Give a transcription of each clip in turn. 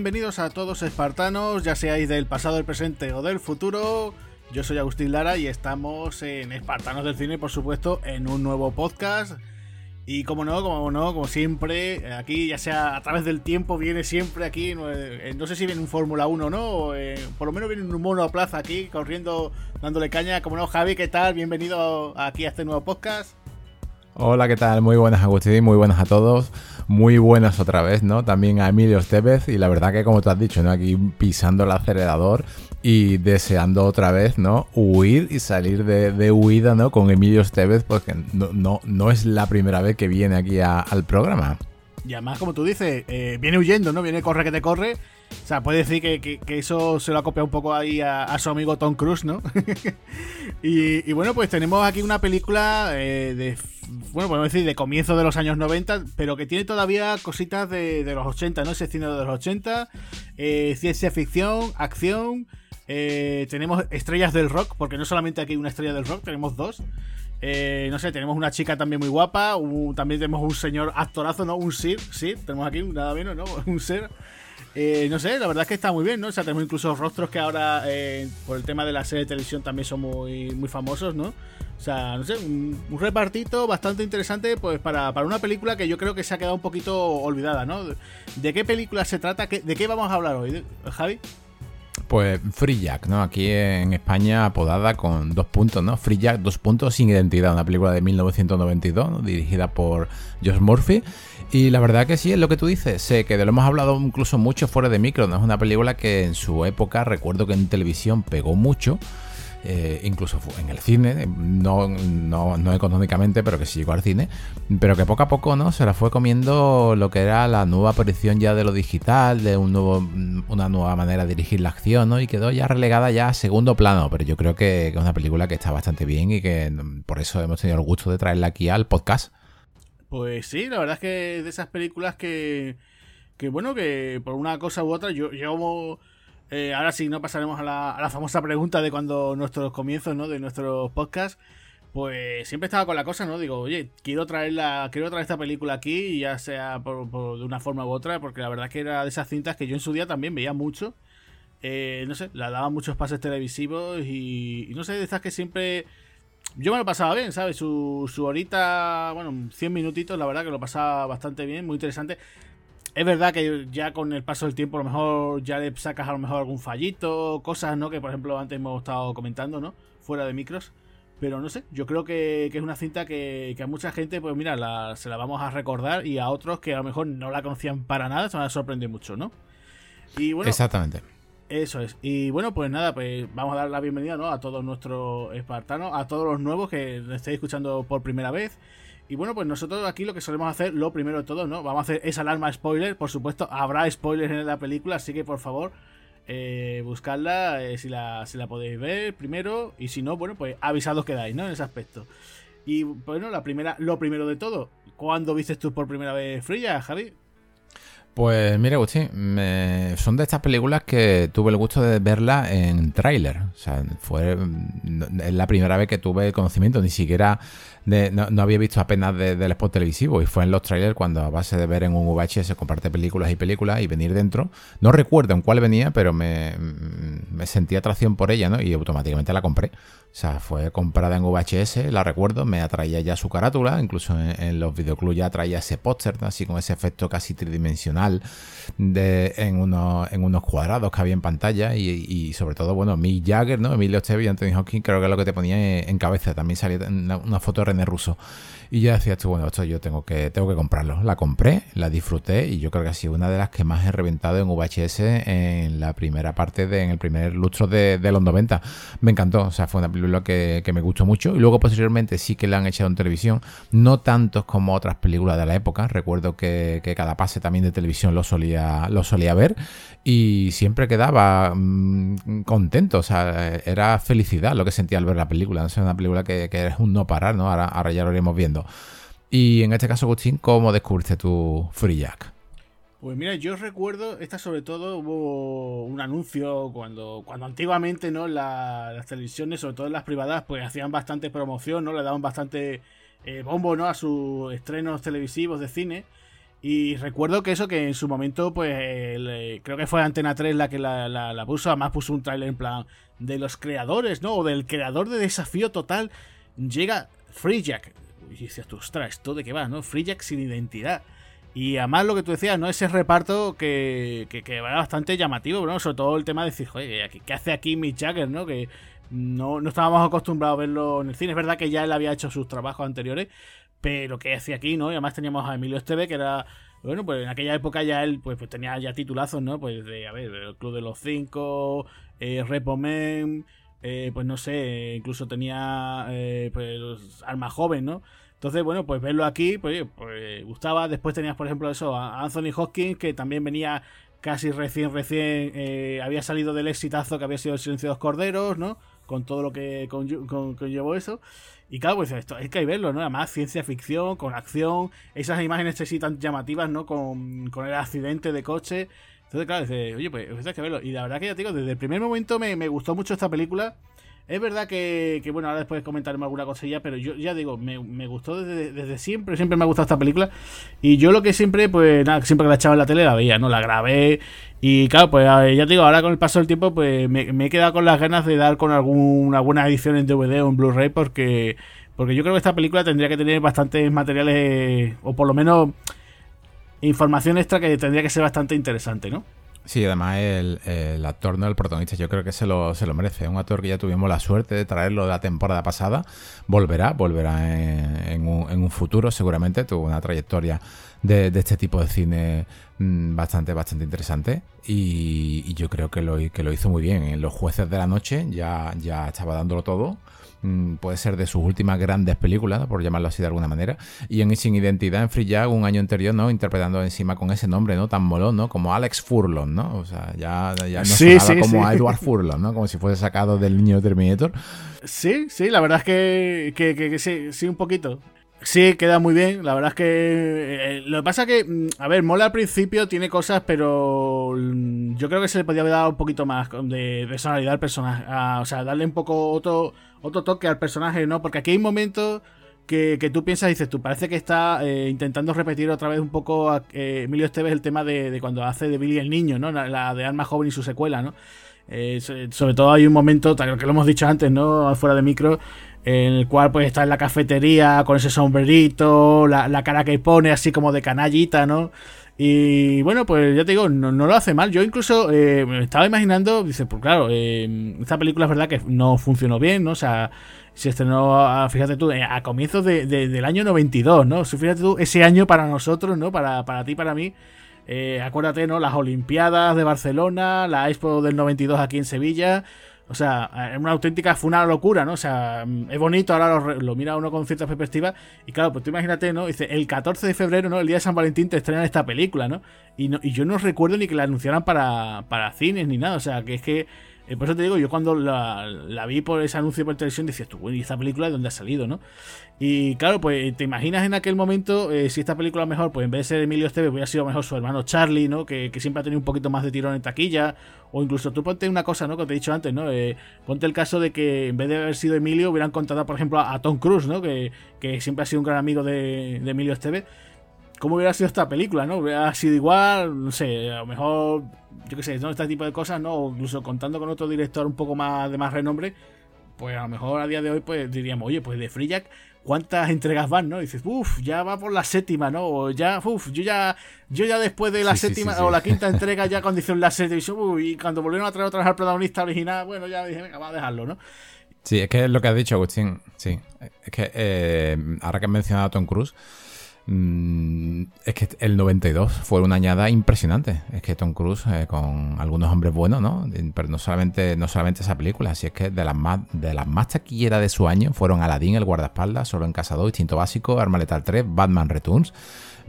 Bienvenidos a todos espartanos, ya seáis del pasado, del presente o del futuro. Yo soy Agustín Lara y estamos en Espartanos del Cine, por supuesto, en un nuevo podcast. Y como no, como no, como siempre, aquí ya sea a través del tiempo, viene siempre aquí, no, eh, sé si viene un Fórmula 1 o no, eh, por lo menos viene un mono a plaza aquí, corriendo, dándole caña. Como no, Javi, ¿qué tal? Bienvenido aquí a este nuevo podcast. Hola, ¿qué tal? Muy buenas, Agustín, muy buenas a todos. Muy buenas otra vez, ¿no? También a Emilio Estevez y la verdad que como tú has dicho, ¿no? Aquí pisando el acelerador y deseando otra vez, ¿no? Huir y salir de, huida, ¿no? Con Emilio Estevez, porque no, no, es la primera vez que viene aquí al programa. Y además, como tú dices, eh, viene huyendo, ¿no? Viene corre que te corre. O sea, puede decir que, eso se lo ha copiado un poco ahí a, su amigo Tom Cruise, ¿no? y, bueno, pues tenemos aquí una película eh, de, bueno, podemos decir de comienzo de los años 90, pero que tiene todavía cositas de, los 80, ¿no? Ese cine de los 80, eh, ciencia ficción, acción, eh, tenemos estrellas del rock, porque no solamente aquí hay una estrella del rock, tenemos dos. No sé, tenemos una chica también muy guapa. también tenemos un señor actorazo, ¿no? Un Sir, sí, tenemos aquí nada menos, ¿no? Un Sir. Eh, no sé, la verdad es que está muy bien, ¿no? O sea, tenemos incluso rostros que ahora, por el tema de la serie de televisión, también son muy, muy famosos, ¿no? O sea, no sé, un, repartito bastante interesante, pues para, para, una película que yo creo que se ha quedado un poquito olvidada, ¿no? ¿De qué película se trata? ¿De qué vamos a hablar hoy, Javi? Pues Free Jack, ¿no? Aquí en España apodada con dos puntos, ¿no? Free Jack, dos puntos sin identidad, una película de 1992, dirigida por Josh Murphy. Y la verdad que sí, es lo que tú dices, sé que de lo hemos hablado incluso mucho fuera de micro, ¿no? Es una película que en su época, recuerdo que en televisión pegó mucho. Eh, incluso en el cine, no, no, económicamente, pero que sí llegó al cine, pero que poco a poco no se la fue comiendo lo que era la nueva aparición ya de lo digital, de un nuevo, una nueva manera de dirigir la acción, ¿no? Y quedó ya relegada ya a segundo plano, pero yo creo que, es una película que está bastante bien y que por eso hemos tenido el gusto de traerla aquí al podcast. Pues sí, la verdad es que de esas películas que, que bueno, que por una cosa u otra, yo, yo eh, ahora sí, no pasaremos a la, famosa pregunta de cuando nuestros comienzos, ¿no? De nuestros podcasts. Pues siempre estaba con la cosa, ¿no? Digo, oye, quiero traerla, quiero traer esta película aquí, ya sea por, de una forma u otra, porque la verdad que era de esas cintas que yo en su día también veía mucho. Eh, no sé, la daba muchos pases televisivos y, no sé, de estas que siempre yo me lo pasaba bien, ¿sabes? Su, su horita, bueno, 100 minutitos, la verdad que lo pasaba bastante bien, muy interesante es verdad que ya con el paso del tiempo a lo mejor ya le sacas a lo mejor algún fallito, cosas, ¿no? Que por ejemplo antes hemos estado comentando, ¿no? Fuera de micros. Pero no sé, yo creo que, es una cinta que, a mucha gente, pues mira, se la vamos a recordar y a otros que a lo mejor no la conocían para nada, se van a sorprender mucho, ¿no? Y bueno, Exactamente. Eso es. Y bueno, pues nada, pues vamos a dar la bienvenida, ¿no? A todos nuestros espartanos, a todos los nuevos que estéis escuchando por primera vez. Y bueno, pues nosotros aquí lo que solemos hacer, lo primero de todo, ¿no? Vamos a hacer esa alarma spoiler. Por supuesto, habrá spoilers en la película, así que por favor, eh, buscarla eh, si, la, si la podéis ver primero. Y si no, bueno, pues avisados quedáis, ¿no? En ese aspecto. Y bueno, la primera, lo primero de todo, ¿cuándo viste tú por primera vez Frilla, Javi? Pues mira, Agustín, son de estas películas que tuve el gusto de verla en tráiler. O sea, fue la primera vez que tuve conocimiento, ni siquiera no, había visto apenas del spot televisivo y fue en los trailers cuando a base de ver en un VHS comparte películas y películas y venir dentro, no recuerdo en cuál venía, pero me, me sentí atracción por ella, ¿no? Y automáticamente la compré. O sea, fue comprada en VHS, la recuerdo, me atraía ya su carátula, incluso en, los videoclubs ya traía ese póster, así con ese efecto casi tridimensional de, en, unos, en unos cuadrados que había en pantalla y, sobre todo, bueno, Mick Jagger, ¿no? Emilio Esteve y Anthony Hopkins creo que es lo que te ponía en, cabeza, también salía una, foto de René Russo. Y ya decías tú, bueno, esto yo tengo que, tengo que comprarlo. La compré, la disfruté y yo creo que ha sido una de las que más he reventado en VHS en la primera parte, de, en el primer lustro de, los 90. Me encantó, o sea, fue una película que, me gustó mucho. Y luego posteriormente sí que la han echado en televisión, no tantos como otras películas de la época. Recuerdo que, cada pase también de televisión lo solía, lo solía ver y siempre quedaba mm, contento, o sea, era felicidad lo que sentía al ver la película. es una película que, que es un no parar, ¿no? Ahora, ahora ya lo iremos viendo. Y en este caso, Agustín, ¿cómo descubriste tu Free Jack? Pues mira, yo recuerdo, esta sobre todo hubo un anuncio cuando, cuando antiguamente, ¿no? las televisiones, sobre todo las privadas, pues hacían bastante promoción, ¿no? Le daban bastante eh, bombo, ¿no? A sus estrenos televisivos de cine. Y recuerdo que eso, que en su momento, pues eh, creo que fue Antena 3 la que la, la, puso, además puso un trailer en plan de los creadores, ¿no? O del creador de Desafío Total, llega Free Jack. Y dices ostras, ¿esto de qué va, no? Free sin identidad. Y además lo que tú decías, ¿no? Ese reparto que, que, que era bastante llamativo, ¿no? Sobre todo el tema de decir, joder, ¿qué hace aquí Mick Jagger, no? Que no, no estábamos acostumbrados a verlo en el cine. Es verdad que ya él había hecho sus trabajos anteriores, pero ¿qué hacía aquí, no? Y además teníamos a Emilio Esteve, que era... Bueno, pues en aquella época ya él pues, pues tenía ya titulazos, ¿no? Pues de, a ver, el Club de los Cinco, eh, Repo Men, eh, pues no sé, incluso tenía eh, pues Alma Joven, ¿no? Entonces, bueno, pues verlo aquí, pues, pues gustaba. Después tenías, por ejemplo, eso, a Anthony Hopkins, que también venía casi recién, recién, eh, había salido del exitazo que había sido El Silencio de los Corderos, ¿no? Con todo lo que conllevó eso. Y claro, pues esto hay que verlo, ¿no? Además, ciencia ficción, con acción, esas imágenes así tan llamativas, ¿no? Con, con el accidente de coche. Entonces, claro, dice, oye, pues, pues hay que verlo. Y la verdad que ya te digo, desde el primer momento me, me gustó mucho esta película. Es verdad que, bueno, ahora después comentaremos alguna cosilla, pero yo ya digo, me, gustó desde, siempre, siempre me ha gustado esta película. Y yo lo que siempre, pues nada, siempre que la echaba en la tele la veía, ¿no? La grabé. Y claro, pues ya digo, ahora con el paso del tiempo, pues me, he quedado con las ganas de dar con alguna buena edición en DVD o en Blu-ray, porque, porque yo creo que esta película tendría que tener bastantes materiales, o por lo menos información extra que tendría que ser bastante interesante, ¿no? Sí, además el, actor, no el protagonista, yo creo que se lo, se lo merece. Un actor que ya tuvimos la suerte de traerlo de la temporada pasada. Volverá, volverá en, un, futuro, seguramente. Tuvo una trayectoria de, este tipo de cine mm, bastante, bastante interesante. Y, yo creo que lo, que lo hizo muy bien. En Los Jueces de la Noche ya, ya estaba dándolo todo. Mm, puede ser de sus últimas grandes películas, por llamarlo así de alguna manera, y en Sin Identidad en Free Jack un año anterior, ¿no? Interpretando encima con ese nombre, ¿no? Tan molón, ¿no? Como Alex Furlong, ¿no? O sea, ya, ya no sí, como a Edward Furlong, ¿no? Como si fuese sacado del niño Terminator. Sí, sí, la verdad es que, que, que sí, sí, un poquito. Sí, queda muy bien. La verdad es que. Eh, lo que pasa que. Mm, a ver, mola al principio, tiene cosas, pero. Mm, yo creo que se le podía haber dado un poquito más de personalidad al personaje. o sea, darle un poco otro, otro toque al personaje, ¿no? Porque aquí hay momentos que, que tú piensas y dices, tú parece que está eh, intentando repetir otra vez un poco a, eh, Emilio Esteves el tema de, de, cuando hace de Billy el niño, ¿no? La, de Alma Joven y su secuela, ¿no? sobre todo hay un momento, que lo hemos dicho antes, ¿no? Fuera de micro en el cual pues está en la cafetería con ese sombrerito, la, cara que pone así como de canallita, ¿no? Y bueno, pues ya te digo, no, lo hace mal. Yo incluso eh, me estaba imaginando, dice, pues claro, eh, esta película es verdad que no funcionó bien, ¿no? O sea, se estrenó, fíjate tú, eh, a comienzos de, del año 92, ¿no? fíjate tú, ese año para nosotros, ¿no? Para, para ti, para mí. acuérdate, ¿no? Las Olimpiadas de Barcelona, la Expo del 92 aquí en Sevilla. O sea, es una auténtica, fue una locura, ¿no? O sea, es bonito, ahora lo, mira uno con cierta perspectiva. Y claro, pues tú imagínate, ¿no? Dice, el 14 de febrero, ¿no? El día de San Valentín te estrenan esta película, ¿no? Y, no, y yo no recuerdo ni que la anunciaran para, para cines ni nada. O sea, que es que eh, por eso te digo, yo cuando la, vi por ese anuncio por televisión, decías tú, ¿y esta película de dónde ha salido, no? Y claro, pues te imaginas en aquel momento, eh, si esta película mejor, pues en vez de ser Emilio Esteves, hubiera sido mejor su hermano Charlie, ¿no? Que, siempre ha tenido un poquito más de tirón en taquilla. O incluso tú ponte una cosa, ¿no? Que te he dicho antes, ¿no? Eh, ponte el caso de que en vez de haber sido Emilio, hubieran contado, por ejemplo, a, Tom Cruise, ¿no? Que, siempre ha sido un gran amigo de, de Emilio Esteves cómo hubiera sido esta película, ¿no? Hubiera sido igual, no sé, a lo mejor, yo qué sé, ¿no? Este tipo de cosas, ¿no? O incluso contando con otro director un poco más de más renombre, pues a lo mejor a día de hoy, pues diríamos, oye, pues de Free Jack, ¿cuántas entregas van, no? Y dices, uff, ya va por la séptima, ¿no? O ya, uff, yo ya, yo ya después de la séptima o la quinta entrega, ya cuando hicieron la séptima, y cuando volvieron a traer otra vez al protagonista original, bueno, ya dije, venga, va a dejarlo, ¿no? Sí, es que es lo que has dicho, Agustín. Sí, es que eh, ahora que has mencionado a Tom Cruise. Mm, es que el 92 fue una añada impresionante. Es que Tom Cruise, eh, con algunos hombres buenos, ¿no? Pero no solamente, no solamente esa película, así es que de las más, de las más taquilleras de su año fueron Aladdin, El Guardaespaldas, Solo en Casa 2, Instinto Básico, Arma Letal 3, Batman Returns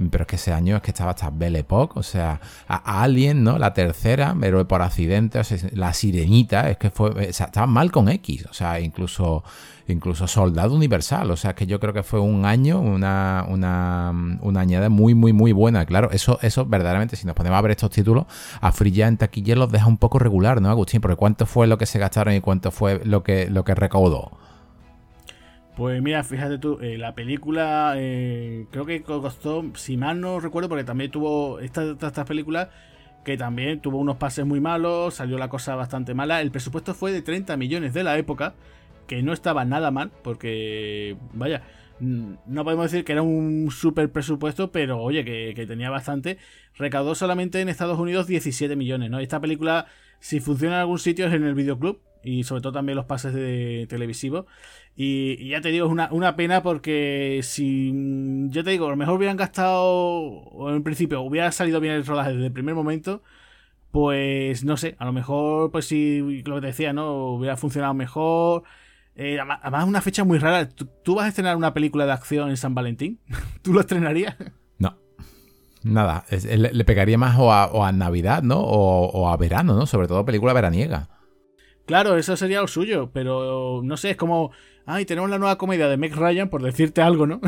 pero es que ese año es que estaba hasta Belle Époque, o sea, a Alien, ¿no? La tercera, pero por accidente, la sirenita, es que fue, o sea, estaba mal con X, o sea, incluso, incluso Soldado Universal, o sea, que yo creo que fue un año, una, una, una añada muy, muy, muy buena, claro, eso, eso verdaderamente, si nos ponemos a ver estos títulos, a Frilla en taquilla los deja un poco regular, ¿no, Agustín? Porque cuánto fue lo que se gastaron y cuánto fue lo que, lo que recaudó. Pues mira, fíjate tú, eh, la película eh, creo que costó, si mal no recuerdo, porque también tuvo estas esta películas que también tuvo unos pases muy malos, salió la cosa bastante mala. El presupuesto fue de 30 millones de la época, que no estaba nada mal, porque vaya, no podemos decir que era un super presupuesto, pero oye, que, tenía bastante. Recaudó solamente en Estados Unidos 17 millones, ¿no? Esta película, si funciona en algún sitio, es en el videoclub y sobre todo también los pases de televisivo. Y, ya te digo, es una, pena porque si, yo te digo, a lo mejor hubieran gastado, o en principio hubiera salido bien el rodaje desde el primer momento, pues no sé, a lo mejor, pues si lo que te decía, ¿no? Hubiera funcionado mejor. Eh, además, una fecha muy rara. ¿Tú, vas a estrenar una película de acción en San Valentín? ¿Tú lo estrenarías? No. Nada, le, pegaría más o a, Navidad, ¿no? O, o, a verano, ¿no? Sobre todo película veraniega. Claro, eso sería lo suyo, pero no sé, es como, ay, tenemos la nueva comedia de Meg Ryan, por decirte algo, ¿no?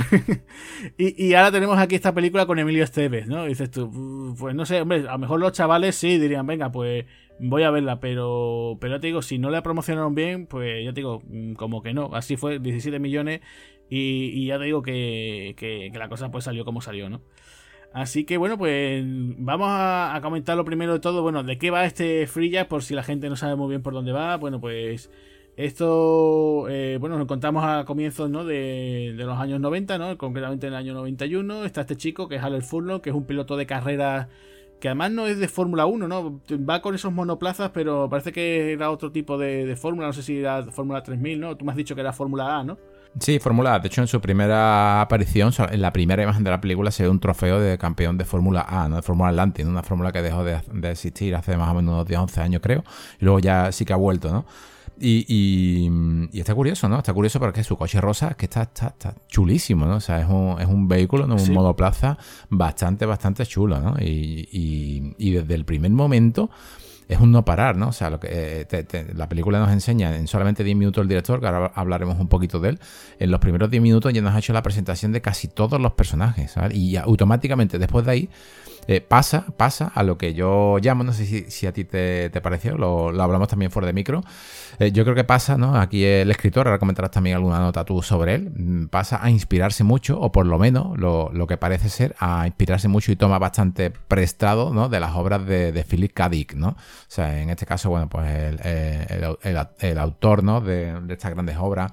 y, ahora tenemos aquí esta película con Emilio Esteves, ¿no? dices tú, pues no sé, hombre, a lo mejor los chavales sí dirían, venga, pues voy a verla, pero, pero ya te digo, si no la promocionaron bien, pues ya te digo, mm, como que no, así fue, 17 millones y, ya te digo que, que, la cosa pues salió como salió, ¿no? Así que bueno, pues vamos a, comentar lo primero de todo. Bueno, ¿de qué va este Free Por si la gente no sabe muy bien por dónde va. Bueno, pues esto, eh, bueno, nos encontramos a comienzos ¿no? de, los años 90, ¿no? concretamente en el año 91. Está este chico que es Haller Furlong, que es un piloto de carrera que además no es de Fórmula 1, ¿no? Va con esos monoplazas, pero parece que era otro tipo de, de fórmula. No sé si era Fórmula 3000, ¿no? Tú me has dicho que era Fórmula A, ¿no? Sí, Fórmula A. De hecho, en su primera aparición, en la primera imagen de la película, se ve un trofeo de campeón de Fórmula A, ¿no? de Fórmula Atlantic, una fórmula que dejó de, existir hace más o menos unos 10, 11 años, creo. Y luego ya sí que ha vuelto, ¿no? Y, y, está curioso, ¿no? Está curioso porque su coche rosa que está, está, chulísimo, ¿no? O sea, es un, es un vehículo, ¿no? un monoplaza bastante, bastante chulo, ¿no? Y, y desde el primer momento es un no parar, ¿no? O sea, lo que eh, la película nos enseña en solamente 10 minutos el director, que ahora hablaremos un poquito de él, en los primeros 10 minutos ya nos ha hecho la presentación de casi todos los personajes, ¿sabes? Y automáticamente después de ahí eh, pasa, pasa a lo que yo llamo, no sé si, a ti te, pareció, lo, hablamos también fuera de micro, eh, yo creo que pasa, ¿no? Aquí el escritor, ahora comentarás también alguna nota tú sobre él, mm, pasa a inspirarse mucho, o por lo menos lo, que parece ser, a inspirarse mucho y toma bastante prestado, ¿no? De las obras de, Philip K. Dick, ¿no? O sea, en este caso, bueno, pues el, autor, ¿no? De, de estas grandes obras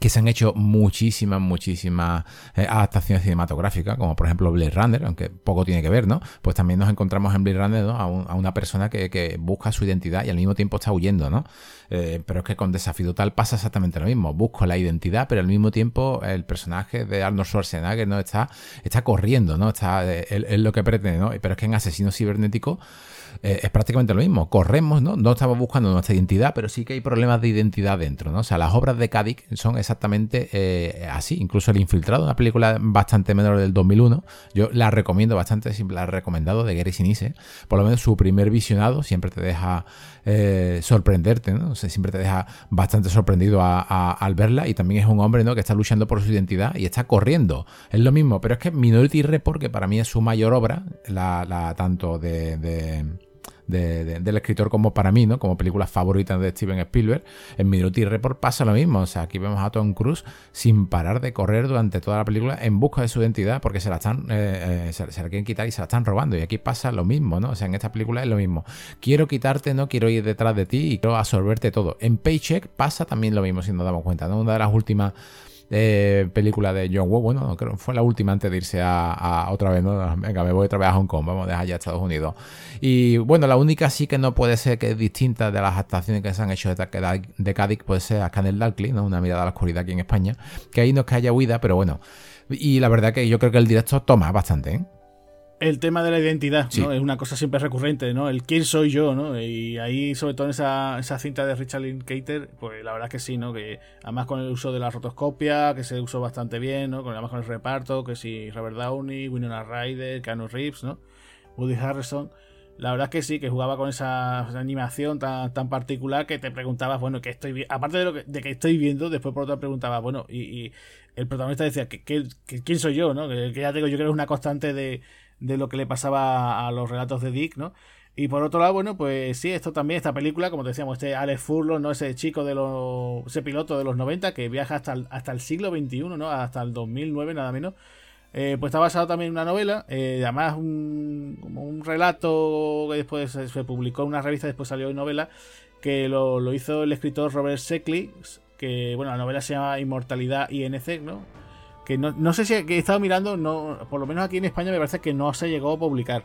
que se han hecho muchísimas, muchísimas eh, adaptaciones cinematográficas, como por ejemplo Blade Runner, aunque poco tiene que ver, ¿no? Pues también nos encontramos en Blade Runner ¿no? a, una persona que, busca su identidad y al mismo tiempo está huyendo, ¿no? Eh, pero es que con Desafío Total pasa exactamente lo mismo. Busco la identidad, pero al mismo tiempo el personaje de Arnold Schwarzenegger no está, está corriendo, ¿no? Está, es lo que pretende, ¿no? Pero es que en Asesino Cibernético eh, es prácticamente lo mismo. Corremos, ¿no? No estamos buscando nuestra identidad, pero sí que hay problemas de identidad dentro, ¿no? O sea, las obras de Kadik son exactamente eh, así. Incluso El Infiltrado, una película bastante menor del 2001, yo la recomiendo bastante, siempre la he recomendado, de Gary Sinise. Por lo menos su primer visionado siempre te deja eh, sorprenderte, ¿no? O sea, siempre te deja bastante sorprendido al verla y también es un hombre, ¿no? Que está luchando por su identidad y está corriendo. Es lo mismo, pero es que Minority Report, que para mí es su mayor obra, la, tanto de del escritor como para mí, ¿no? Como película favorita de Steven Spielberg. En Minority Report pasa lo mismo. O sea, aquí vemos a Tom Cruise sin parar de correr durante toda la película en busca de su identidad porque se la están eh, eh, se, la quieren quitar y se la están robando. Y aquí pasa lo mismo, ¿no? O sea, en esta película es lo mismo. Quiero quitarte, no quiero ir detrás de ti y quiero absorberte todo. En Paycheck pasa también lo mismo, si nos damos cuenta, ¿no? Una de las últimas película de John Woo. Bueno, creo fue la última antes de irse a, otra vez, ¿no? Venga, me voy otra vez a Hong Kong, vamos a dejar ya Estados Unidos. Y bueno, la única sí que no puede ser que es distinta de las actuaciones que se han hecho de, de Cádiz, puede ser a Canel Dalclay, ¿no? Una mirada a la oscuridad aquí en España, que ahí no es que haya huida, pero bueno. Y la verdad que yo creo que el director toma bastante, ¿eh? El tema de la identidad, ¿no? Es una cosa siempre recurrente, ¿no? El quién soy yo, ¿no? Y ahí, sobre todo en esa, esa cinta de Richard Linklater, pues la verdad que sí, ¿no? Que además con el uso de la rotoscopia, que se usó bastante bien, ¿no? Con, además con el reparto, que sí, Robert Downey, Winona Ryder, Keanu Reeves, ¿no? Woody Harrison. La verdad es que sí, que jugaba con esa, animación tan, tan particular que te preguntabas, bueno, que estoy viendo. Aparte de lo que, de que estoy viendo, después por otra preguntaba, bueno, y, el protagonista decía, que, ¿quién soy yo? ¿no? Que, ya digo, yo creo que es una constante de, de lo que le pasaba a los relatos de Dick, ¿no? Y por otro lado, bueno, pues sí, esto también, esta película, como decíamos, este Alex Furlong, ¿no? Ese chico de los. ese piloto de los 90 que viaja hasta el, hasta el siglo XXI, ¿no? Hasta el 2009, nada menos. Eh, pues está basado también en una novela, eh, además un, un relato que después se, publicó en una revista, después salió en novela, que lo, lo hizo el escritor Robert Seckley, que bueno, la novela se llama Inmortalidad INC, ¿no? Que no, no sé si he estado mirando, no, por lo menos aquí en España me parece que no se llegó a publicar.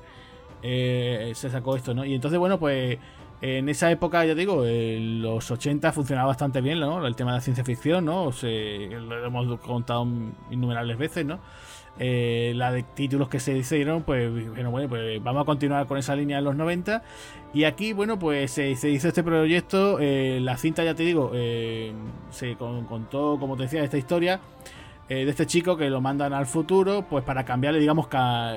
Eh, se sacó esto, ¿no? Y entonces, bueno, pues en esa época, ya digo, en los 80 funcionaba bastante bien, ¿no? El tema de la ciencia ficción, ¿no? lo hemos contado innumerables veces, ¿no? Eh, la de títulos que se hicieron, pues bueno, bueno, pues vamos a continuar con esa línea en los 90. Y aquí, bueno, pues se, hizo este proyecto. Eh, la cinta, ya te digo, se contó, como te decía, esta historia. Eh, de este chico que lo mandan al futuro, pues para cambiarle, digamos,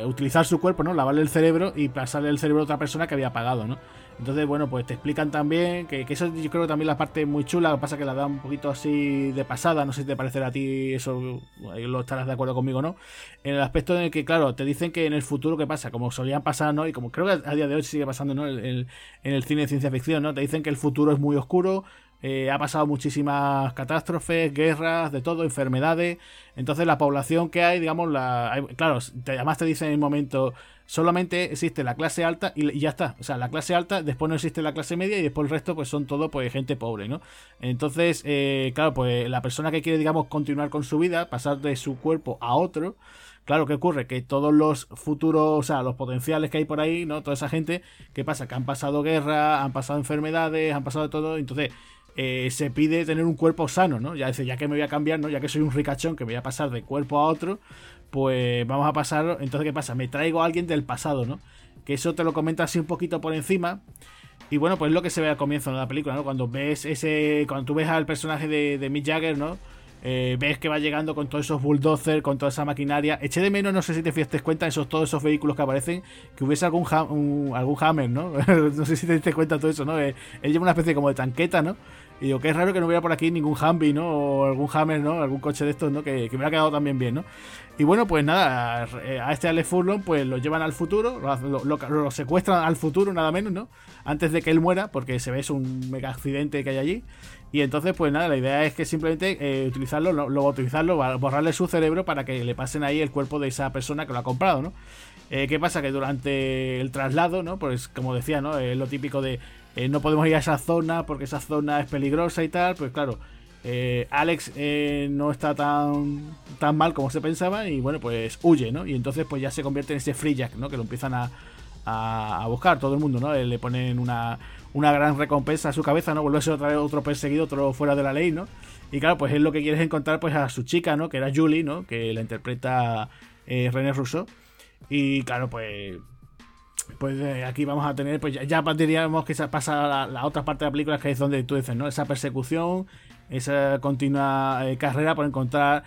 utilizar su cuerpo, ¿no? Lavarle el cerebro y pasarle el cerebro a otra persona que había pagado, ¿no? Entonces, bueno, pues te explican también que, eso yo creo que también la parte muy chula, lo que pasa que la da un poquito así de pasada, no sé si te parecerá a ti eso, lo estarás de acuerdo conmigo, ¿no? En el aspecto en el que, claro, te dicen que en el futuro qué pasa, como solían pasar, ¿no? Y como creo que a día de hoy sigue pasando, ¿no? en el cine de ciencia ficción, ¿no? Te dicen que el futuro es muy oscuro, eh, ha pasado muchísimas catástrofes, guerras, de todo, enfermedades. Entonces la población que hay, digamos, la, claro, además te dicen en el momento, solamente existe la clase alta y, ya está. O sea, la clase alta, después no existe la clase media y después el resto pues son todo pues gente pobre, ¿no? Entonces, eh, claro, pues la persona que quiere, digamos, continuar con su vida, pasar de su cuerpo a otro, Claro, ¿qué ocurre? Que todos los futuros, o sea, los potenciales que hay por ahí, ¿no? Toda esa gente, ¿qué pasa? Que han pasado guerra, han pasado enfermedades, han pasado todo. Entonces, eh, se pide tener un cuerpo sano, ¿no? Ya dice, ya que me voy a cambiar, ¿no? Ya que soy un ricachón que me voy a pasar de cuerpo a otro, pues vamos a pasar. Entonces, ¿qué pasa? Me traigo a alguien del pasado, ¿no? Que eso te lo comenta así un poquito por encima. Y bueno, pues es lo que se ve al comienzo de la película, ¿no? Cuando ves ese. Cuando tú ves al personaje de, Mick Jagger, ¿no? Eh, ves que va llegando con todos esos bulldozers, con toda esa maquinaria. Eché de menos, no sé si te fijaste cuenta, esos, todos esos vehículos que aparecen, que hubiese algún, algún Hammer, ¿no? no sé si te diste cuenta todo eso, ¿no? Eh, él lleva una especie como de tanqueta, ¿no? Y digo, que es raro que no hubiera por aquí ningún Humvee, ¿no? O algún Hammer, ¿no? Algún coche de estos, ¿no? Que, me ha quedado también bien, ¿no? Y bueno, pues nada, a este Alex Furlong, pues lo llevan al futuro, lo, secuestran al futuro, nada menos, ¿no? Antes de que él muera, porque se ve es un mega accidente que hay allí. Y entonces, pues nada, la idea es que simplemente eh, utilizarlo, luego utilizarlo, borrarle su cerebro para que le pasen ahí el cuerpo de esa persona que lo ha comprado, ¿no? Eh, ¿Qué pasa? Que durante el traslado, ¿no? Pues como decía, ¿no? Es lo típico de eh, no podemos ir a esa zona porque esa zona es peligrosa y tal, pues claro, eh, Alex eh, no está tan, tan mal como se pensaba y bueno, pues huye, ¿no? Y entonces pues ya se convierte en ese free jack, ¿no? Que lo empiezan a, a, buscar todo el mundo, ¿no? Le ponen una, una gran recompensa a su cabeza, ¿no? Vuelve a ser otra vez otro perseguido, otro fuera de la ley, ¿no? Y claro, pues es lo que quieres encontrar pues a su chica, ¿no? Que era Julie, ¿no? Que la interpreta René Russo. Y claro, pues pues eh, aquí vamos a tener, pues ya, ya diríamos que pasa la, otra parte de la película, que es donde tú dices, ¿no? Esa persecución, esa continua eh, carrera por encontrar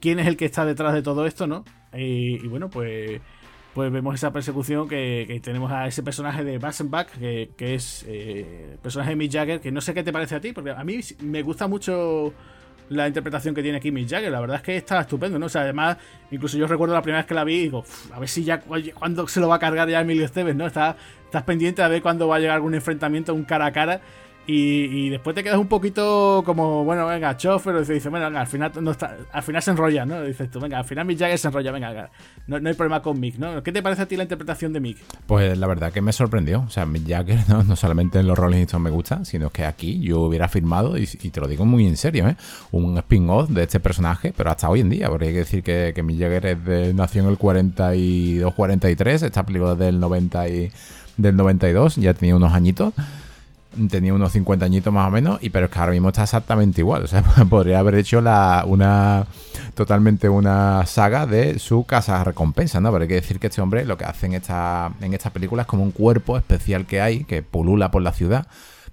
quién es el que está detrás de todo esto, ¿no? Y, bueno, pues pues vemos esa persecución que, tenemos a ese personaje de Bassenbach, que, que es eh, personaje de Mick Jagger, que no sé qué te parece a ti, porque a mí me gusta mucho la interpretación que tiene aquí Mick Jagger. La verdad es que está estupendo, ¿no? O sea, además, incluso yo recuerdo la primera vez que la vi y digo, a ver si ya, cuando se lo va a cargar ya Emilio Esteves, ¿no? Está, estás pendiente a ver cuándo va a llegar algún enfrentamiento, un cara a cara. Y, después te quedas un poquito como, bueno, venga, chofer, y dice, bueno, venga, al final no está, al final se enrolla, ¿no? Dices tú, venga, al final Mick Jagger se enrolla, venga, no, no, hay problema con Mick, ¿no? ¿Qué te parece a ti la interpretación de Mick? Pues la verdad que me sorprendió, o sea, Mick Jagger no, no solamente en los Rolling Stones me gusta, sino que aquí yo hubiera firmado, y, te lo digo muy en serio, ¿eh? Un spin-off de este personaje, pero hasta hoy en día, porque hay que decir que, que Mick Jagger es de, nació en el 42-43, esta película del 90 y, del 92, ya tenía unos añitos tenía unos 50 añitos más o menos, y pero es que ahora mismo está exactamente igual. O sea, podría haber hecho la, una totalmente una saga de su casa recompensa, ¿no? Pero hay que decir que este hombre lo que hace en esta, en esta película es como un cuerpo especial que hay, que pulula por la ciudad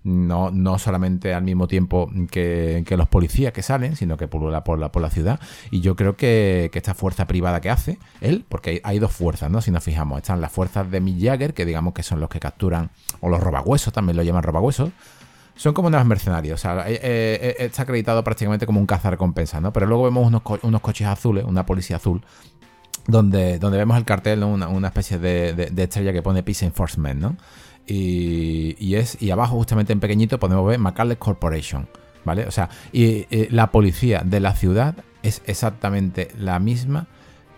no, no solamente al mismo tiempo que, los policías que salen, sino que pulula por la, por la ciudad. Y yo creo que, esta fuerza privada que hace él, porque hay, dos fuerzas, ¿no? Si nos fijamos, están las fuerzas de Mick Jagger, que digamos que son los que capturan, o los robagüesos, también lo llaman robagüesos. Son como unos mercenarios, o sea, eh, eh, eh, está acreditado prácticamente como un recompensa, ¿no? Pero luego vemos unos, unos coches azules, una policía azul, donde, donde vemos el cartel, una, especie de, de, estrella que pone Peace Enforcement, ¿no? Y, es, y abajo justamente en pequeñito podemos ver McCarthy Corporation, ¿vale? O sea, y la policía de la ciudad es exactamente la misma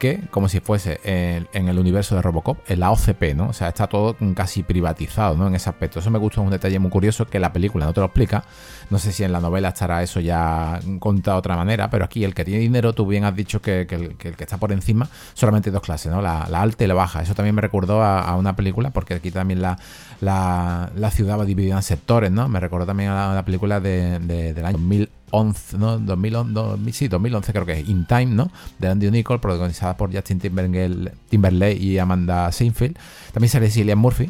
que como si fuese en, el universo de Robocop, en la OCP, ¿no? O sea, está todo casi privatizado, ¿no? En ese aspecto. Eso me gusta, un detalle muy curioso que la película no te lo explica. No sé si en la novela estará eso ya contado de otra manera, pero aquí el que tiene dinero, tú bien has dicho que, el, que está por encima, solamente dos clases, ¿no? La, alta y la baja. Eso también me recordó a, una película, porque aquí también la, la, ciudad va dividida en sectores, ¿no? Me recordó también a la, película de, del año 2000 2011, ¿no? 2011, sí, 2011 creo que es, In Time, ¿no? De Andy Nicole, protagonizada por Justin Timberlake y Amanda Seinfeld. También sale Cillian Murphy.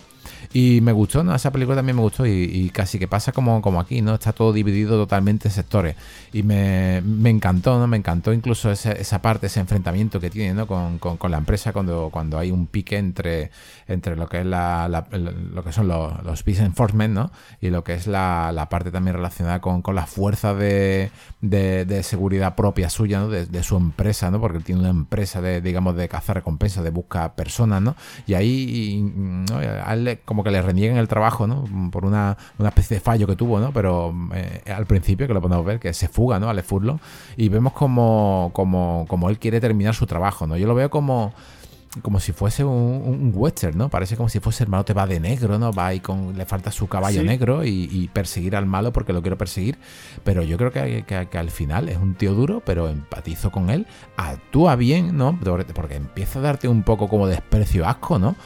Y me gustó, ¿no? Esa película también me gustó y, casi que pasa como, como aquí, ¿no? Está todo dividido totalmente en sectores. Y me, encantó, ¿no? Me encantó incluso esa, parte, ese enfrentamiento que tiene, ¿no? Con, la empresa cuando, cuando hay un pique entre, entre lo que es la, lo que son los, los peace enforcement, ¿no? Y lo que es la, parte también relacionada con, con las fuerzas de, de, seguridad propia suya, ¿no? De, su empresa, ¿no? Porque tiene una empresa de, digamos, de cazar recompensas, de buscar personas, ¿no? Y ahí, ¿no? Como que le renieguen el trabajo, ¿no? Por una, especie de fallo que tuvo, ¿no? Pero eh, al principio, que lo podemos ver, que se fuga, ¿no? Alex Furlong. Y vemos como, como, como él quiere terminar su trabajo, ¿no? Yo lo veo como como si fuese un, western, ¿no? Parece como si fuese hermano te va de negro, ¿no? Va y con le falta su caballo negro y, perseguir al malo porque lo quiero perseguir. Pero yo creo que, que, al final es un tío duro, pero empatizo con él. Actúa bien, ¿no? Porque empieza a darte un poco como desprecio, asco, ¿no?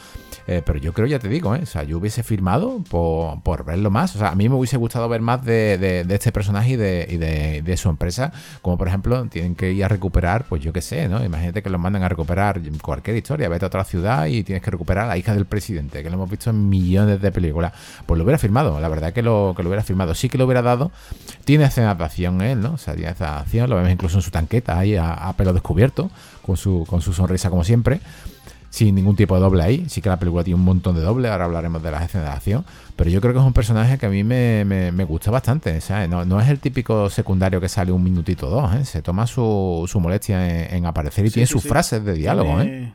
Eh, pero yo creo, ya te digo, ¿eh? o sea, yo hubiese firmado por, verlo más. O sea, a mí me hubiese gustado ver más de, este personaje y, de, su empresa. Como por ejemplo, tienen que ir a recuperar, pues yo qué sé, ¿no? Imagínate que los mandan a recuperar cualquier historia. Vete a otra ciudad y tienes que recuperar a la hija del presidente, que lo hemos visto en millones de películas. Pues lo hubiera firmado, la verdad que lo, que lo hubiera firmado. Sí que lo hubiera dado. Tiene escena de acción él, ¿no? O sea, tiene de lo vemos incluso en su tanqueta ahí a, pelo descubierto, con su, con su sonrisa como siempre sin ningún tipo de doble ahí. Sí que la película tiene un montón de doble, ahora hablaremos de las escenas de acción. Pero yo creo que es un personaje que a mí me, gusta bastante. No, es el típico secundario que sale un minutito o dos. ¿eh? Se toma su, molestia en, aparecer y tiene sus frases de diálogo. ¿eh?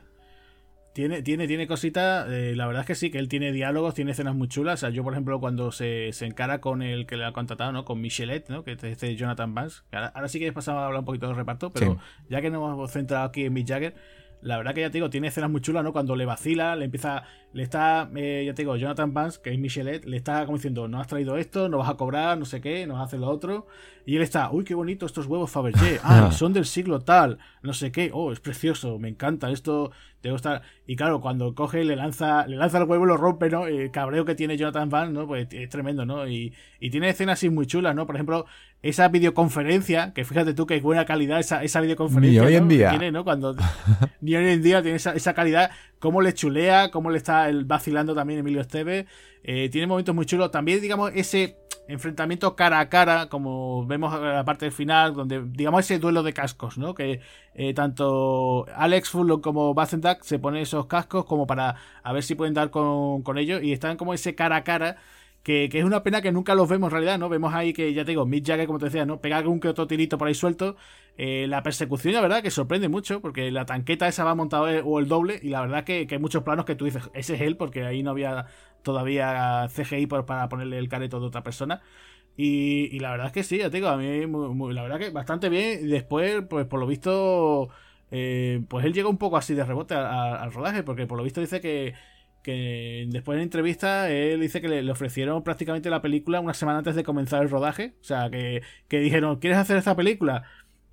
Tiene, tiene, tiene cositas, eh, la verdad es que sí, que él tiene diálogos, tiene escenas muy chulas. O sea, yo, por ejemplo, cuando se, encara con el que le ha contratado, ¿no? Con Michelet, ¿no? Que es este Jonathan Vance. Ahora, sí que pasado a hablar un poquito del reparto, pero ya que nos hemos centrado aquí en Mick Jagger, la verdad que ya te digo, tiene escenas muy chulas, ¿no? Cuando le vacila, le empieza, le está, eh, ya te digo, Jonathan Vance, que es Michelet, le está como diciendo, no has traído esto, no vas a cobrar, no sé qué, no hace lo otro. Y él está, uy, qué bonito estos huevos Fabergé, ah, son del siglo tal, no sé qué, oh, es precioso, me encanta esto, te gusta. Y claro, cuando coge, le lanza, le lanza el huevo y lo rompe, ¿no? El cabreo que tiene Jonathan Vance, ¿no? Pues es tremendo, ¿no? Y, y tiene escenas así muy chulas, ¿no? Por ejemplo, esa videoconferencia, que fíjate tú que es buena calidad esa, esa videoconferencia. Ni hoy en día. Tiene, ¿no? Cuando, ni hoy en día tiene esa, esa calidad, cómo le chulea, cómo le está el vacilando también Emilio Esteve. Eh, tiene momentos muy chulos. También, digamos, ese enfrentamiento cara a cara, como vemos en la parte final, donde, digamos, ese duelo de cascos, ¿no? Que eh, tanto Alex Fullock como Bazendak se ponen esos cascos como para a ver si pueden dar con, con ellos y están como ese cara a cara que, es una pena que nunca los vemos en realidad, ¿no? Vemos ahí que, ya te digo, Mick Jagger, como te decía, ¿no? Pega un que otro tirito por ahí suelto. Eh, la persecución, la verdad, que sorprende mucho, porque la tanqueta esa va montada o el doble, y la verdad que, hay muchos planos que tú dices, ese es él, porque ahí no había todavía CGI para ponerle el careto de otra persona. Y, la verdad es que sí, ya te digo, a mí, la verdad que bastante bien. Después, pues por lo visto, eh, pues él llega un poco así de rebote al rodaje, porque por lo visto dice que que después de la entrevista él dice que le, ofrecieron prácticamente la película una semana antes de comenzar el rodaje. O sea, que, dijeron, ¿quieres hacer esta película?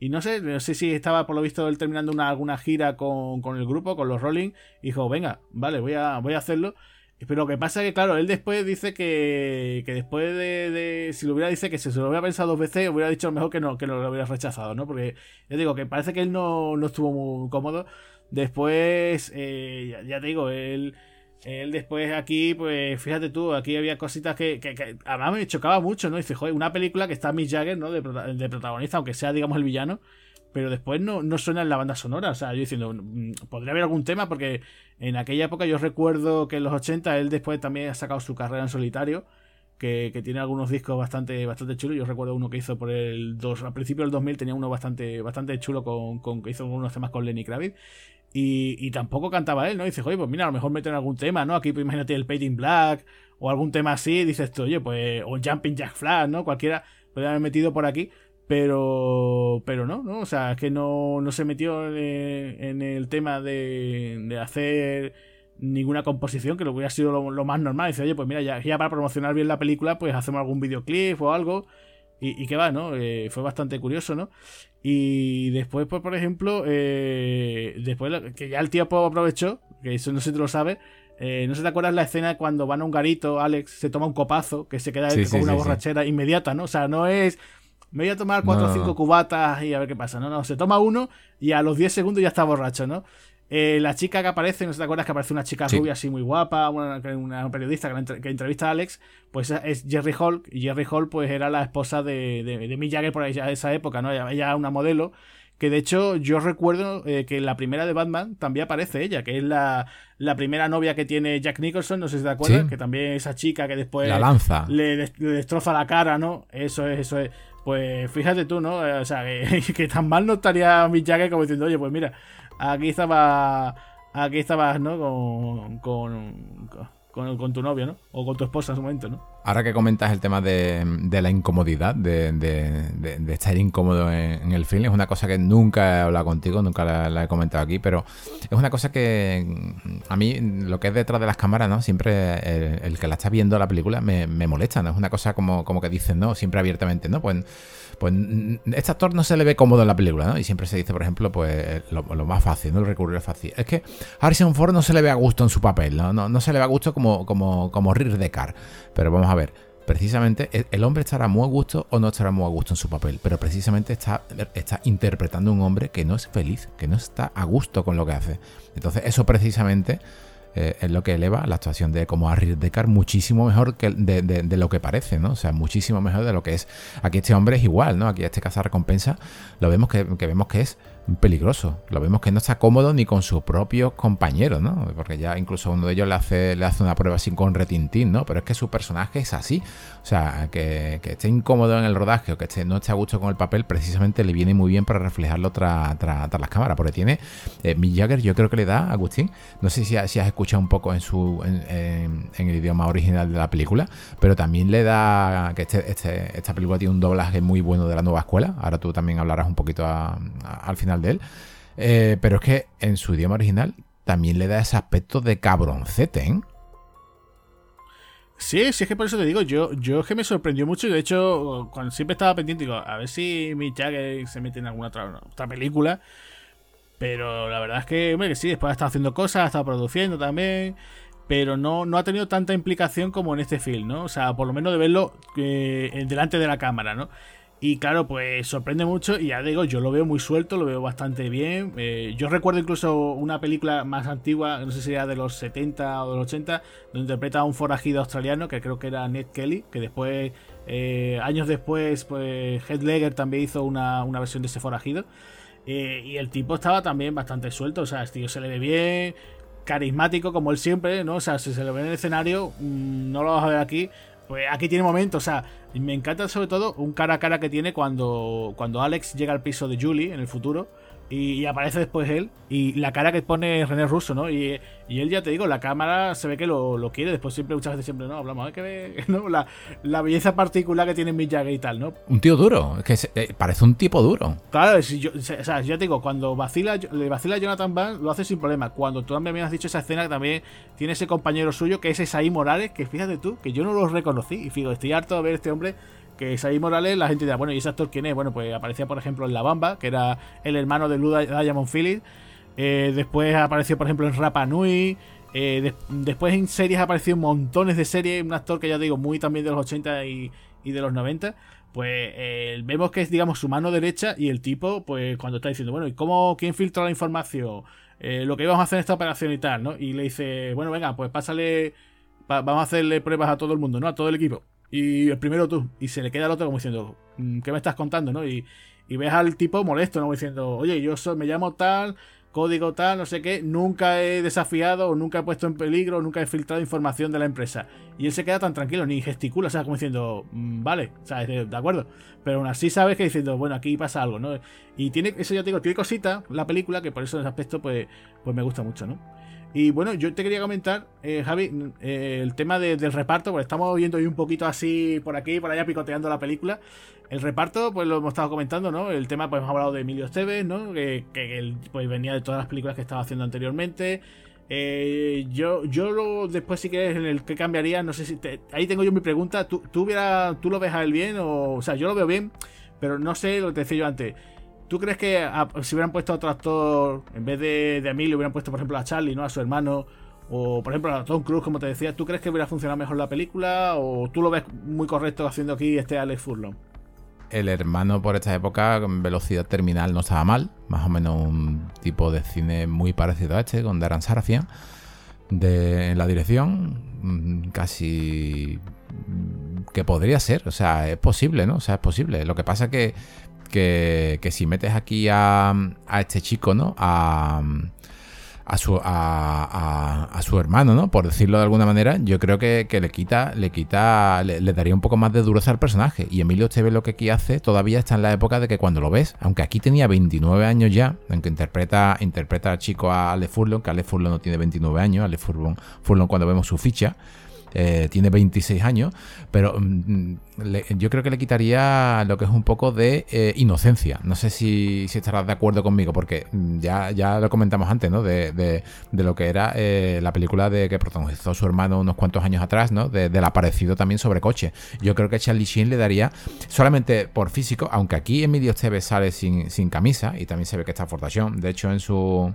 Y no sé, no sé si estaba por lo visto él terminando una, alguna gira con, el grupo, con los Rolling, y dijo, venga, vale, voy a, voy a hacerlo. Pero lo que pasa es que, claro, él después dice que, que después de, Si lo hubiera dice que se lo hubiera pensado dos veces, hubiera dicho mejor que no, que no lo hubiera rechazado, ¿no? Porque ya digo que parece que él no, no estuvo muy cómodo. Después, eh, ya, te digo, él él después aquí, pues fíjate tú, aquí había cositas que, que, además me chocaba mucho, ¿no? Dice, joder, una película que está Mick Jagger, ¿no? De, protagonista, aunque sea, digamos, el villano, pero después no, no suena en la banda sonora. O sea, yo diciendo, mm, podría haber algún tema, porque en aquella época yo recuerdo que en los 80 él después también ha sacado su carrera en solitario. Que, que, tiene algunos discos bastante, bastante chulos. Yo recuerdo uno que hizo por el 2, al principio del 2000 tenía uno bastante, bastante chulo con, con hizo unos temas con Lenny Kravitz. Y, tampoco cantaba él, ¿no? Y dice, oye, pues mira, a lo mejor meten algún tema, ¿no? Aquí, pues imagínate el Painting Black o algún tema así, dices tú, oye, pues, o Jumping Jack Flash, ¿no? Cualquiera podría haber metido por aquí, pero, pero no, ¿no? O sea, es que no, no se metió en, el tema de, de, hacer ninguna composición, que lo hubiera sido lo, más normal. Dice, oye, pues mira, ya, ya, para promocionar bien la película, pues hacemos algún videoclip o algo. Y, y que va, ¿no? Eh, fue bastante curioso, ¿no? Y después, pues, por ejemplo, eh, después que ya el tío aprovechó, que eso no sé si tú lo sabes, eh, ¿No se te acuerdas la escena cuando van a un garito, Alex se toma un copazo, que se queda con una borrachera inmediata, ¿no? O sea, no es. Me voy a tomar cuatro o cinco cubatas y a ver qué pasa. No, no, se toma uno y a los 10 segundos ya está borracho, ¿no? Eh, la chica que aparece, no sé te acuerdas que aparece una chica rubia así muy guapa, una, periodista que, entrevista a Alex, pues es Jerry Hall, y Jerry Hall pues era la esposa de, de, Mick Jagger por esa época, ¿no? Ella, ella una modelo, que de hecho yo recuerdo eh, que en la primera de Batman también aparece ella, que es la, primera novia que tiene Jack Nicholson, no sé si te acuerdas, que también esa chica que después la lanza. Le, destroza la cara, ¿no? Eso es, eso es. Pues fíjate tú, ¿no? O sea, que, tan mal no estaría Jagger como diciendo, oye, pues mira, aquí estaba, aquí estabas, ¿no? con, tu novio, ¿no? O con tu esposa en su momento, ¿no? Ahora que comentas el tema de, la incomodidad, de, estar incómodo en, el film, es una cosa que nunca he hablado contigo, nunca la, he comentado aquí, pero es una cosa que a mí, lo que es detrás de las cámaras, ¿no? Siempre el, que la está viendo la película me, molesta, ¿no? Es una cosa como, que dicen, ¿no? Siempre abiertamente, ¿no? Pues pues este actor no se le ve cómodo en la película, ¿no? Y siempre se dice, por ejemplo, pues lo, más fácil, ¿no? El recurrir fácil. Es que Harrison Ford no se le ve a gusto en su papel, ¿no? No, se le ve a gusto como, como, como de Car. Pero vamos a ver, precisamente el hombre estará muy a gusto o no estará muy a gusto en su papel, pero precisamente está, está interpretando a un hombre que no es feliz, que no está a gusto con lo que hace. Entonces eso precisamente eh, es lo que eleva la actuación de como Harry Deckard muchísimo mejor que de, lo que parece, ¿no? O sea, muchísimo mejor de lo que es. Aquí este hombre es igual, ¿no? Aquí este cazar recompensa lo vemos que, que vemos que es peligroso. Lo vemos que no está cómodo ni con sus propios compañeros, ¿no? Porque ya incluso uno de ellos le hace, le hace una prueba así con retintín, ¿no? Pero es que su personaje es así. O sea, que, esté incómodo en el rodaje o que esté, no esté a gusto con el papel, precisamente le viene muy bien para reflejarlo tras las cámaras. Porque tiene. Eh, Jagger, yo creo que le da, Agustín. No sé si, si has escuchado un poco en su en, el idioma original de la película, pero también le da. que este, este, esta película tiene un doblaje muy bueno de la nueva escuela. Ahora tú también hablarás un poquito al final de él. Eh, pero es que en su idioma original también le da ese aspecto de cabroncete, ¿eh? Sí, sí, es que por eso te digo, yo, yo es que me sorprendió mucho y de hecho, cuando siempre estaba pendiente, digo, a ver si mi Jagger se mete en alguna otra, película. Pero la verdad es que, hombre, que sí, después ha estado haciendo cosas, ha estado produciendo también. Pero no, no ha tenido tanta implicación como en este film, ¿no? O sea, por lo menos de verlo eh, delante de la cámara, ¿no? Y claro, pues sorprende mucho y ya digo, yo lo veo muy suelto, lo veo bastante bien. Eh, yo recuerdo incluso una película más antigua, no sé si era de los 70 o de los 80, donde interpreta a un forajido australiano, que creo que era Ned Kelly, que después, eh, años después, pues Heath también hizo una, versión de ese forajido. Eh, y el tipo estaba también bastante suelto, o sea, este tío se le ve bien, carismático como él siempre, ¿no? O sea, si se le ve en el escenario, mm, no lo vas a ver aquí, pues aquí tiene momentos, o sea, me encanta sobre todo un cara a cara que tiene cuando, cuando Alex llega al piso de Julie en el futuro y, aparece después él y la cara que pone René Russo, ¿no? Y, él ya te digo, la cámara se ve que lo, quiere, después siempre, muchas veces siempre, no, hablamos, hay que ver ¿no? la, la, belleza particular que tiene Mick Jagger y tal, ¿no? Un tío duro, es que eh, parece un tipo duro. Claro, si yo, o sea, ya te digo, cuando vacila, le vacila a Jonathan Van, lo hace sin problema. Cuando tú también me has dicho esa escena, también tiene ese compañero suyo que es Esaí Morales, que fíjate tú, que yo no lo reconocí, y fijo, estoy harto de ver este hombre que Saí Morales, la gente dirá, bueno, ¿y ese actor quién es? Bueno, pues aparecía, por ejemplo, en La Bamba, que era el hermano de Lou Diamond Phillips. Eh, después apareció, por ejemplo, en Rapa Nui. Eh, después en series ha aparecido montones de series. Un actor que ya digo, muy también de los 80 y, de los 90. Pues eh, vemos que es, digamos, su mano derecha. Y el tipo, pues cuando está diciendo, bueno, ¿y cómo, quién filtra la información? lo que íbamos a hacer en esta operación y tal, ¿no? Y le dice, bueno, venga, pues pásale. vamos a hacerle pruebas a todo el mundo, ¿no? A todo el equipo. Y el primero tú. Y se le queda al otro como diciendo, mm, ¿qué me estás contando? ¿no? Y, ves al tipo molesto, ¿no? Diciendo, oye, yo soy, me llamo tal, código tal, no sé qué, nunca he desafiado, nunca he puesto en peligro, nunca he filtrado información de la empresa. Y él se queda tan tranquilo, ni gesticula, o sea, como diciendo, mm, vale, o sea, de, acuerdo. Pero aún así sabes que diciendo, bueno, aquí pasa algo, ¿no? Y tiene, eso ya te digo, tiene cositas la película, que por eso en ese aspecto, pues, pues me gusta mucho, ¿no? Y bueno, yo te quería comentar, eh, Javi, eh, el tema del reparto, porque estamos viendo hoy un poquito así por aquí por allá picoteando la película. El reparto, pues lo hemos estado comentando, ¿no? El tema, pues hemos hablado de Emilio Esteves, ¿no? Que, él pues, venía de todas las películas que estaba haciendo anteriormente. Eh, yo, yo lo, después si quieres en el que cambiaría, no sé si ahí tengo yo mi pregunta. ¿Tú, tú, ¿Tú lo ves a él bien? O, o sea, yo lo veo bien, pero no sé lo que te decía yo antes. ¿Tú crees que si hubieran puesto a otro actor, en vez de, de Emilio, hubieran puesto, por ejemplo, a Charlie, ¿no? A su hermano, o por ejemplo a Tom Cruise, como te decía, ¿tú crees que hubiera funcionado mejor la película? ¿O tú lo ves muy correcto haciendo aquí este Alex Furlong? El hermano por esta época, con velocidad terminal, no estaba mal. Más o menos un tipo de cine muy parecido a este, con Darren Sarafian. De, en la dirección, mm, casi mm, que podría ser, o sea, es posible, ¿no? O sea, es posible. Lo que pasa que que, si metes aquí a, este chico, ¿no? A, a su, a, su hermano, ¿no? Por decirlo de alguna manera, yo creo que, le quita, le quita, le, daría un poco más de dureza al personaje. Y Emilio Esteve lo que aquí hace todavía está en la época de que cuando lo ves, aunque aquí tenía 29 años ya, aunque interpreta, interpreta al chico a Ale Furlong, que Ale Furlong no tiene 29 años, Ale Furlong, Furlong cuando vemos su ficha, eh, tiene 26 años, pero mm, yo creo que le quitaría lo que es un poco de eh, inocencia. No sé si, estarás de acuerdo conmigo, porque mm, ya, ya lo comentamos antes, ¿no? De, lo que era eh, la película de que protagonizó su hermano unos cuantos años atrás, ¿no? del aparecido también sobre coche. Yo creo que Charlie Sheen le daría, solamente por físico, aunque aquí Emilio Esteve sale sin, sin camisa y también se ve que está fortación. De hecho, en su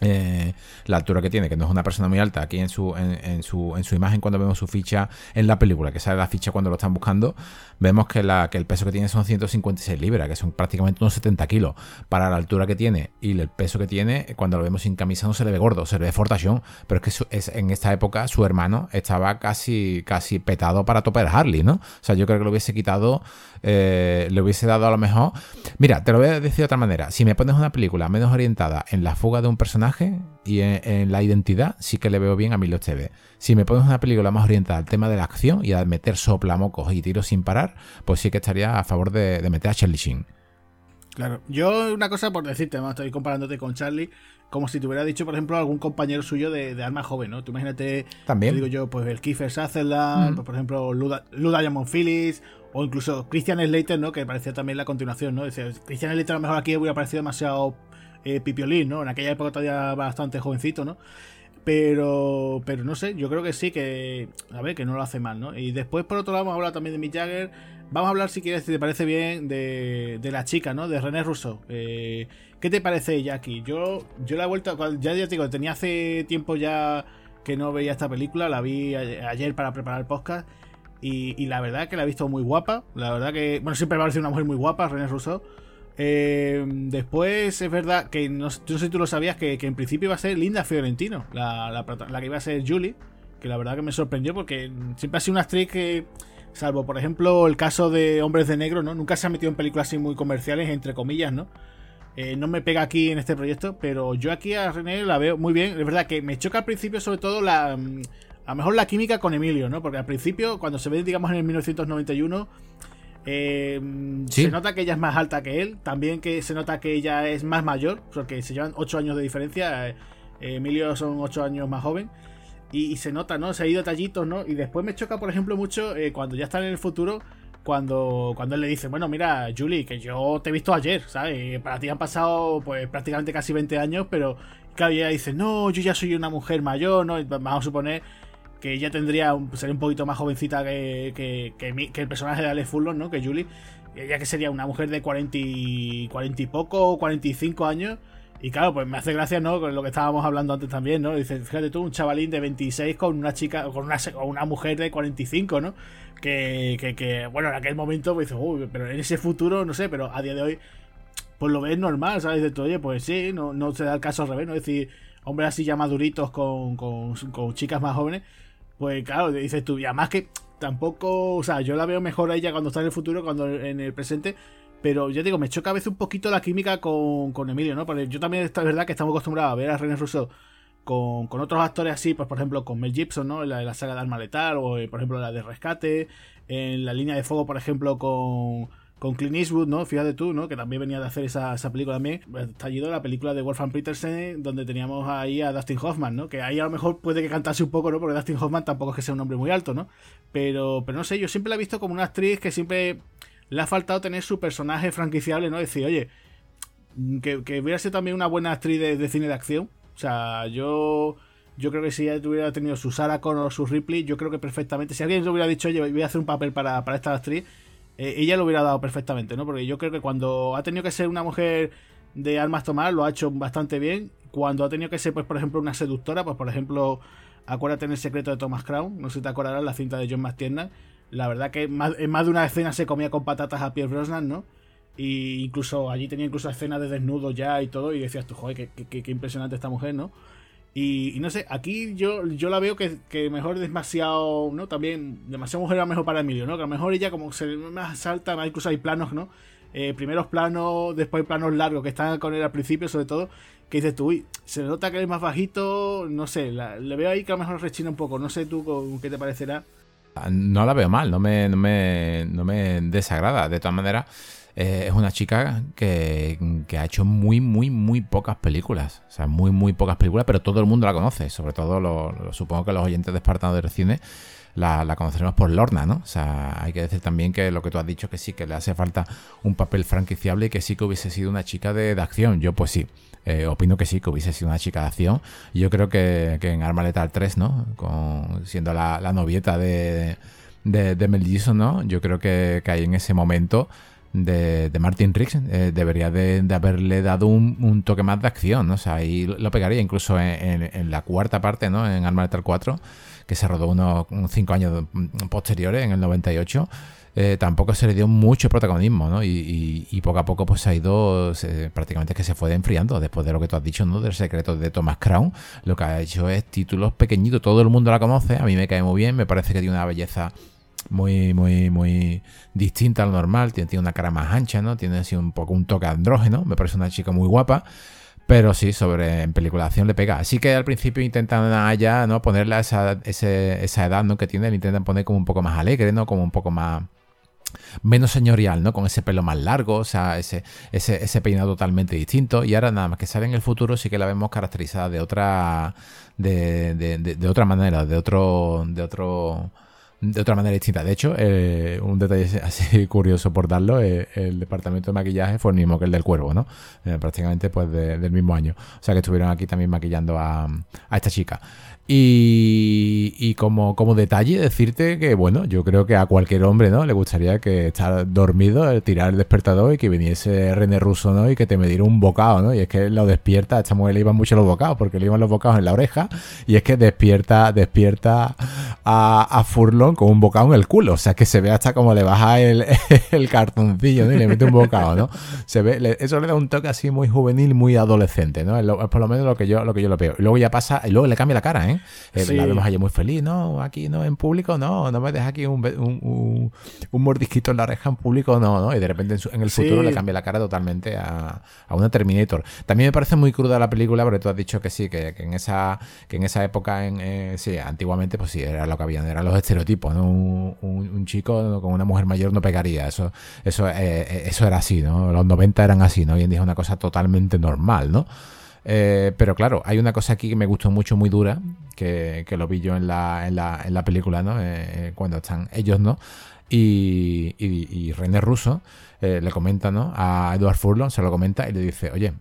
eh, la altura que tiene, que no es una persona muy alta, aquí en su, en, su, en su imagen cuando vemos su ficha en la película, que sale la ficha cuando lo están buscando, vemos que, el peso que tiene son 156 libras, que son prácticamente unos 70 kilos. Para la altura que tiene y el peso que tiene, cuando lo vemos sin camisa no se le ve gordo, se le ve fortachón, pero es que es, en esta época su hermano estaba casi, casi petado para topar Harley, ¿no? O sea, yo creo que lo hubiese quitado, eh, le hubiese dado a lo mejor... Mira, te lo voy a decir de otra manera, si me pones una película menos orientada en la fuga de un personaje, y en, la identidad sí que le veo bien a Milo TV. Si me pones una película más orientada al tema de la acción y a meter soplamocos y tiros sin parar, pues sí que estaría a favor de, meter a Charlie Sheen. Claro, yo una cosa por decirte, estoy comparándote con Charlie, como si te hubiera dicho, por ejemplo, algún compañero suyo de, de arma joven, ¿no? Tú imagínate, también digo yo, pues el Kiefer Sutherland, pues, por ejemplo, Luda, Diamond Phillips, o incluso Christian Slater, ¿no? Que parecía también la continuación, ¿no? Dice, Christian Slater a lo mejor aquí hubiera parecido demasiado eh, Pipiolín, ¿no? En aquella época todavía bastante jovencito, ¿no? Pero, pero no sé, yo creo que sí, que, a ver, que no lo hace mal, ¿no? Y después, por otro lado, vamos a hablar también de Mick Jagger. Vamos a hablar, si quieres, si te parece bien, de, de la chica, ¿no? De René Russo. Eh, ¿Qué te parece ella aquí? Yo, yo la he vuelto, ya, ya te digo, tenía hace tiempo ya que no veía esta película, la vi ayer para preparar el podcast. Y, y la verdad que la he visto muy guapa. La verdad que, bueno, siempre me parece una mujer muy guapa, René Russo. Eh, después es verdad que no, sé si tú lo sabías que, en principio iba a ser Linda Fiorentino, la, que iba a ser Julie, que la verdad que me sorprendió porque siempre ha sido una actriz que, salvo por ejemplo el caso de Hombres de Negro, ¿no? Nunca se ha metido en películas así muy comerciales, entre comillas, ¿no? Eh, no me pega aquí en este proyecto, pero yo aquí a René la veo muy bien. Es verdad que me choca al principio sobre todo la... Mm, a lo mejor la química con Emilio, ¿no? Porque al principio, cuando se ve, digamos, en el 1991 eh, se nota que ella es más alta que él. También que se nota que ella es más mayor, porque se llevan 8 años de diferencia. Eh, Emilio son 8 años más joven. Y, se nota, ¿no? Se ha ido tallitos, ¿no? Y después me choca, por ejemplo, mucho eh, cuando ya están en el futuro. Cuando, cuando él le dice, bueno, mira, Julie, que yo te he visto ayer, ¿sabes? Para ti han pasado, pues, prácticamente casi 20 años, pero claro, ella dice, no, yo ya soy una mujer mayor, ¿no? Vamos a suponer que ella tendría sería un poquito más jovencita que, que, el personaje de Alex Furlong, ¿no? Que Julie. Ella que sería una mujer de 40 y, 40 y poco, 45 años. Y claro, pues me hace gracia, ¿no? Con lo que estábamos hablando antes también, ¿no? Dice, fíjate tú, un chavalín de 26 con una chica, con una, una mujer de 45, ¿no? Que, que, que, bueno, en aquel momento, pues dices, uy, pero en ese futuro, no sé, pero a día de hoy, pues lo ves normal, ¿sabes? De todo, oye, pues sí, no, no se da el caso al revés, ¿no? Es decir, hombres así ya maduritos con, con, con chicas más jóvenes pues claro, dices tú, y además que tampoco, o sea, yo la veo mejor a ella cuando está en el futuro, cuando en el presente. Pero yo digo, me choca a veces un poquito la química con, con Emilio, ¿no? Porque yo también, es verdad que estamos acostumbrados a ver a René Russo con, con, otros actores así, pues por ejemplo con Mel Gibson, ¿no? En la, la saga de Arma Letal, o eh, por ejemplo la de Rescate, en la línea de fuego, por ejemplo, con, con Clint Eastwood, ¿no? Fíjate tú, ¿no? Que también venía de hacer esa, esa película también. Estallido la película de Wolfgang Petersen, donde teníamos ahí a Dustin Hoffman, ¿no? Que ahí a lo mejor puede que cantase un poco, ¿no? Porque Dustin Hoffman tampoco es que sea un hombre muy alto, ¿no? Pero, pero no sé, yo siempre la he visto como una actriz que siempre le ha faltado tener su personaje franquiciable, ¿no? Decir, oye, que, que hubiera sido también una buena actriz de, cine de acción. O sea, yo yo creo que si ella hubiera tenido su Sarah Connor o su Ripley, yo creo que perfectamente, si alguien le hubiera dicho, oye, voy a hacer un papel para, para esta actriz, eh, ella lo hubiera dado perfectamente, ¿no? Porque yo creo que cuando ha tenido que ser una mujer de armas tomar, lo ha hecho bastante bien. Cuando ha tenido que ser, pues, por ejemplo, una seductora, pues, por ejemplo, acuérdate en el secreto de Thomas Crown, no sé si te acordarás, la cinta de John McTiernan. La verdad que en más, de una escena se comía con patatas a Pierre Brosnan, ¿no? Y incluso allí tenía incluso escenas de desnudo ya y todo, y decías tú, joder, qué, qué impresionante esta mujer, ¿no? Y, no sé, aquí yo, yo la veo que, que, mejor demasiado, ¿no? También, demasiado mujer era mejor para Emilio, ¿no? Que a lo mejor ella como se más salta, incluso hay planos, ¿no? Eh, primeros planos, después planos largos que están con él al principio, sobre todo, que dices tú, uy, se nota que es más bajito, no sé, le veo ahí que a lo mejor rechina un poco, no sé tú con, qué te parecerá. No la veo mal, no me, no me, no me desagrada, de todas maneras eh, es una chica que, ha hecho muy, muy, muy pocas películas. O sea, muy, muy pocas películas, pero todo el mundo la conoce. Sobre todo, lo, supongo que los oyentes de Espartano del Cine la, conoceremos por Lorna, ¿no? O sea, hay que decir también que lo que tú has dicho, que sí, que le hace falta un papel franquiciable y que sí que hubiese sido una chica de, acción. Yo, pues sí. Eh, opino que sí, que hubiese sido una chica de acción. Yo creo que, en Arma Letal 3, ¿no? Con, siendo la, novieta de, de, Mel Gibson, ¿no? Yo creo que, que ahí en ese momento de, Martin Riggs eh, debería de, haberle dado un, toque más de acción, ¿no? O sea, ahí lo pegaría incluso en, la cuarta parte, ¿no? En Arma Letal 4, que se rodó unos cinco años posteriores, en el 98. Eh, tampoco se le dio mucho protagonismo, ¿no? Y, poco a poco pues ha ido, prácticamente que se fue enfriando después de lo que tú has dicho, ¿no? Del secreto de Thomas Crown. Lo que ha hecho es títulos pequeñitos, todo el mundo la conoce, a mí me cae muy bien, me parece que tiene una belleza muy, muy, muy distinta al normal. Tiene, tiene, una cara más ancha, ¿no? Tiene así un poco un toque andrógeno. Me parece una chica muy guapa. Pero sí, sobre en peliculación le pega. Así que al principio intentan allá, ¿no? Ponerle a esa, esa edad, ¿no? Que tiene, le intentan poner como un poco más alegre, ¿no? Como un poco más menos señorial, ¿no? Con ese pelo más largo, o sea, ese, ese, ese, peinado totalmente distinto. Y ahora nada más que sale en el futuro sí que la vemos caracterizada de otra, de, de otra manera, de otro, de otro de otra manera distinta. De hecho, eh, un detalle así curioso por darlo, eh, el departamento de maquillaje fue el mismo que el del cuervo, ¿no? Eh, prácticamente pues del mismo año. O sea que estuvieron aquí también maquillando a, a esta chica. Y, como, como detalle, decirte que, bueno, yo creo que a cualquier hombre, ¿no? Le gustaría que estar dormido, eh, tirar el despertador y que viniese René Russo, ¿no? Y que te me diera un bocado, ¿no? Y es que lo despierta, a esta mujer le iban mucho los bocados, porque le iban los bocados en la oreja, y es que despierta, despierta a, a Furlong con un bocado en el culo, o sea, que se ve hasta como le baja el, cartoncillo, ¿no? Y le mete un bocado, ¿no? Se ve, eso le da un toque así muy juvenil, muy adolescente, ¿no? Es, por lo menos lo que yo, lo que yo lo veo. Y luego ya pasa, y luego le cambia la cara, ¿eh? ¿Eh? La vemos allí muy feliz, ¿no? Aquí no, en público, no, no me deja aquí un, un, un, mordisquito en la oreja en público, no, ¿no? Y de repente en, el futuro le cambia la cara totalmente a, a, una Terminator. También me parece muy cruda la película, porque tú has dicho que sí, que, en esa que en esa época, en, eh, sí, antiguamente, pues sí, era lo que habían, eran los estereotipos, ¿no? Un, chico con una mujer mayor no pegaría, eso, eso, eh, eso era así, ¿no? Los 90 eran así, ¿no? Hoy en día es una cosa totalmente normal, ¿no? Eh, pero claro, hay una cosa aquí que me gustó mucho, muy dura, que, lo vi yo en la, en la, en la película, ¿no? Eh, cuando están ellos, ¿no? Y, y, René Russo eh, le comenta, ¿no? A Edward Furlong, se lo comenta y le dice, oye,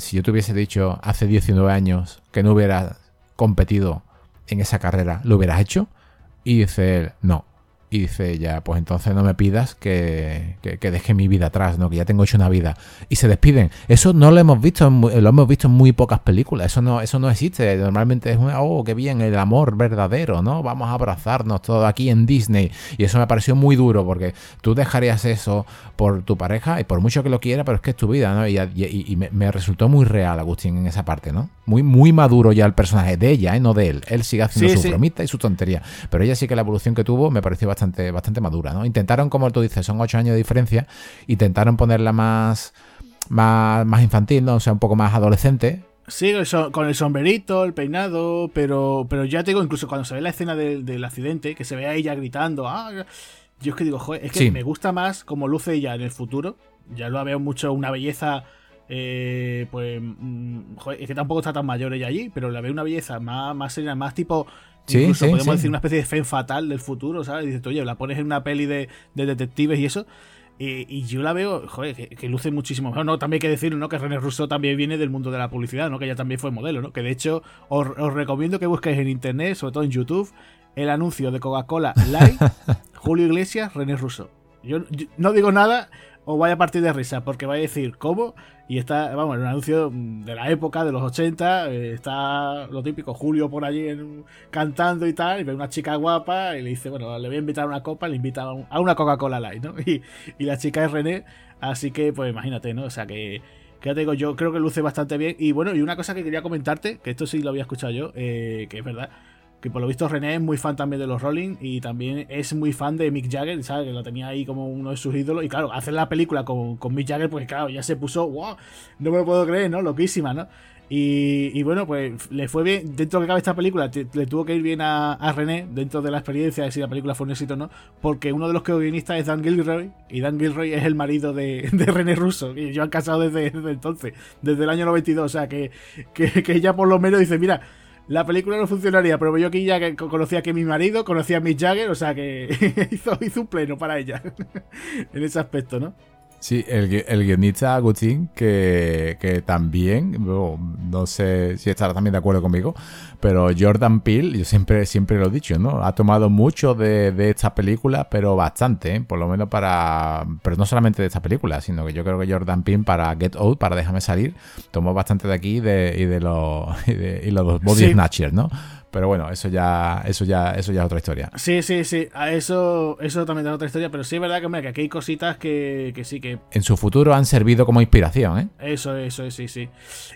si yo te hubiese dicho hace 19 años que no hubieras competido en esa carrera, ¿lo hubieras hecho? Y dice él, no, y dice ella, pues entonces no me pidas que, que, deje mi vida atrás, ¿no? Que ya tengo hecho una vida. Y se despiden. Eso no lo hemos visto, lo hemos visto en muy pocas películas. Eso no, eso no existe. Normalmente es un, oh, qué bien, el amor verdadero, ¿no? Vamos a abrazarnos todo aquí en Disney. Y eso me pareció muy duro porque tú dejarías eso por tu pareja y por mucho que lo quiera, pero es que es tu vida, ¿no? Y, y, me, resultó muy real, Agustín, en esa parte, ¿no? Muy, muy maduro ya el personaje de ella, ¿eh? No de él. Él sigue haciendo su bromita y su tontería. Pero ella sí que la evolución que tuvo me pareció bastante bastante, madura, ¿no? Intentaron, como tú dices, son ocho años de diferencia, intentaron ponerla más, más, más infantil, ¿no? O sea, un poco más adolescente, Sí, con el sombrerito, el peinado, pero, pero ya te digo, incluso cuando se ve la escena del, accidente, que se ve a ella gritando, ah, yo es que digo, joder, es que me gusta más como luce ella en el futuro. Ya lo veo mucho, una belleza. Eh, pues mm, joder, es que tampoco está tan mayor ella allí, pero la veo una belleza más, más serena, más tipo Sí, incluso podemos decir una especie de fe fatal del futuro, ¿sabes? Dices, oye, la pones en una peli de, de detectives y eso, y, yo la veo, joder, que, luce muchísimo mejor. No, también hay que decir, ¿no? Que René Russo también viene del mundo de la publicidad, ¿no? Que ella también fue modelo, ¿no? Que de hecho os, recomiendo que busquéis en internet, sobre todo en YouTube, el anuncio de Coca-Cola Light, Julio Iglesias, René Russo. yo, no digo nada, o vaya a partir de risa, porque va a decir cómo. Y está, vamos, en un anuncio de la época, de los 80, eh, está lo típico, Julio por allí cantando y tal, y ve una chica guapa y le dice, bueno, le voy a invitar a una copa, le invita a, una Coca-Cola Light, ¿no? Y, la chica es René, así que, pues imagínate, ¿no? O sea que, que ya te digo, yo creo que luce bastante bien. Y bueno, y una cosa que quería comentarte, que esto sí lo había escuchado yo, eh, que es verdad que por lo visto René es muy fan también de los Rolling y también es muy fan de Mick Jagger, ¿sabes? Que lo tenía ahí como uno de sus ídolos. Y claro, hacer la película con, con Mick Jagger, pues claro, ya se puso, wow, no me lo puedo creer, ¿no? Loquísima, ¿no? Y, bueno, pues le fue bien, dentro de que cabe esta película, le tuvo que ir bien a, René, dentro de la experiencia de si la película fue un éxito o no, porque uno de los que guionistas es Dan Gilroy, y Dan Gilroy es el marido de, René Russo, y yo han casado desde, entonces, desde el año 92, o sea que, que, que ella por lo menos dice, mira, la película no funcionaría, pero yo aquí ya conocía que mi marido, conocía a Mick Jagger, o sea que hizo, hizo un pleno para ella en ese aspecto, ¿no? Sí, el, el guionista Agustín, que, que también, no sé si estará también de acuerdo conmigo, pero Jordan Peele, yo siempre, siempre lo he dicho, ¿no? Ha tomado mucho de, de esta película, pero bastante, ¿eh? por lo menos para. Pero no solamente de esta película, sino que yo creo que Jordan Peele para Get Out, para Déjame Salir, tomó bastante de aquí de, y de los, y de, y los Body Snatchers, ¿no? Pero bueno, eso ya, eso ya, eso ya es otra historia. Sí, sí, sí. A eso, eso también es otra historia. Pero sí es verdad que, aquí hay cositas que, sí que. En su futuro han servido como inspiración, ¿eh? Eso, eso, sí, sí.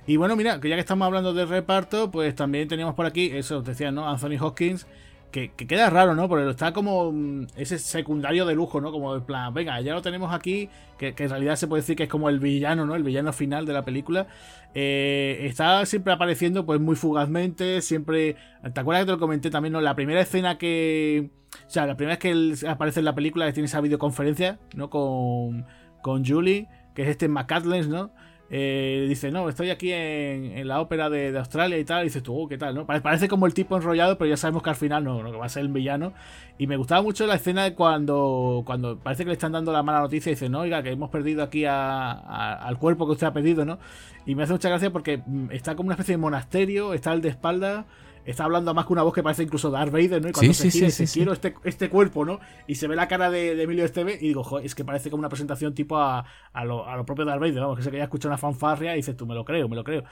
Y bueno, mira, que ya que estamos hablando de reparto, pues también teníamos por aquí, eso decía, ¿no? Anthony Hopkins que, queda raro, ¿no? Porque está como mm, ese secundario de lujo, ¿no? Como el plan, venga, ya lo tenemos aquí, que, en realidad se puede decir que es como el villano, ¿no? El villano final de la película. Eh, está siempre apareciendo, pues muy fugazmente, siempre... ¿Te acuerdas que te lo comenté también, ¿no? La primera escena que... O sea, la primera vez que aparece en la película, tiene esa videoconferencia, ¿no? Con, con Julie, que es este McCatlins, ¿no? Eh, dice, no, estoy aquí en, la ópera de, Australia y tal. Y dices tú, oh, ¿qué tal? ¿no? Parece como el tipo enrollado, pero ya sabemos que al final no, no que va a ser el villano. Y me gustaba mucho la escena de cuando, cuando parece que le están dando la mala noticia y dice, no, oiga, que hemos perdido aquí al cuerpo que usted ha pedido, ¿no? Y me hace mucha gracia porque mm, está como una especie de monasterio, está el de espalda está hablando más que una voz que parece incluso Darth Vader, ¿no? Y cuando se gira, quiero este, este, cuerpo, ¿no? Y se ve la cara de, Emilio Esteve y digo, joder, es que parece como una presentación tipo a, a, lo, a lo propio Darth Vader, vamos, que se que ya escucha una fanfarria y dices, tú me lo creo, me lo creo.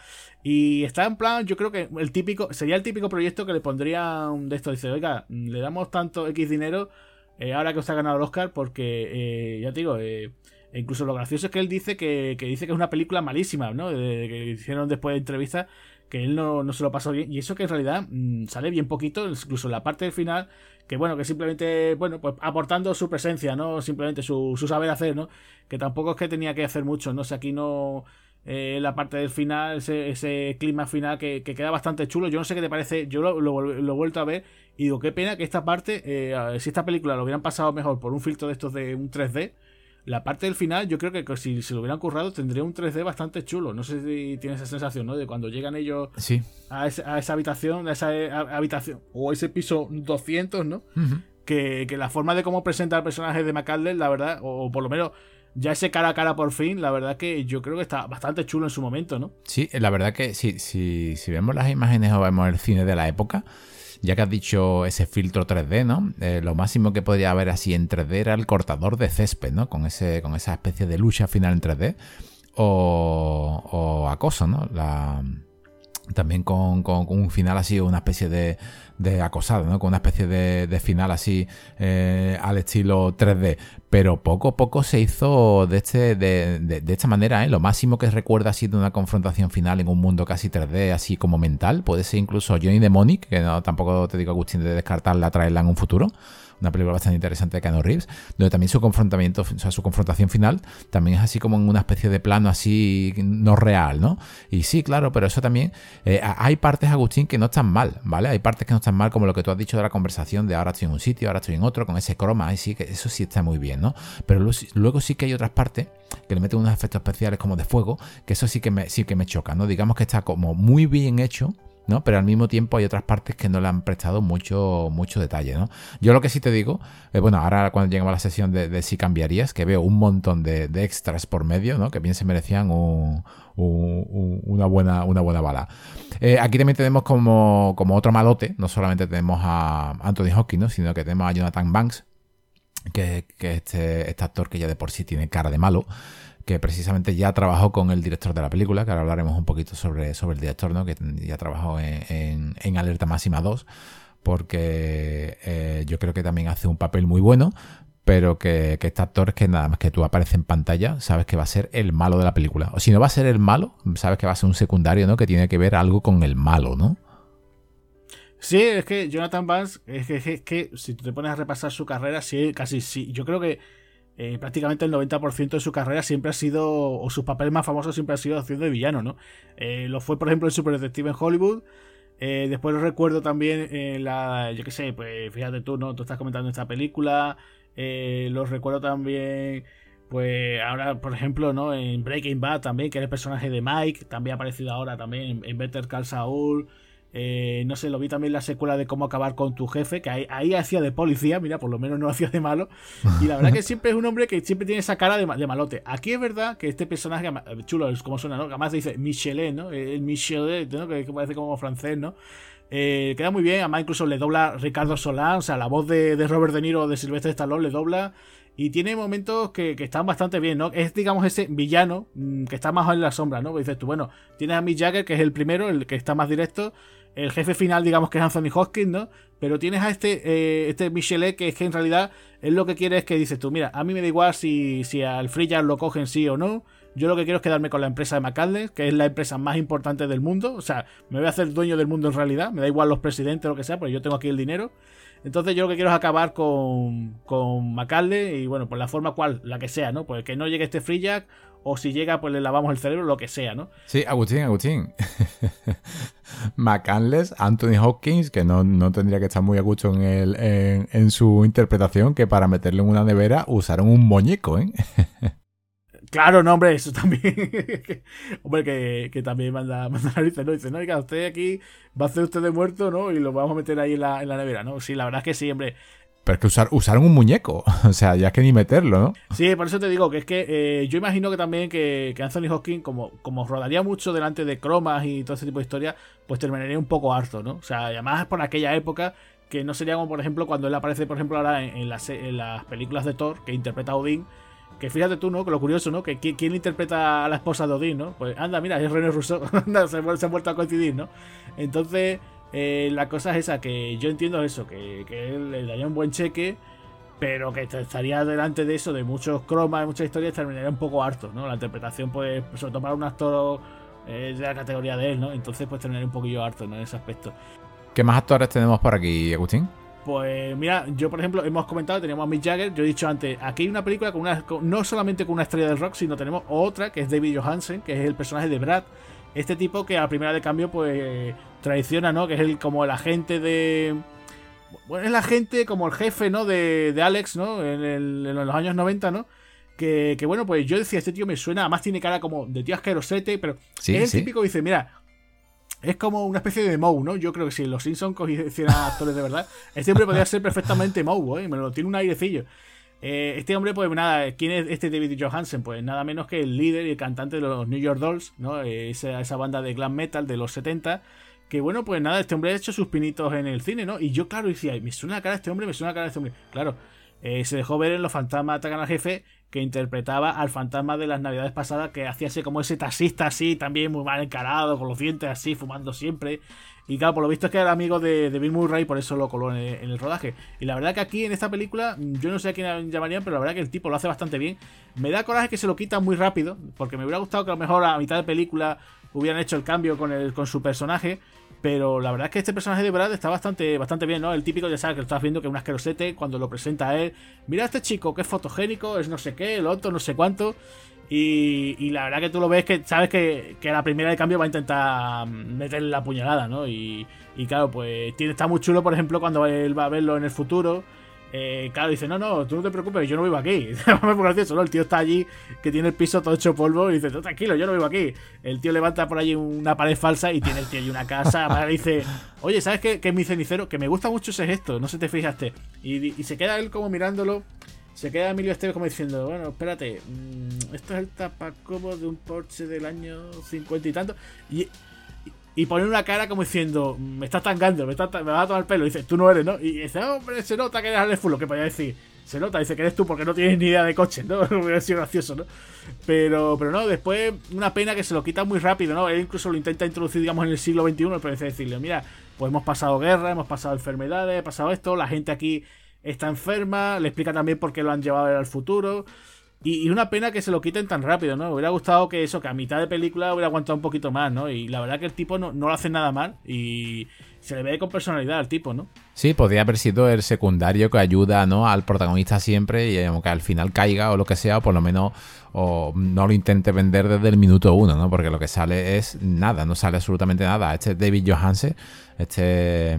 Y está en plan, yo creo que el típico, sería el típico proyecto que le pondrían de esto, dice, oiga, le damos tanto X dinero eh, ahora que usted ha ganado el Oscar porque, eh, ya te digo, eh, incluso lo gracioso es que él dice que, que dice que es una película malísima, ¿no? De, que hicieron después de entrevistas que él no, se lo pasó bien. Y eso que en realidad mm, sale bien poquito, incluso en la parte del final, que bueno, que simplemente, bueno, pues aportando su presencia, ¿no? Simplemente su, su saber hacer, ¿no? Que tampoco es que tenía que hacer mucho, ¿no? sé, aquí no. Eh, la parte del final, ese, ese clima final que, queda bastante chulo. Yo no sé qué te parece, yo lo, lo, he vuelto a ver y digo, qué pena que esta parte, eh, si esta película lo hubieran pasado mejor por un filtro de estos de un 3D, la parte del final, yo creo que si se lo hubieran currado, tendría un 3D bastante chulo. No sé si tienes esa sensación, ¿no? De cuando llegan ellos a, esa habitación, a esa eh, habitación, o ese piso 200, ¿no? que, la forma de cómo presenta el personaje de McCandless, la verdad, o, por lo menos ya ese cara a cara por fin, la verdad que yo creo que está bastante chulo en su momento, ¿no? Sí, la verdad que si, si, si vemos las imágenes o vemos el cine de la época, ya que has dicho ese filtro 3D, ¿no? Eh, lo máximo que podría haber así en 3D era el cortador de césped, ¿no? Con, ese, con esa especie de lucha final en 3D. O, acoso, ¿no? También con, un final así, una especie de, de acosado, ¿no? Con una especie de, final así eh, al estilo 3D. Pero poco a poco se hizo de, este, de, de, esta manera, ¿eh? Lo máximo que recuerda así de una confrontación final en un mundo casi 3D, así como mental. Puede ser incluso Johnny Demonic, que no, tampoco te digo Agustín de descartarla, traerla en un futuro una película bastante interesante de Keanu Reeves, donde también su confrontamiento, o sea, su confrontación final también es así como en una especie de plano así no real, ¿no? Y sí, claro, pero eso también, eh, hay partes, Agustín, que no están mal, ¿vale? Hay partes que no están mal como lo que tú has dicho de la conversación de ahora estoy en un sitio, ahora estoy en otro, con ese croma, y sí, que eso sí está muy bien, ¿no? Pero luego, sí que hay otras partes que le meten unos efectos especiales como de fuego, que eso sí que me, sí que me choca, ¿no? Digamos que está como muy bien hecho, ¿no? Pero al mismo tiempo hay otras partes que no le han prestado mucho, mucho detalle, ¿no? Yo lo que sí te digo, eh, bueno, ahora cuando lleguemos a la sesión de, si cambiarías, que veo un montón de, extras por medio, ¿no? Que bien se merecían una, buena, una buena bala. Eh, aquí también tenemos como, como otro malote, no solamente tenemos a Anthony Hopkins, sino que tenemos a Jonathan Banks, que, este, este actor que ya de por sí tiene cara de malo que precisamente ya trabajó con el director de la película, que ahora hablaremos un poquito sobre, sobre el director, ¿no? que ya trabajó en, en, Alerta Máxima 2, porque eh, yo creo que también hace un papel muy bueno, pero que, que este actor es que nada más que tú apareces en pantalla, sabes que va a ser el malo de la película. O si no va a ser el malo, sabes que va a ser un secundario, ¿no? Que tiene que ver algo con el malo, ¿no? Sí, es que Jonathan Vance, es que, es que si te pones a repasar su carrera, sí, casi sí. Yo creo que eh, prácticamente el 90% de su carrera siempre ha sido, o sus papeles más famosos siempre han sido haciendo de villano, ¿no? Eh, lo fue, por ejemplo, en Super Detective en Hollywood. Eh, después recuerdo también en la, yo qué sé, pues fíjate tú, ¿no? Tú estás comentando esta película. lo recuerdo también, pues ahora, por ejemplo, ¿no? En Breaking Bad también, que era el personaje de Mike. También ha aparecido ahora también en Better Call Saul. Eh, no sé, lo vi también la secuela de cómo acabar con tu jefe, que ahí, hacía de policía, mira, por lo menos no hacía de malo. Y la verdad que siempre es un hombre que siempre tiene esa cara de, malote. Aquí es verdad que este personaje, chulo, es como suena, ¿no? Además dice Michelet, ¿no? El Michelet, ¿no? Que, parece como francés, ¿no? Eh, queda muy bien, además incluso le dobla Ricardo Solán, o sea, la voz de, Robert De Niro de Silvestre Stallone le dobla. Y tiene momentos que, están bastante bien, ¿no? Es, digamos, ese villano mm, que está más en la sombra, ¿no? dices tú, bueno, tienes a Mick Jagger, que es el primero, el que está más directo, el jefe final, digamos que es Anthony Hopkins, ¿no? Pero tienes a este, eh, este Michelet que es que en realidad él lo que quiere es que dices tú, mira, a mí me da igual si, si al Freejar lo cogen sí o no. Yo lo que quiero es quedarme con la empresa de McCandless, que es la empresa más importante del mundo. O sea, me voy a hacer dueño del mundo en realidad. Me da igual los presidentes lo que sea, porque yo tengo aquí el dinero. Entonces yo lo que quiero es acabar con, con y bueno, por la forma cual, la que sea, ¿no? Pues que no llegue este Free o si llega pues le lavamos el cerebro, lo que sea, ¿no? Sí, Agustín, Agustín. McCandless, Anthony Hopkins, que no, tendría que estar muy a gusto en, el, en, su interpretación, que para meterle en una nevera usaron un muñeco, ¿eh? Claro, no, hombre, eso también. hombre, que, también manda, manda narices, ¿no? Dice, no, oiga, usted aquí va a hacer usted de muerto, ¿no? Y lo vamos a meter ahí en la, en la nevera, ¿no? Sí, la verdad es que sí, hombre. Pero es que usar, usaron un muñeco, o sea, ya que ni meterlo, ¿no? Sí, por eso te digo que es que eh, yo imagino que también que, Anthony Hopkins, como, como rodaría mucho delante de cromas y todo ese tipo de historias, pues terminaría un poco harto, ¿no? O sea, además por aquella época que no sería como, por ejemplo, cuando él aparece, por ejemplo, ahora en, las, en las películas de Thor, que interpreta a Odín, que fíjate tú, ¿no? Que lo curioso, ¿no? Que quién interpreta a la esposa de Odín, ¿no? Pues anda, mira, es René Rousseau, se, se ha vuelto a coincidir, ¿no? Entonces, eh, la cosa es esa, que yo entiendo eso, que, que él le daría un buen cheque pero que estaría delante de eso, de muchos cromas, de muchas historias, terminaría un poco harto, ¿no? La interpretación, pues, sobre todo para un actor eh, de la categoría de él, ¿no? Entonces, pues, terminaría un poquillo harto, ¿no? En ese aspecto. ¿Qué más actores tenemos por aquí, Agustín? Pues mira, yo por ejemplo hemos comentado, teníamos a Mick Jagger, yo he dicho antes, aquí hay una película con una, no solamente con una estrella del rock, sino tenemos otra que es David Johansen, que es el personaje de Brad, este tipo que a primera de cambio pues traiciona, ¿no? Que es el como el agente de bueno, es la gente como el jefe, ¿no? De, de Alex, ¿no? En, los años 90, ¿no? Que, que, bueno, pues yo decía, este tío me suena, además tiene cara como de tío asquerosete, pero es el típico dice, mira, es como una especie de Moe, ¿no? Yo creo que si los Simpsons hicieran actores de verdad, este hombre podría ser perfectamente Moe, ¿eh? Me lo tiene un airecillo. Eh, este hombre, pues nada, ¿quién es este David Johansen? Pues nada menos que el líder y el cantante de los New York Dolls, ¿no? Eh, esa, esa banda de glam metal de los 70 que bueno, pues nada, este hombre ha hecho sus pinitos en el cine, ¿no? Y yo, claro, decía, me suena la cara de este hombre, me suena la cara este hombre. Claro, eh, se dejó ver en Los Fantasmas Atacan al Jefe, que interpretaba al fantasma de las navidades pasadas, que hacía así como ese taxista así, también muy mal encarado, con los dientes así, fumando siempre. Y claro, por lo visto es que era amigo de, Bill Murray, por eso lo coló en el, rodaje. Y la verdad que aquí en esta película, yo no sé a quién llamarían, pero la verdad que el tipo lo hace bastante bien. Me da coraje que se lo quita muy rápido, porque me hubiera gustado que a lo mejor a mitad de película hubieran hecho el cambio con, el, con su personaje. Pero la verdad es que este personaje de Brad está bastante, bastante bien, ¿no? El típico, ya sabes, que lo estás viendo que es un asquerosete cuando lo presenta a él. Mira a este chico que es fotogénico, es no sé qué, el otro, no sé cuánto. Y, la verdad que tú lo ves que sabes que, que la primera de cambio va a intentar meterle la puñalada, ¿no? Y, y claro, pues tiene, está muy chulo, por ejemplo, cuando él va a verlo en el futuro eh, claro, dice, no, no, tú no te preocupes, yo no vivo aquí. gracioso, ¿no? El tío está allí, que tiene el piso todo hecho polvo, y dice, tú tranquilo, yo no vivo aquí. El tío levanta por allí una pared falsa y tiene el tío allí una casa. dice, oye, ¿sabes qué, que es mi cenicero? Que me gusta mucho ese gesto, no sé si te fijaste. Y, se queda él como mirándolo. Se queda Emilio Esteves como diciendo, bueno, espérate, mm, esto es el tapacobo de un Porsche del año 50 y tanto. Y y poner una cara como diciendo, me estás tangando, me, estás, me vas a tomar el pelo. Y dice, tú no eres, ¿no? Y dice, hombre, se nota que eres Alex Full, que podía decir. Se nota, dice que eres tú porque no tienes ni idea de coche, ¿no? Hubiera sido gracioso, ¿no? Pero, pero no, después una pena que se lo quita muy rápido, ¿no? Él incluso lo intenta introducir, digamos, en el siglo XXI, pero dice decirle, mira, pues hemos pasado guerra, hemos pasado enfermedades, ha pasado esto, la gente aquí está enferma, le explica también por qué lo han llevado al futuro. Y, una pena que se lo quiten tan rápido, ¿no? Hubiera gustado que eso, que a mitad de película hubiera aguantado un poquito más, ¿no? Y la verdad que el tipo no, no lo hace nada mal y se le ve con personalidad al tipo, ¿no? Sí, podría haber sido el secundario que ayuda, ¿no? Al protagonista siempre y aunque al final caiga o lo que sea, o por lo menos o no lo intente vender desde el minuto uno, ¿no? Porque lo que sale es nada, no sale absolutamente nada. Este David Johansen, este,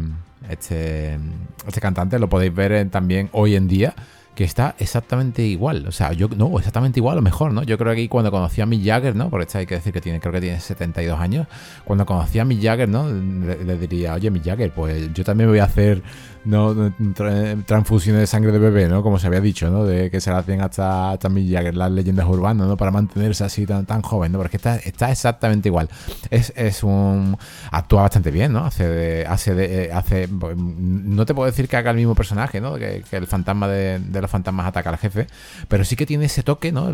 este, este cantante, lo podéis ver también hoy en día que está exactamente igual. O sea, yo no, exactamente igual o mejor, ¿no? Yo creo que cuando conocí a Mick Jagger, ¿no? Porque hay que decir que tiene, creo que tiene 72 años. Cuando conocí a Mick Jagger, ¿no? Le, diría, oye, Mick Jagger, pues yo también voy a hacer no transfusiones de sangre de bebé, ¿no? Como se había dicho, ¿no? De que se la hacen hasta, hasta Jagger, las leyendas urbanas, ¿no? Para mantenerse así tan, tan joven, ¿no? Porque está, está exactamente igual. Es, es un... Actúa bastante bien, ¿no? Hace de, hace de, eh, hace... No te puedo decir que haga el mismo personaje, ¿no? Que, el fantasma de los fantasmas ataca al jefe, pero sí que tiene ese toque, ¿no?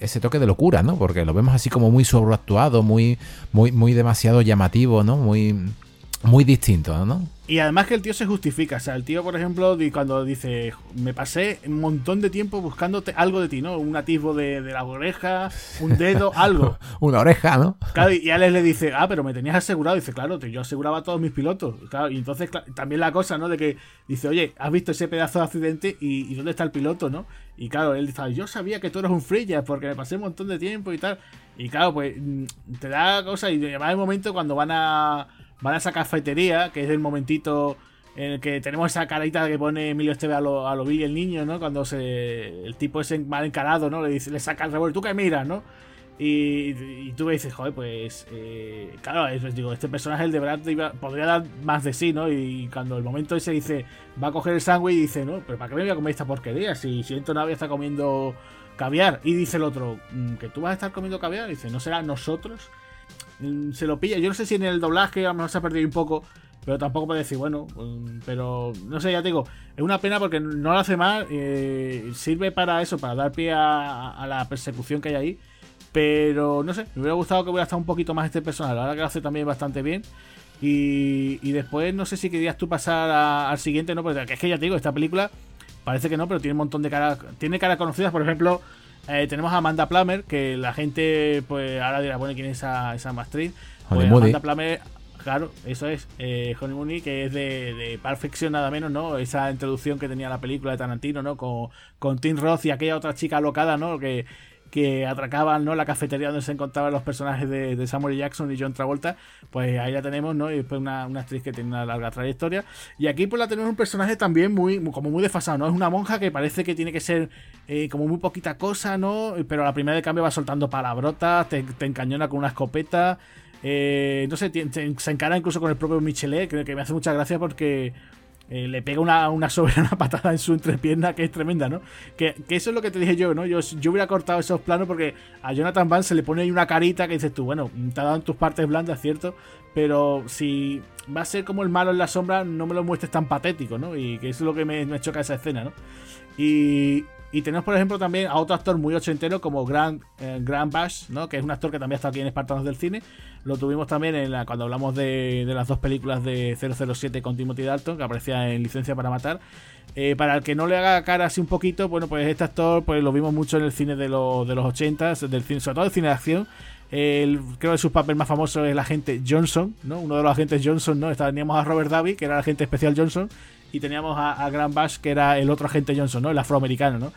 ese toque de locura, ¿no? Porque lo vemos así como muy sobreactuado, muy, muy, muy demasiado llamativo, ¿no? Muy, muy distinto, ¿no? Y además que el tío se justifica. O sea, el tío, por ejemplo, cuando dice, me pasé un montón de tiempo buscando algo de ti, ¿no? Un atisbo de, la oreja, un dedo, algo. Una oreja, ¿no? Claro, y Alex le dice, ah, pero me tenías asegurado. dice, claro, yo aseguraba a todos mis pilotos. Claro, y entonces también la cosa, ¿no? De que dice, oye, ¿has visto ese pedazo de accidente? ¿Y, dónde está el piloto, no? Y claro, él dice, yo sabía que tú eras un freya porque me pasé un montón de tiempo y tal. Y claro, pues mm, te da cosa. Y además el momento cuando van a van a esa cafetería, que es el momentito en el que tenemos esa carita que pone Emilio Esteve a lo, a lo el niño, ¿no? Cuando se, el tipo es mal encarado, ¿no? Le, dice, le saca el revólver, tú que miras, ¿no? Y, y, tú me dices, joder, pues eh, claro, es, digo, este personaje, el de Brad, podría dar más de sí, ¿no? Y cuando el momento ese dice, va a coger el sándwich y dice, no, pero ¿para qué me voy a comer esta porquería? Si siento nada, está comiendo caviar. Y dice el otro, mm, ¿que tú vas a estar comiendo caviar? Y dice, ¿no será nosotros? Mm, se lo pilla. Yo no sé si en el doblaje a lo mejor se ha perdido un poco, pero tampoco puede decir, bueno, mm, pero no sé, ya te digo, es una pena porque no lo hace mal, eh, sirve para eso, para dar pie a, la persecución que hay ahí. Pero no sé, me hubiera gustado que hubiera estado un poquito más este personaje. La verdad que lo hace también bastante bien. Y, después no sé si querías tú pasar al siguiente, ¿no? Porque es que ya te digo, esta película parece que no, pero tiene un montón de caras. Tiene caras conocidas, por ejemplo, eh, tenemos a Amanda Plummer, que la gente, pues ahora dirá, bueno, ¿quién es esa, esa Pues Amanda Plummer, claro, eso es. Eh, Honey que es de, de Perfección nada menos, ¿no? Esa introducción que tenía la película de Tarantino, ¿no? Con, con Tim Roth y aquella otra chica alocada, ¿no? Que, que atracaban ¿no? la cafetería donde se encontraban los personajes de, Samuel Jackson y John Travolta, pues ahí la tenemos, ¿no? Y después una, actriz que tiene una larga trayectoria. Y aquí pues la tenemos un personaje también muy, como muy desfasado, ¿no? Es una monja que parece que tiene que ser eh, como muy poquita cosa, ¿no? Pero a la primera de cambio va soltando palabrotas, te, encañona con una escopeta. Eh, no sé, se encara incluso con el propio Michelet, que, que me hace mucha gracia porque eh, le pega una, una soberana patada en su entrepierna que es tremenda, ¿no? Que, eso es lo que te dije yo, ¿no? Yo, yo hubiera cortado esos planos porque a Jonathan Van se le pone ahí una carita que dices tú, bueno, te ha dado en tus partes blandas, ¿cierto? Pero si va a ser como el malo en la sombra, no me lo muestres tan patético, ¿no? Y que eso es lo que me, me choca esa escena, ¿no? Y, y tenemos, por ejemplo, también a otro actor muy ochentero como Grant, eh, Bash, ¿no? que es un actor que también estado aquí en Espartanos del Cine. Lo tuvimos también en la, cuando hablamos de, las dos películas de 007 con Timothy Dalton, que aparecía en Licencia para Matar. Eh, para el que no le haga cara así un poquito, bueno, pues este actor pues lo vimos mucho en el cine de, los de los 80, del cine, sobre todo el cine de acción. Creo que su papel más famoso es el agente Johnson, ¿no? Uno de los agentes Johnson, ¿no? Teníamos a Robert Davi, que era el agente especial Johnson, y teníamos a, Grant Bash, que era el otro agente Johnson, ¿no? El afroamericano, ¿no?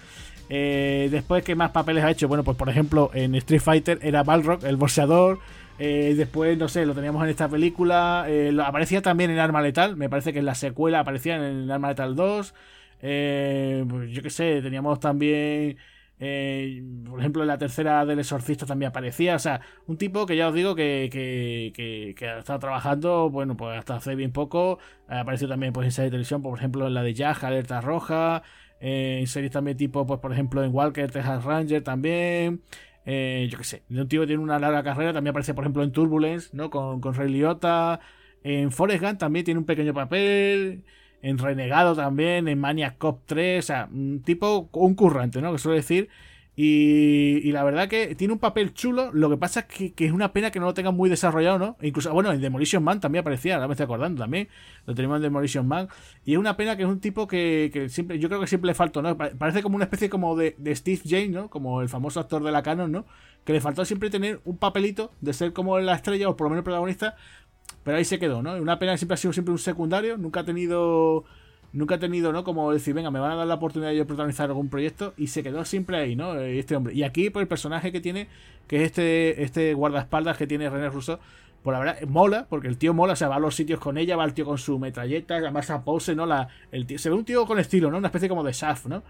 Eh, después, ¿qué más papeles ha hecho? Bueno, pues por ejemplo, en Street Fighter era Balrog, el boxeador. Eh, después, no sé, lo teníamos en esta película. Eh, aparecía también en Arma Letal. Me parece que en la secuela aparecía en Arma Letal 2. pues yo qué sé, teníamos también. Por ejemplo, en la tercera del Exorcista también aparecía. O sea, un tipo que ya os digo que, que, que, ha estado trabajando, bueno, pues hasta hace bien poco. Apareció también pues, en serie de televisión, por ejemplo, en la de Jack, Alerta Roja. Eh, en series también tipo, pues por ejemplo en Walker, Texas Ranger también. Eh, yo qué sé, un tío que tiene una larga carrera, también aparece por ejemplo en Turbulence, ¿no? Con, con Ray Liotta. En Forrest Gump también tiene un pequeño papel. En Renegado también, en Maniac Cop 3, o sea, un tipo, un currante, ¿no? Que suele decir. Y, la verdad que tiene un papel chulo. Lo que pasa es que, es una pena que no lo tengan muy desarrollado, ¿no? Incluso, bueno, en Demolition Man también aparecía, ahora me estoy acordando también. Lo tenemos en Demolition Man. Y es una pena que es un tipo que, siempre, yo creo que siempre le faltó, ¿no? Parece como una especie como de, Steve Jane, ¿no? Como el famoso actor de la Canon, ¿no? Que le faltó siempre tener un papelito de ser como la estrella o por lo menos el protagonista. Pero ahí se quedó, ¿no? Una pena que siempre ha sido siempre un secundario. Nunca ha tenido nunca ha tenido, ¿no? Como decir, venga, me van a dar la oportunidad de yo protagonizar algún proyecto y se quedó siempre ahí, ¿no? Eh, este hombre. Y aquí, por el personaje que tiene, que es este, este guardaespaldas que tiene René Russo, por la verdad, mola, porque el tío mola, o sea, va a los sitios con ella, va el tío con su metralleta, además a pose, ¿no? La, el tío, se ve un tío con estilo, ¿no? Una especie como de Shaft, ¿no?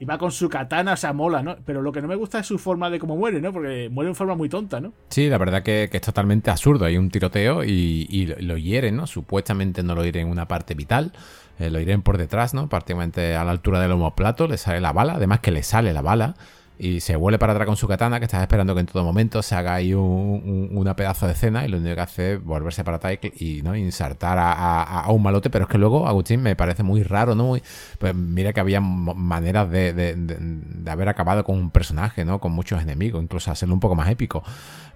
Y va con su katana, o sea, mola, ¿no? Pero lo que no me gusta es su forma de cómo muere, ¿no? Porque muere en forma muy tonta, ¿no? Sí, la verdad que, es totalmente absurdo. Hay un tiroteo y, y lo hieren, ¿no? Supuestamente no lo hieren en una parte vital, eh, lo iré por detrás, ¿no? Prácticamente a la altura del homoplato, le sale la bala, además que le sale la bala y se vuelve para atrás con su katana, que estás esperando que en todo momento se haga ahí un, una pedazo de escena y lo único que hace es volverse para atrás y ¿no? insertar a, un malote, pero es que luego Agustín me parece muy raro, ¿no? pues mira que había maneras de, de, haber acabado con un personaje, ¿no? Con muchos enemigos, incluso hacerlo un poco más épico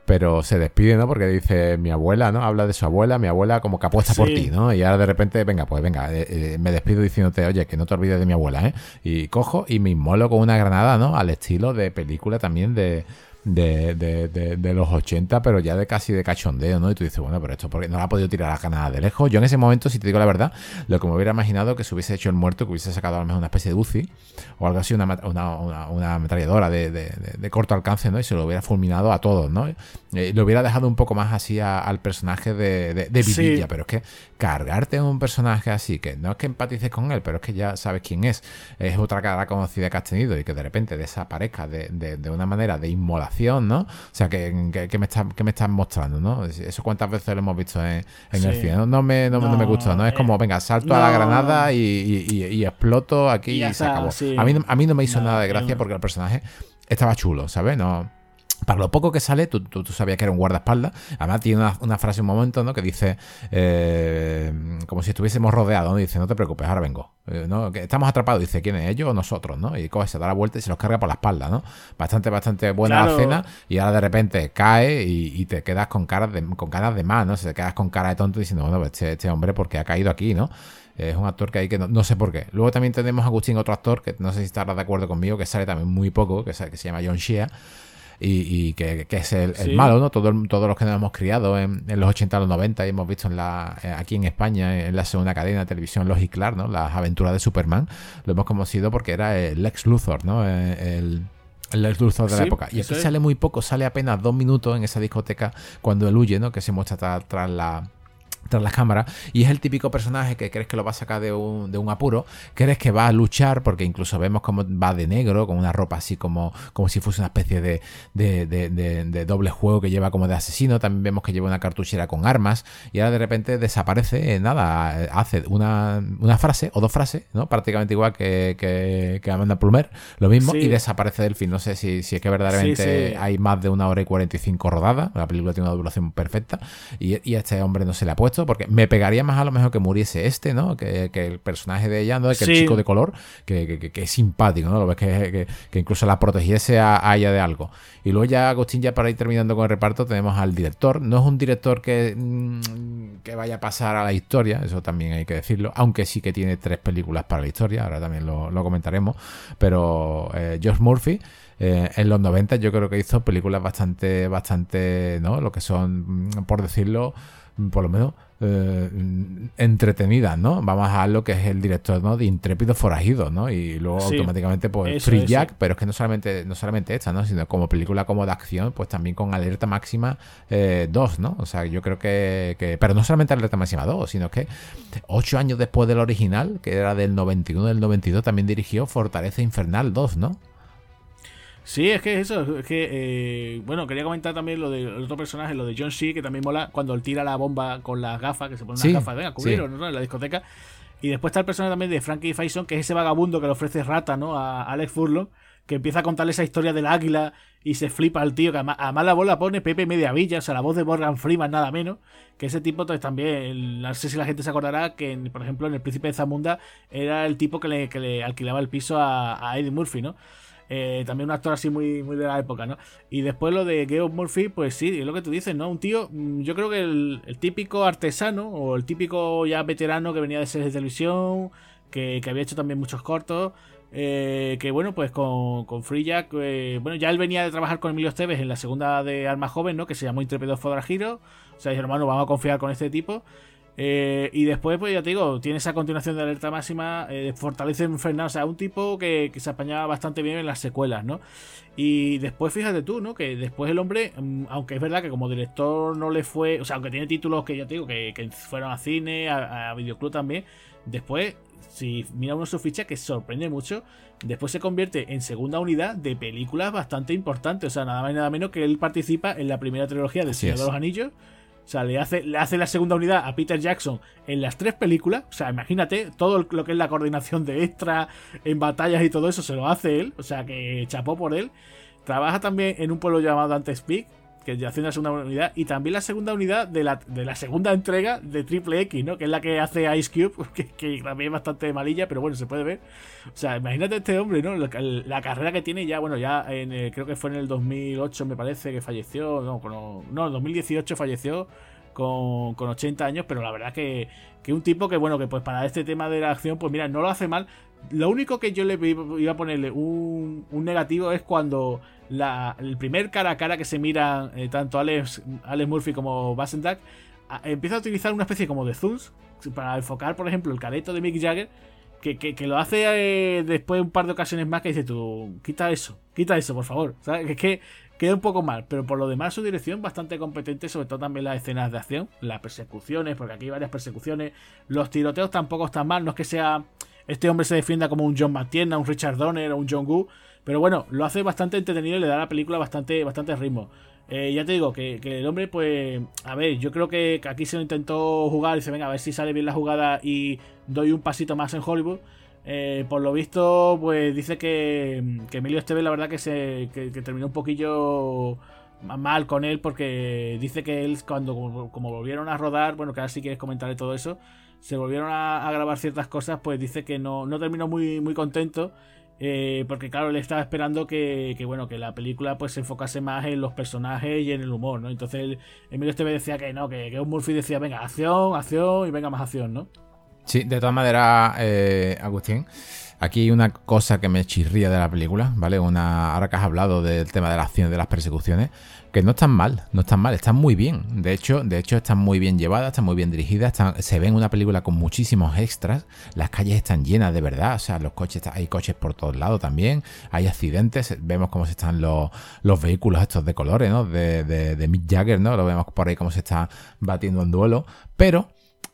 pero se despide, ¿no? Porque dice mi abuela, ¿no? Habla de su abuela, mi abuela como que apuesta por ti, ¿no? Y ahora de repente, venga, pues venga, eh, eh, me despido diciéndote, oye, que no te olvides de mi abuela, ¿eh? Y cojo y me inmolo con una granada, ¿no? Al estilo de película también de, de, de, de, los 80, pero ya de casi de cachondeo, ¿no? Y tú dices, bueno, pero esto porque no la ha podido tirar a Canadá de lejos. Yo en ese momento, si te digo la verdad, lo que me hubiera imaginado que se hubiese hecho el muerto, que hubiese sacado a lo mejor una especie de UCI o algo así, una, una, una, ametralladora de, corto alcance, ¿no? Y se lo hubiera fulminado a todos, ¿no? Eh, lo hubiera dejado un poco más así al personaje de, de, Vidilla, pero es que cargarte a un personaje así, que no es que empatices con él, pero es que ya sabes quién es, es otra cara conocida que has tenido y que de repente desaparezca de, una manera de inmolación ¿no? O sea, que, me, está, que me están mostrando, ¿no? Eso cuántas veces lo hemos visto en, el cine. No, me, no, me gusta, ¿no? Es como, venga, salto a la granada y, exploto aquí y, se acabó. A, mí, a mí no me hizo nada de gracia porque el personaje estaba chulo, ¿sabes? No para lo poco que sale, tú, tú, sabías que era un guardaespaldas. Además, tiene una, frase un momento ¿no? que dice, eh, como si estuviésemos rodeados, ¿no? dice, no te preocupes, ahora vengo. Eh, ¿no? Que estamos atrapados, dice, ¿quién es? ¿Ellos o nosotros? ¿no? Y coge, se da la vuelta y se los carga por la espalda, ¿no? Bastante, bastante buena la cena. Y ahora de repente cae y, te quedas con caras de, con caras de más, ¿no? Se te quedas con cara de tonto diciendo, bueno, este, este hombre, porque ha caído aquí, ¿no? Es un actor que hay que no, sé por qué. Luego también tenemos a Agustín, otro actor, que no sé si estarás de acuerdo conmigo, que sale también muy poco, que, que se llama John Shea y, que, es el, malo, ¿no? Todo, todos los que nos hemos criado en, los 80 los 90 y hemos visto en la, eh, aquí en España, en la segunda cadena de televisión Logic Clark, ¿no? Las aventuras de Superman, lo hemos conocido porque era el Lex Luthor, ¿no? Eh, el, el Lex Luthor de la época. Y aquí sale muy poco, sale apenas dos minutos en esa discoteca cuando él huye, ¿no? Que se muestra tras la tras las cámaras y es el típico personaje que crees que lo va a sacar de un, de un apuro, crees que va a luchar porque incluso vemos cómo va de negro, con una ropa así como, como si fuese una especie de, de, de, doble juego que lleva como de asesino, también vemos que lleva una cartuchera con armas y ahora de repente desaparece, nada, hace una, una frase o dos frases, ¿no? prácticamente igual que, que, que Amanda Plumer, lo mismo, y desaparece del film. No sé si, si es que verdaderamente hay más de una hora y 45 rodadas, la película tiene una duración perfecta y, y a este hombre no se le ha puesto porque me pegaría más a lo mejor que muriese este, ¿no? Que, el personaje de ella, ¿no? Que el chico de color, que, es simpático, ¿no? Lo ves que, incluso la protegiese a, ella de algo. Y luego ya, Agustín, ya para ir terminando con el reparto, tenemos al director. No es un director que, mm, que vaya a pasar a la historia, eso también hay que decirlo, aunque sí que tiene tres películas para la historia, ahora también lo, comentaremos, pero eh, George Murphy eh, en los 90 yo creo que hizo películas bastante, bastante, ¿no? Lo que son, mm, por decirlo, por lo menos eh, entretenidas, ¿no? Vamos a lo que es el director ¿no? de Intrépido Forajido, ¿no? Y luego automáticamente, pues, Free Jack, pero es que no solamente, no solamente esta, ¿no? Sino como película como de acción, pues también con Alerta Máxima 2, eh, ¿no? O sea, yo creo que, que, Pero no solamente Alerta Máxima 2, sino que ocho años después del original, que era del 91, del 92, también dirigió Fortaleza Infernal 2, ¿no? Sí, es que eso, es que, eh, bueno, quería comentar también lo de otro personaje, lo de John C, que también mola cuando él tira la bomba con las gafas, que se pone unas gafas, venga, cubrir, ¿no? En la discoteca. Y después está el personaje también de Frankie Faison, que es ese vagabundo que le ofrece rata, ¿no? A Alex Furlong, que empieza a contarle esa historia del águila y se flipa al tío, que además, la voz la pone Pepe Mediavilla, o sea, la voz de Morgan Freeman, nada menos. Que ese tipo entonces, también, no sé si la gente se acordará que, por ejemplo, en El Príncipe de Zamunda era el tipo que le, que le alquilaba el piso a, a Eddie Murphy, ¿no? Eh, también un actor así muy, muy de la época, ¿no? Y después lo de Geoff Murphy, pues sí, es lo que tú dices, ¿no? Un tío, mm, yo creo que el, típico artesano o el típico ya veterano que venía de series de televisión, que, había hecho también muchos cortos. Eh, que bueno, pues con, con Free Jack, eh, bueno, ya él venía de trabajar con Emilio Esteves en la segunda de Alma Joven, ¿no? Que se llamó Intrépido Giro. O sea, dije, hermano, vamos a confiar con este tipo. Eh, y después, pues ya te digo, tiene esa continuación de alerta máxima, eh, fortalece Infernal, o sea, un tipo que, se apañaba bastante bien en las secuelas, ¿no? Y después, fíjate tú, ¿no? Que después el hombre, mm, aunque es verdad que como director no le fue, o sea, aunque tiene títulos que ya te digo, que, fueron a cine, a, videoclub también, después, si mira uno su ficha, que sorprende mucho, después se convierte en segunda unidad de películas bastante importantes, o sea, nada más y nada menos que él participa en la primera trilogía de Señor de los Anillos o sea, le hace, le hace la segunda unidad a Peter Jackson en las tres películas. O sea, imagínate, todo lo que es la coordinación de extra en batallas y todo eso se lo hace él. O sea, que chapó por él. Trabaja también en un pueblo llamado Antes Peak, que ya hace una segunda unidad. Y también la segunda unidad de la, de la segunda entrega de Triple X, ¿no? Que es la que hace Ice Cube, que, también es bastante malilla, pero bueno, se puede ver. O sea, imagínate este hombre, ¿no? La, carrera que tiene ya, bueno, ya en creo que fue en el 2008, me parece, que falleció. No, no, no en 2018 falleció con, con 80 años, pero la verdad que, que un tipo que, bueno, que pues para este tema de la acción, pues mira, no lo hace mal. Lo único que yo le iba a ponerle un, un negativo es cuando el primer cara a cara que se miran eh, tanto Alex, Alex Murphy como Basendak empieza a utilizar una especie como de zooms para enfocar, por ejemplo, el careto de Mick Jagger. Que, que, lo hace eh, después de un par de ocasiones más que dice tú, quita eso, quita eso, por favor. ¿sabes? Es que queda un poco mal, pero por lo demás su dirección bastante competente, sobre todo también las escenas de acción, las persecuciones, porque aquí hay varias persecuciones, los tiroteos tampoco están mal, no es que sea este hombre se defienda como un John McTiernan, un Richard Donner o un John Woo, pero bueno, lo hace bastante entretenido y le da a la película bastante, bastante ritmo. Eh, ya te digo que, el hombre, pues, a ver, yo creo que, aquí se lo intentó jugar y dice, venga, a ver si sale bien la jugada y doy un pasito más en Hollywood. Eh, por lo visto, pues dice que, que Emilio Esteve la verdad que se que, terminó un poquillo mal con él porque dice que él cuando como, volvieron a rodar, bueno, que ahora si quieres comentarle todo eso, se volvieron a, a, grabar ciertas cosas, pues dice que no, no terminó muy, muy contento eh, porque claro, le estaba esperando que, bueno, que la película pues se enfocase más en los personajes y en el humor, ¿no? Entonces Emilio Esteve decía que no, que, que Murphy decía, venga, acción, acción y venga más acción, ¿no? Sí, de todas maneras, eh, Agustín, aquí hay una cosa que me chirría de la película, ¿vale? Una, ahora que has hablado del tema de la acción, de las persecuciones, que no están mal, no están mal, están muy bien. De hecho, de hecho están muy bien llevadas, están muy bien dirigidas, se ven una película con muchísimos extras, las calles están llenas de verdad, o sea, los coches, hay coches por todos lados también, hay accidentes, vemos cómo se están los, los vehículos estos de colores, ¿no? De, de, Mick Jagger, ¿no? Lo vemos por ahí cómo se está batiendo en duelo, pero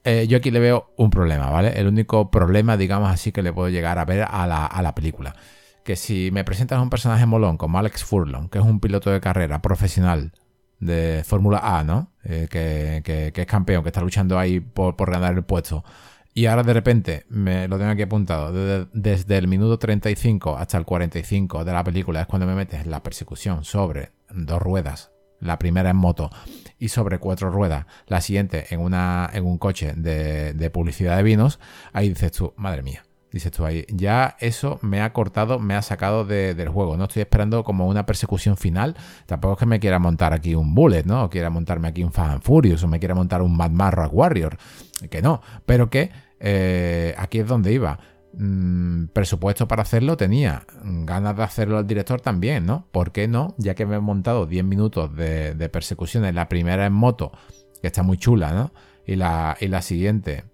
eh, yo aquí le veo un problema, ¿vale? El único problema, digamos así, que le puedo llegar a ver a la, película que si me presentas a un personaje molón como Alex Furlong, que es un piloto de carrera profesional de Fórmula A, ¿no? Eh, que, es campeón, que está luchando ahí por, ganar el puesto. Y ahora de repente me lo tengo aquí apuntado. Desde, el minuto 35 hasta el 45 de la película es cuando me metes la persecución sobre dos ruedas. La primera en moto y sobre cuatro ruedas. La siguiente en, una, en un coche de, de publicidad de vinos. Ahí dices tú, madre mía dices tú ahí, ya eso me ha cortado, me ha sacado del juego. No estoy esperando como una persecución final. Tampoco es que me quiera montar aquí un Bullet, ¿no? O quiera montarme aquí un Fan Furious o me quiera montar un Mad Max Warrior. Que no, pero que eh, aquí es donde iba. Mm, presupuesto para hacerlo tenía, ganas de hacerlo el director también, ¿no? ¿Por qué no? Ya que me he montado 10 minutos de, de persecuciones, la primera en moto, que está muy chula, ¿no? Y la, y la siguiente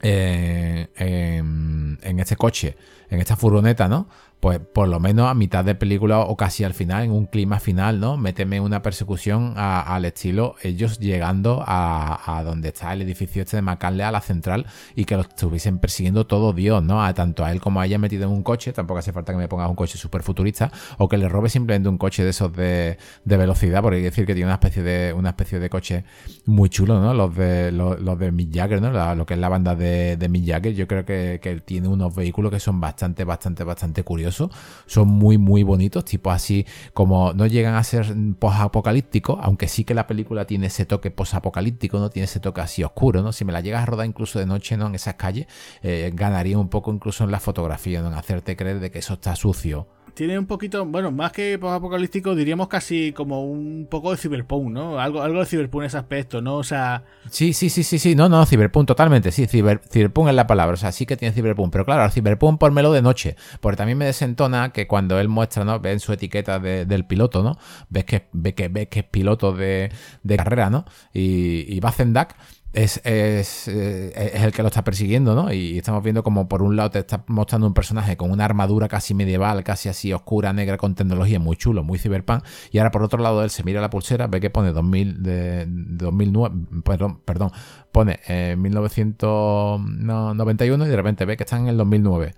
eh, en, en este coche, en esta furgoneta, ¿no? Pues por lo menos a mitad de película o casi al final, en un clima final, ¿no? Méteme una persecución al estilo ellos llegando a, donde está el edificio este de McCanley, a la central, y que lo estuviesen persiguiendo todo Dios, ¿no? A tanto a él como a ella metido en un coche, tampoco hace falta que me pongas un coche súper futurista, o que le robe simplemente un coche de esos de, velocidad, porque hay que decir que tiene una especie de, una especie de coche muy chulo, ¿no? Los de, los, de Mick Jagger, ¿no? lo que es la banda de, de Jagger, yo creo que, que tiene unos vehículos que son bastante, bastante, bastante curiosos son muy, muy bonitos, tipo así como no llegan a ser post-apocalípticos, aunque sí que la película tiene ese toque post-apocalíptico, ¿no? Tiene ese toque así oscuro, ¿no? Si me la llegas a rodar incluso de noche, ¿no? En esas calles, eh, ganaría un poco incluso en la fotografía, ¿no? En hacerte creer de que eso está sucio tiene un poquito, bueno, más que apocalíptico, diríamos casi como un poco de cyberpunk, ¿no? Algo, algo de cyberpunk en ese aspecto, ¿no? O sea. Sí, sí, sí, sí, sí, no, no, cyberpunk, totalmente, sí, ciber, cyberpunk es la palabra, o sea, sí que tiene cyberpunk, pero claro, cyberpunk melo de noche, porque también me desentona que cuando él muestra, ¿no? Ve en su etiqueta del piloto, ¿no? Ves que, ve que, ves que es piloto de, carrera, ¿no? Y, va Zendak es, es, eh, es, el que lo está persiguiendo, ¿no? Y estamos viendo como por un lado te está mostrando un personaje con una armadura casi medieval, casi así oscura, negra, con tecnología muy chulo, muy cyberpunk. Y ahora por otro lado él se mira la pulsera, ve que pone 2000 de, 2009, perdón, perdón pone eh, 1991 y de repente ve que está en el 2009.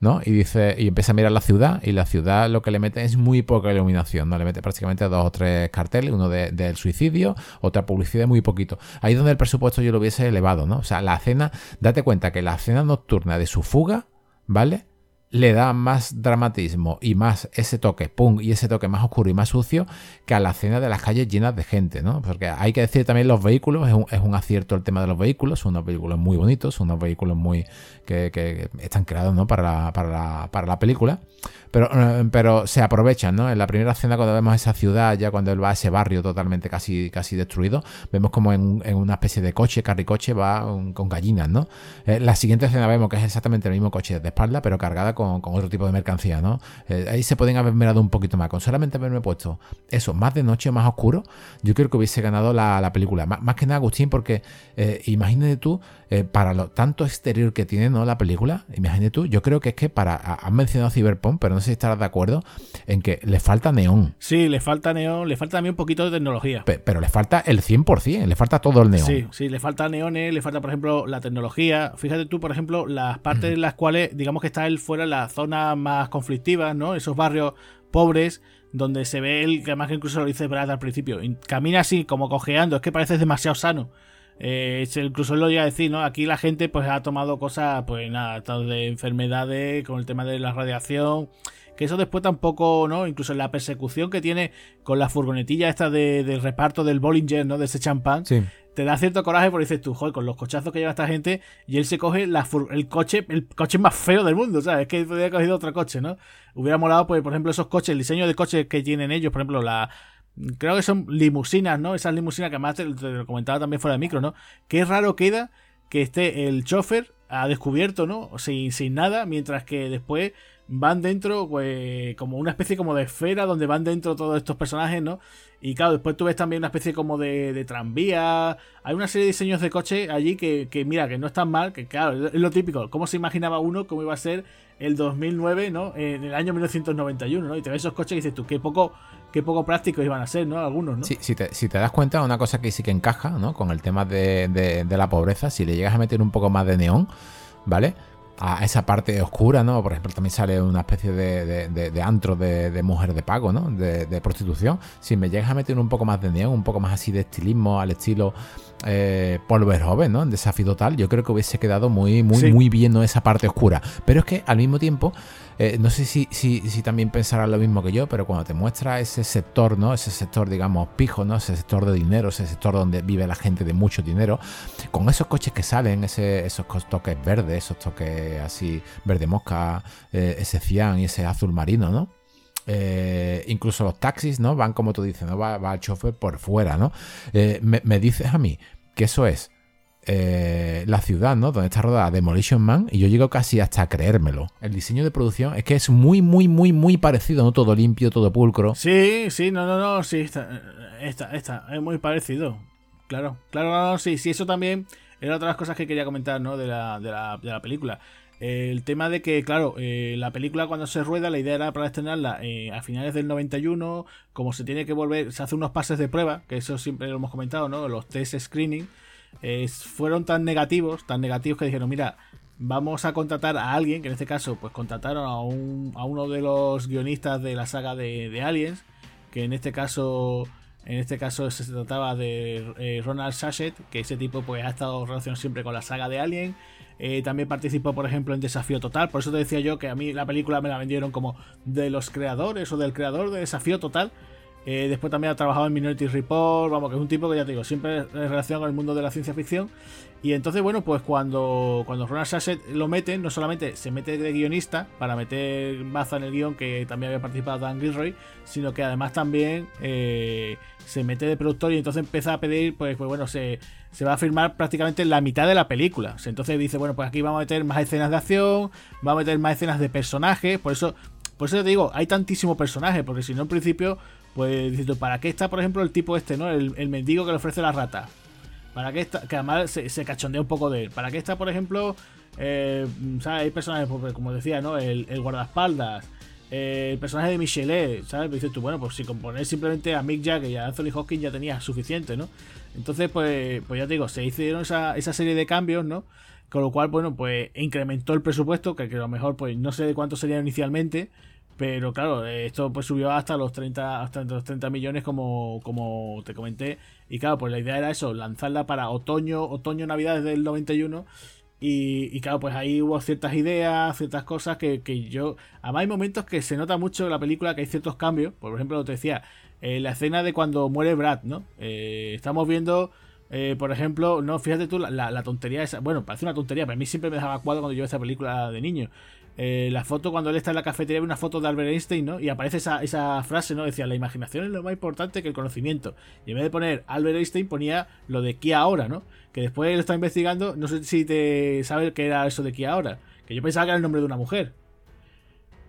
¿No? Y dice, y empieza a mirar la ciudad, y la ciudad lo que le mete es muy poca iluminación, ¿no? Le mete prácticamente dos o tres carteles, uno del suicidio, otra publicidad, muy poquito. Ahí es donde el presupuesto yo lo hubiese elevado, ¿no? O sea, la cena, date cuenta que la cena nocturna de su fuga, ¿vale? Le da más dramatismo y más ese toque punk y ese toque más oscuro y más sucio que a la escena de las calles llenas de gente, ¿no? Porque hay que decir también los vehículos, es un, acierto el tema de los vehículos, son unos vehículos muy bonitos, son unos vehículos muy que, están creados ¿no? para, la, para, la, para la película. Pero, eh, pero se aprovechan, ¿no? En la primera escena, cuando vemos esa ciudad, ya cuando él va a ese barrio totalmente casi, casi destruido, vemos como en, una especie de coche, carricoche, va con gallinas, ¿no? Eh, la siguiente escena vemos que es exactamente el mismo coche de espalda, pero cargada con, otro tipo de mercancía, ¿no? Eh, ahí se pueden haber mirado un poquito más. Con solamente haberme puesto eso, más de noche, más oscuro, yo creo que hubiese ganado la, película. Más, que nada, Agustín, porque imagínate tú, para lo tanto exterior que tiene, ¿no? La película, imagínate tú, yo creo que es que para. Han mencionado Cyberpunk, pero no sé si estarás de acuerdo en que le falta neón. Sí, le falta neón, le falta también un poquito de tecnología. pero le falta el 100%, le falta todo el neón. Sí, sí, le falta neones, le falta, por ejemplo, la tecnología. Fíjate tú, por ejemplo, las partes en las cuales, digamos que está él fuera en las zonas más conflictivas, ¿no? Esos barrios pobres donde se ve él, que además que incluso lo dice Brad al principio, camina así como cojeando, es que parece demasiado sano. Eh, incluso lo iba a decir, ¿no? Aquí la gente pues ha tomado cosas, pues nada, de enfermedades, con el tema de la radiación, que eso después tampoco, ¿no? Incluso la persecución que tiene con la furgonetilla esta de, del reparto del Bollinger, ¿no? De ese champán. Te da cierto coraje porque dices tú, joder, con los cochazos que lleva esta gente, y él se coge el coche, el coche más feo del mundo, ¿sabes? Es que haber cogido otro coche, ¿no? Hubiera molado, pues, por ejemplo, esos coches, el diseño de coches que tienen ellos, por ejemplo, la, creo que son limusinas, ¿no? Esas limusinas que además te, lo comentaba también fuera de micro, ¿no? Qué raro queda que esté el chofer a descubierto, ¿no? Sin, sin nada, mientras que después van dentro, pues, como una especie como de esfera donde van dentro todos estos personajes, ¿no? Y claro, después tú ves también una especie como de, tranvía. Hay una serie de diseños de coche allí que, que, mira, que no están mal, que claro, es lo típico. ¿Cómo se imaginaba uno cómo iba a ser el 2009, ¿no? En el año 1991, ¿no? Y te ves esos coches y dices tú, qué poco, qué poco prácticos iban a ser, ¿no? Algunos, ¿no? Sí, si te, si te das cuenta, una cosa que sí que encaja, ¿no? Con el tema de, de la pobreza, si le llegas a meter un poco más de neón, ¿vale? A esa parte oscura, ¿no? Por ejemplo, también sale una especie de, de, antro de, mujer de pago, ¿no? De, prostitución. Si me llegas a meter un poco más de neón, un poco más así de estilismo al estilo eh, Paul Verhoeven, ¿no? En desafío total, yo creo que hubiese quedado muy, muy, muy bien ¿no? esa parte oscura. Pero es que al mismo tiempo eh, no sé si, si, también pensarás lo mismo que yo, pero cuando te muestra ese sector, ¿no? Ese sector, digamos, pijo, ¿no? Ese sector de dinero, ese sector donde vive la gente de mucho dinero, con esos coches que salen, ese, esos toques verdes, esos toques así, verde mosca, eh, ese cian y ese azul marino, ¿no? Eh, incluso los taxis, ¿no? Van como tú dices, ¿no? Va, va el chofer por fuera, ¿no? me, me dices a mí que eso es eh, la ciudad, ¿no? Donde está rodada Demolition Man, y yo llego casi hasta creérmelo. El diseño de producción es que es muy, muy, muy, muy parecido, ¿no? Todo limpio, todo pulcro. Sí, sí, no, no, no, sí, está, está, está es muy parecido. Claro, claro, no, sí, sí, eso también era otra de las cosas que quería comentar, ¿no? De la, de la, de la película. El tema de que, claro, eh, la película cuando se rueda, la idea era para estrenarla eh, a finales del 91, como se tiene que volver, se hace unos pases de prueba, que eso siempre lo hemos comentado, ¿no? Los test screening fueron tan negativos, tan negativos que dijeron, mira, vamos a contratar a alguien, que en este caso pues contrataron a, un, a uno de los guionistas de la saga de, Aliens, que en este caso en este caso se trataba de eh, Ronald Sachet, que ese tipo pues ha estado relacionado siempre con la saga de Alien. Eh, también participó, por ejemplo, en Desafío Total. Por eso te decía yo que a mí la película me la vendieron como de los creadores o del creador de Desafío Total. Eh, después también ha trabajado en Minority Report, vamos, que es un tipo que ya te digo, siempre en relación con el mundo de la ciencia ficción. Y entonces, bueno, pues cuando, cuando Ronald Sasset lo meten, no solamente se mete de guionista para meter baza en el guion, que también había participado Dan Gilroy, sino que además también eh, se mete de productor y entonces empieza a pedir, pues, pues bueno, se, se va a firmar prácticamente la mitad de la película. Entonces dice, bueno, pues aquí vamos a meter más escenas de acción, vamos a meter más escenas de personajes, por eso por eso te digo, hay tantísimo personaje, porque si no, en principio, pues dices ¿para qué está, por ejemplo, el tipo este, ¿no? El, mendigo que le ofrece la rata. ¿Para qué está? Que además se, cachondea un poco de él. ¿Para qué está, por ejemplo, eh, ¿sabes? Hay personajes, pues, como decía, ¿no? El, guardaespaldas. Eh, el personaje de Michelet, ¿sabes? Dices tú, bueno, pues si compones simplemente a Mick Jagger y a Anthony Hopkins ya tenía suficiente, ¿no? Entonces, pues, pues ya te digo, se hicieron esa, esa serie de cambios, ¿no? Con lo cual, bueno, pues incrementó el presupuesto, que, a lo mejor, pues no sé de cuánto sería inicialmente, pero claro, esto pues subió hasta los 30, hasta los 30 millones como, como te comenté. Y claro, pues la idea era eso, lanzarla para otoño, otoño, navidades del 91. Y, y claro, pues ahí hubo ciertas ideas, ciertas cosas que, que yo... Además hay momentos que se nota mucho en la película que hay ciertos cambios. Por ejemplo, te decía, eh, la escena de cuando muere Brad, ¿no? Eh, estamos viendo... Eh, por ejemplo, no, fíjate tú, la, la, tontería esa. Bueno, parece una tontería, pero a mí siempre me dejaba cuadro cuando yo vi esa película de niño. Eh, la foto cuando él está en la cafetería ve una foto de Albert Einstein, ¿no? Y aparece esa, esa, frase, ¿no? Decía, la imaginación es lo más importante que el conocimiento. Y en vez de poner Albert Einstein ponía lo de Kia ahora, ¿no? Que después él está investigando, no sé si te sabes qué era eso de Kia ahora. Que yo pensaba que era el nombre de una mujer.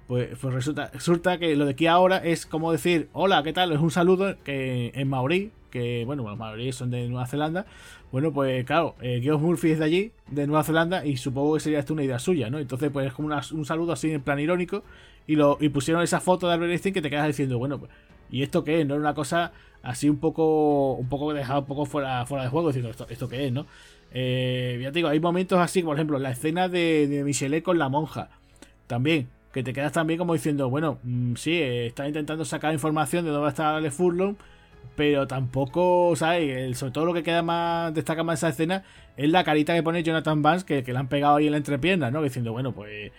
Pues, pues resulta, resulta que lo de Kia ahora es como decir, hola, ¿qué tal? Es un saludo que en maorí, que bueno, los maoríes son de Nueva Zelanda, bueno, pues claro, eh, Geoff Murphy es de allí, de Nueva Zelanda, y supongo que sería esto una idea suya, ¿no? Entonces, pues es como un saludo así en plan irónico, y lo pusieron esa foto de Albert Einstein que te quedas diciendo, bueno, pues, ¿y esto qué es? ¿No? es Una cosa así un poco, un poco dejado un poco fuera, de juego, diciendo, ¿esto, qué es, no? Eh, ya te digo, hay momentos así, por ejemplo, la escena de, de Michelet con la monja, también, que te quedas también como diciendo, bueno, mm, sí, eh, está intentando sacar información de dónde estar Ale Furlong, pero tampoco, ¿sabes? sobre todo lo que queda más, destaca más esa escena es la carita que pone Jonathan Vance, que, que le han pegado ahí en la entrepierna, ¿no? Diciendo, bueno, pues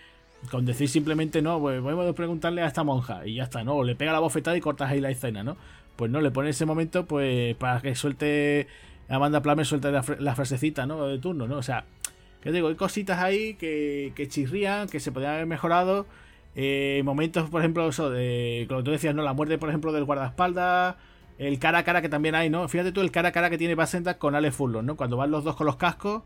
con decir simplemente no, pues podemos preguntarle a esta monja y ya está, ¿no? O le pega la bofetada y cortas ahí la escena, ¿no? Pues no, le pone ese momento, pues para que suelte, Amanda Plame suelte la, frasecita, ¿no? De turno, ¿no? O sea, que digo, hay cositas ahí que, que chirrían, que se podrían haber mejorado. Eh, momentos, por ejemplo, eso de, como tú decías, ¿no? La muerte, por ejemplo, del guardaespaldas el cara a cara que también hay, ¿no? Fíjate tú el cara a cara que tiene Basenda con Ale Furlong, ¿no? Cuando van los dos con los cascos,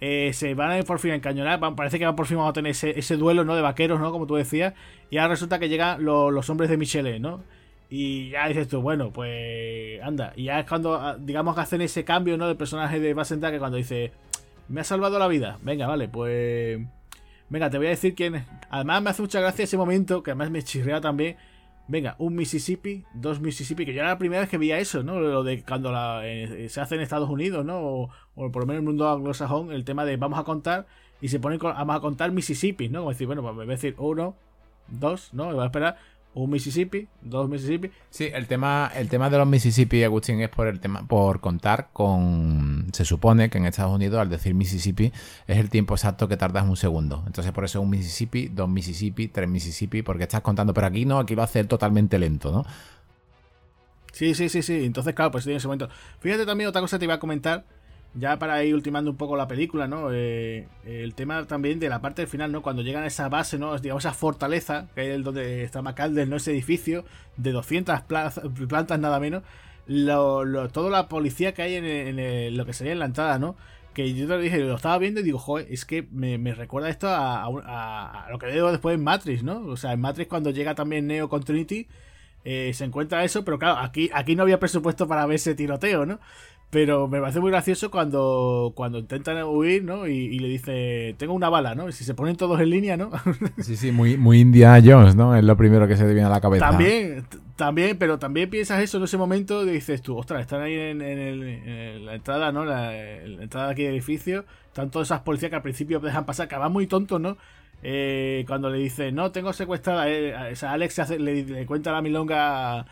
eh, se van a por fin a encañonar. Parece que van por fin vamos a tener ese, duelo, ¿no? De vaqueros, ¿no? Como tú decías. Y ahora resulta que llegan los hombres de Michelet, ¿no? Y ya dices tú, bueno, pues anda. Y ya es cuando, ah, digamos que hacen ese cambio, ¿no? De personaje de Basenda que cuando dice, me ha salvado la vida. Venga, vale, pues... Venga, te voy a decir quién. Además me hace mucha gracia ese momento, que además me chirrea también venga, un Mississippi, dos Mississippi, que yo era la primera vez que veía eso, ¿no? Lo de cuando eh, se hace en Estados Unidos, ¿no? O, por lo menos en el mundo anglosajón, el tema de vamos a contar y se pone vamos a contar Mississippi, ¿no? Como decir, bueno, pues me voy a decir uno, dos, ¿no? Y voy a esperar un Mississippi, dos Mississippi. Sí, el tema, el tema de los Mississippi, Agustín, es por el tema, por contar con. Se supone que en Estados Unidos, al decir Mississippi, es el tiempo exacto que tardas un segundo. Entonces, por eso un Mississippi, dos Mississippi, tres Mississippi, porque estás contando. Pero aquí no, aquí lo hace totalmente lento, ¿no? Sí, sí, sí, sí. Entonces, claro, pues en ese momento. Fíjate también otra cosa que te iba a comentar ya para ir ultimando un poco la película, ¿no? Eh, el tema también de la parte del final, ¿no? Cuando llegan a esa base, ¿no? Digamos, esa fortaleza, que es donde está McAlder, ¿no? Ese edificio de 200 plantas nada menos. Lo, toda la policía que hay en, lo que sería en la entrada, ¿no? Que yo te lo dije, lo estaba viendo y digo, joder, es que me, recuerda esto a, a, lo que veo después en Matrix, ¿no? O sea, en Matrix cuando llega también Neo con Trinity, eh, se encuentra eso, pero claro, aquí, aquí no había presupuesto para ver ese tiroteo, ¿no? Pero me parece muy gracioso cuando, cuando intentan huir, ¿no? Y, le dice, tengo una bala, ¿no? Y si se ponen todos en línea, ¿no? sí, sí, muy, muy India Jones, ¿no? Es lo primero que se te viene a la cabeza. También, también, pero también piensas eso en ese momento y dices tú, ostras, están ahí en, la entrada, ¿no? La, entrada de aquí del edificio. Están todas esas policías que al principio dejan pasar, que van muy tontos, ¿no? Eh, cuando le dice, no, tengo secuestrada, eh, Alex le, le, cuenta la milonga a,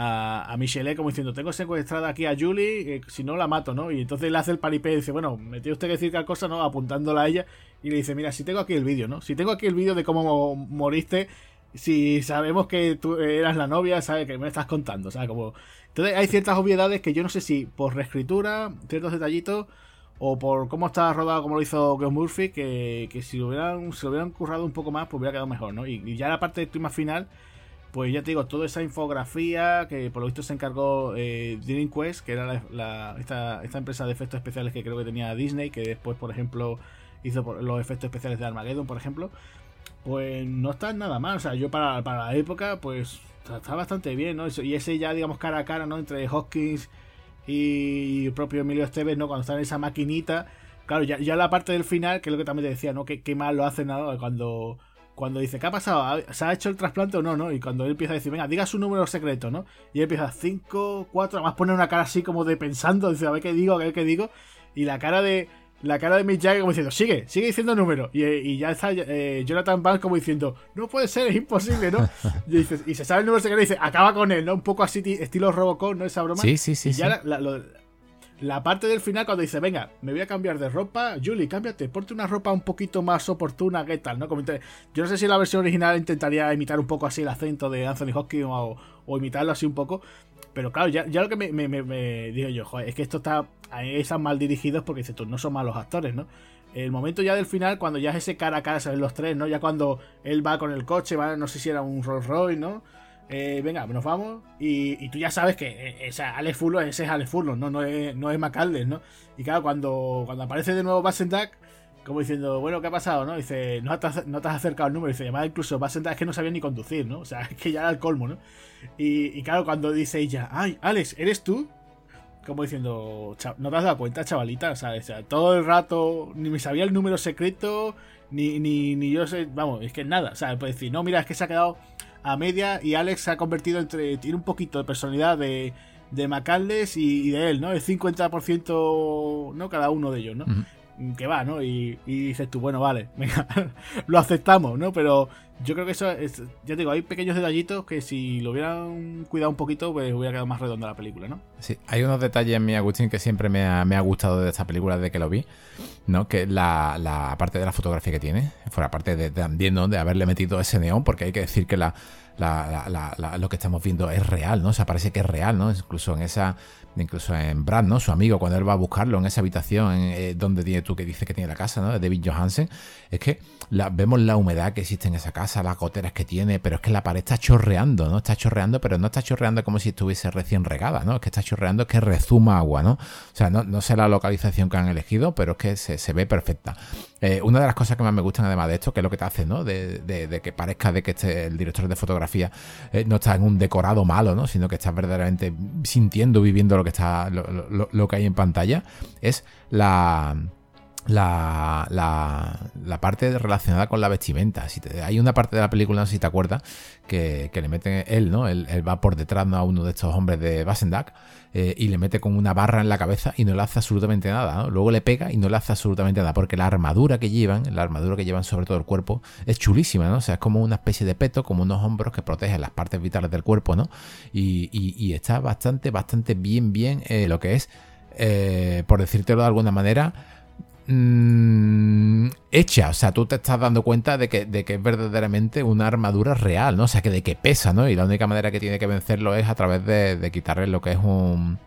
a Michelle como diciendo, tengo secuestrada aquí a Julie, eh, si no la mato, ¿no? Y entonces le hace el paripé y dice, bueno, me tiene usted que decir tal cosa, ¿no? Apuntándola a ella y le dice, mira, si tengo aquí el vídeo, ¿no? Si tengo aquí el vídeo de cómo moriste, si sabemos que tú eras la novia, ¿sabes? Que me estás contando, ¿sabes? Como... Entonces hay ciertas obviedades que yo no sé si por reescritura, ciertos detallitos, o por cómo está rodado como lo hizo Gus Murphy, que, si lo hubieran, se lo hubieran currado un poco más, pues hubiera quedado mejor, ¿no? Y, ya la parte de clima final pues ya te digo, toda esa infografía que por lo visto se encargó eh, Dream Quest, que era esta, empresa de efectos especiales que creo que tenía Disney, que después, por ejemplo, hizo los efectos especiales de Armageddon, por ejemplo, pues no está nada mal. O sea, yo para, la época, pues está bastante bien, ¿no? Y ese ya, digamos, cara a cara, ¿no? Entre Hopkins y el propio Emilio Esteves, ¿no? Cuando está en esa maquinita. Claro, ya, ya la parte del final, que es lo que también te decía, ¿no? Que, mal lo hacen ¿no? cuando cuando dice, ¿qué ha pasado? ¿Se ha hecho el trasplante o no? ¿no? Y cuando él empieza a decir, venga, diga su número secreto, ¿no? Y él empieza 5, 4, además pone una cara así como de pensando, dice, a ver qué digo, a ver qué digo. Y la cara de la cara de Mick Jagger como diciendo, sigue, sigue diciendo número. Y, ya está eh, Jonathan Banks como diciendo, no puede ser, es imposible, ¿no? y, y, se sabe el número secreto y dice, acaba con él, ¿no? Un poco así, estilo Robocop, ¿no? Esa broma. Sí, sí, sí. Y ya lo, la parte del final cuando dice, venga, me voy a cambiar de ropa, Julie, cámbiate, ponte una ropa un poquito más oportuna, ¿qué tal? ¿no? Yo no sé si la versión original intentaría imitar un poco así el acento de Anthony Hopkins o, imitarlo así un poco, pero claro, ya, lo que me, me, digo yo, joder, es que esto está, están mal dirigidos porque dices tú, no son malos actores, ¿no? El momento ya del final, cuando ya es ese cara a cara, salen los tres, ¿no? Ya cuando él va con el coche, ¿vale? No sé si era un Rolls Royce, ¿no? Eh, venga, nos vamos. Y, tú ya sabes que eh, ese Alex Furlong, ese es Alex Furlong, ¿no? No es, no es ¿no? Y claro, cuando, cuando aparece de nuevo Bassendak, como diciendo, bueno, ¿qué ha pasado? ¿no? Dice, no te, no te has acercado al número. Dice, llamada incluso Bassendak es que no sabía ni conducir, ¿no? O sea, es que ya era el colmo, ¿no? Y, claro, cuando dice ella, ay, Alex, ¿eres tú? Como diciendo, ¿no te has dado cuenta, chavalita? O sea, o sea, todo el rato ni me sabía el número secreto, ni, ni, ni yo sé, vamos, es que nada. O sea, puede decir, no, mira, es que se ha quedado a media y Alex ha convertido entre. Tiene un poquito de personalidad de, de Macaldes y, de él, ¿no? El 50%, ¿no? Cada uno de ellos, ¿no? Que va, ¿no? Y, dices tú, bueno, vale, venga, lo aceptamos, ¿no? Pero yo creo que eso es. Ya digo, hay pequeños detallitos que si lo hubieran cuidado un poquito, pues hubiera quedado más redonda la película, ¿no? Sí, hay unos detalles en mi Agustín que siempre me ha, me ha gustado de esta película desde que lo vi, ¿no? Que la, la parte de la fotografía que tiene, fuera parte de, ¿no? De haberle metido ese neón, porque hay que decir que la lo que estamos viendo es real, ¿no? O sea, parece que es real, ¿no? Incluso en esa, incluso en Brad, ¿no? Su amigo, cuando él va a buscarlo en esa habitación eh, donde tú que dice que tiene la casa, ¿no? De David Johansen, es que vemos la humedad que existe en esa casa, las goteras que tiene, pero es que la pared está chorreando, ¿no? Está chorreando, pero no está chorreando como si estuviese recién regada, ¿no? Es que está chorreando, es que rezuma agua, ¿no? O sea, no, sé la localización que han elegido, pero es que se, ve perfecta. Eh, una de las cosas que más me gustan además de esto, que es lo que te hace, ¿no? De, que parezca de que este, el director de fotografía eh, no está en un decorado malo, ¿no? Sino que está verdaderamente sintiendo, viviendo lo que está, lo, que hay en pantalla, es la la, la, parte relacionada con la vestimenta. Si hay una parte de la película, no si te acuerdas, que, le mete él, ¿no? Él, va por detrás a uno de estos hombres de Basendak eh, y le mete con una barra en la cabeza y no le hace absolutamente nada. Luego le pega y no le hace absolutamente nada, porque la armadura que llevan, la armadura que llevan sobre todo el cuerpo, es chulísima, ¿no? O sea, es como una especie de peto, como unos hombros que protegen las partes vitales del cuerpo, ¿no? Y, está bastante, bastante bien, bien eh, lo que es, eh, por decírtelo de alguna manera, mmm, hecha. O sea, tú te estás dando cuenta de que, de que es verdaderamente una armadura real, ¿no? O sea, que de que pesa, ¿no? Y la única manera que tiene que vencerlo es a través de, de quitarle lo que es un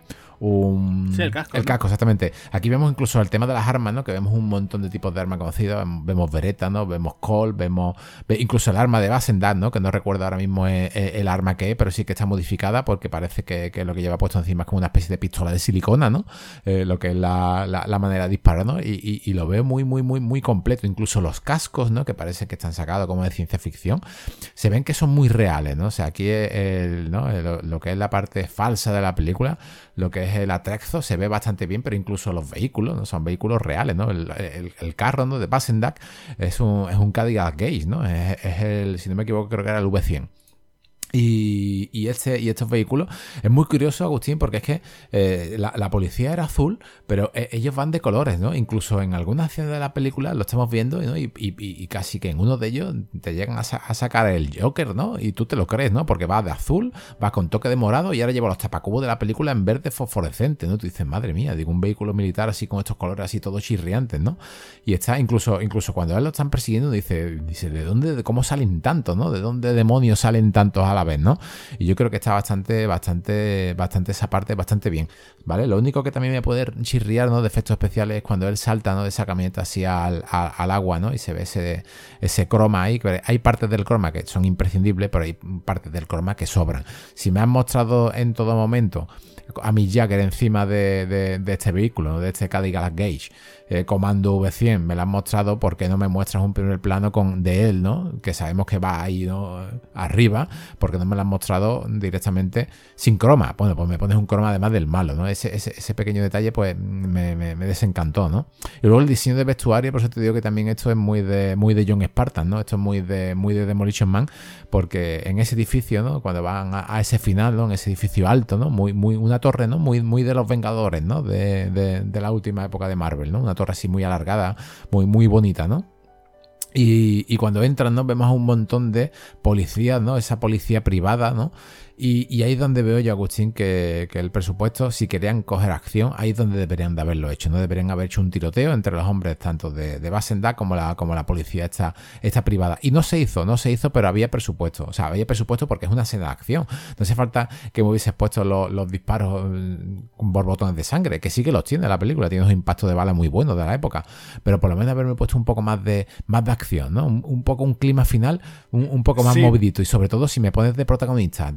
Sí, el casco. El casco, exactamente. Aquí vemos incluso el tema de las armas, ¿no? Que vemos un montón de tipos de armas conocidas. Vemos Beretta, ¿no? Vemos Colt, vemos incluso el arma de Basendad, ¿no? Que no recuerdo ahora mismo el, arma que es, pero sí que está modificada porque parece que, lo que lleva puesto encima es como una especie de pistola de silicona, ¿no? Eh, lo que es la, manera de disparar, ¿no? Y, lo veo muy, muy, muy, muy completo. Incluso los cascos, ¿no? Que parece que están sacados como de ciencia ficción. Se ven que son muy reales, ¿no? O sea, aquí lo que es la parte falsa de la película lo que es el Atrexo se ve bastante bien, pero incluso los vehículos, ¿no? Son vehículos reales, ¿no? El, carro, ¿no? De Basendak es un, es un Cadillac Gage, ¿no? Es, es, el, si no me equivoco, creo que era el V100. Y, este, y estos vehículos es muy curioso, Agustín, porque es que eh, la, policía era azul, pero eh, ellos van de colores, ¿no? Incluso en algunas escenas de la película lo estamos viendo ¿no? y, casi que en uno de ellos te llegan a, sacar el Joker, ¿no? Y tú te lo crees, ¿no? Porque va de azul, va con toque de morado y ahora lleva los tapacubos de la película en verde fosforescente, ¿no? Tú dices, madre mía, digo, un vehículo militar así con estos colores así todos chirriantes, ¿no? Y está incluso, incluso cuando él lo están persiguiendo, dice, dice, ¿de dónde, de cómo salen tantos, ¿no? ¿De dónde demonios salen tantos a la vez, ¿no? Y yo creo que está bastante, bastante, bastante esa parte, bastante bien, ¿vale? Lo único que también me puede chirriar, ¿no? De efectos especiales es cuando él salta, ¿no? De esa camioneta así al, agua, ¿no? Y se ve ese, ese croma ahí. Hay partes del croma que son imprescindibles, pero hay partes del croma que sobran. Si me han mostrado en todo momento a mi Jagger encima de, este vehículo, de este Cadillac Gage, eh, comando V100, me lo han mostrado porque no me muestras un primer plano con de él, ¿no? Que sabemos que va ahí ¿no? arriba, porque no me lo han mostrado directamente sin croma. Bueno, pues me pones un croma además del malo, ¿no? Ese, ese, pequeño detalle, pues me, desencantó, ¿no? Y luego el diseño de vestuario, por eso te digo que también esto es muy de, muy de John Spartan, ¿no? Esto es muy de, muy de Demolition Man, porque en ese edificio, ¿no? Cuando van a, ese final. En ese edificio alto, ¿no? Muy, muy, una torre, ¿no? Muy, muy de los Vengadores, ¿no? De, de la última época de Marvel, ¿no? Una torre así muy alargada, muy, muy bonita, ¿no? Y, y, cuando entran, ¿no? Vemos a un montón de policías, ¿no? Esa policía privada, ¿no? Y, ahí es donde veo yo, Agustín, que, el presupuesto, si querían coger acción, ahí es donde deberían de haberlo hecho. No deberían haber hecho un tiroteo entre los hombres, tanto de, de Basenda como la, como la policía esta, esta privada. Y no se hizo, no se hizo, pero había presupuesto. O sea, había presupuesto porque es una escena de acción. No hace falta que me hubieses puesto los, disparos con borbotones de sangre, que sí que los tiene la película, tiene unos impactos de bala muy buenos de la época. Pero por lo menos haberme puesto un poco más de, más de acción, ¿no? Un, poco un clima final, un, poco más movidito. Y sobre todo si me pones de protagonista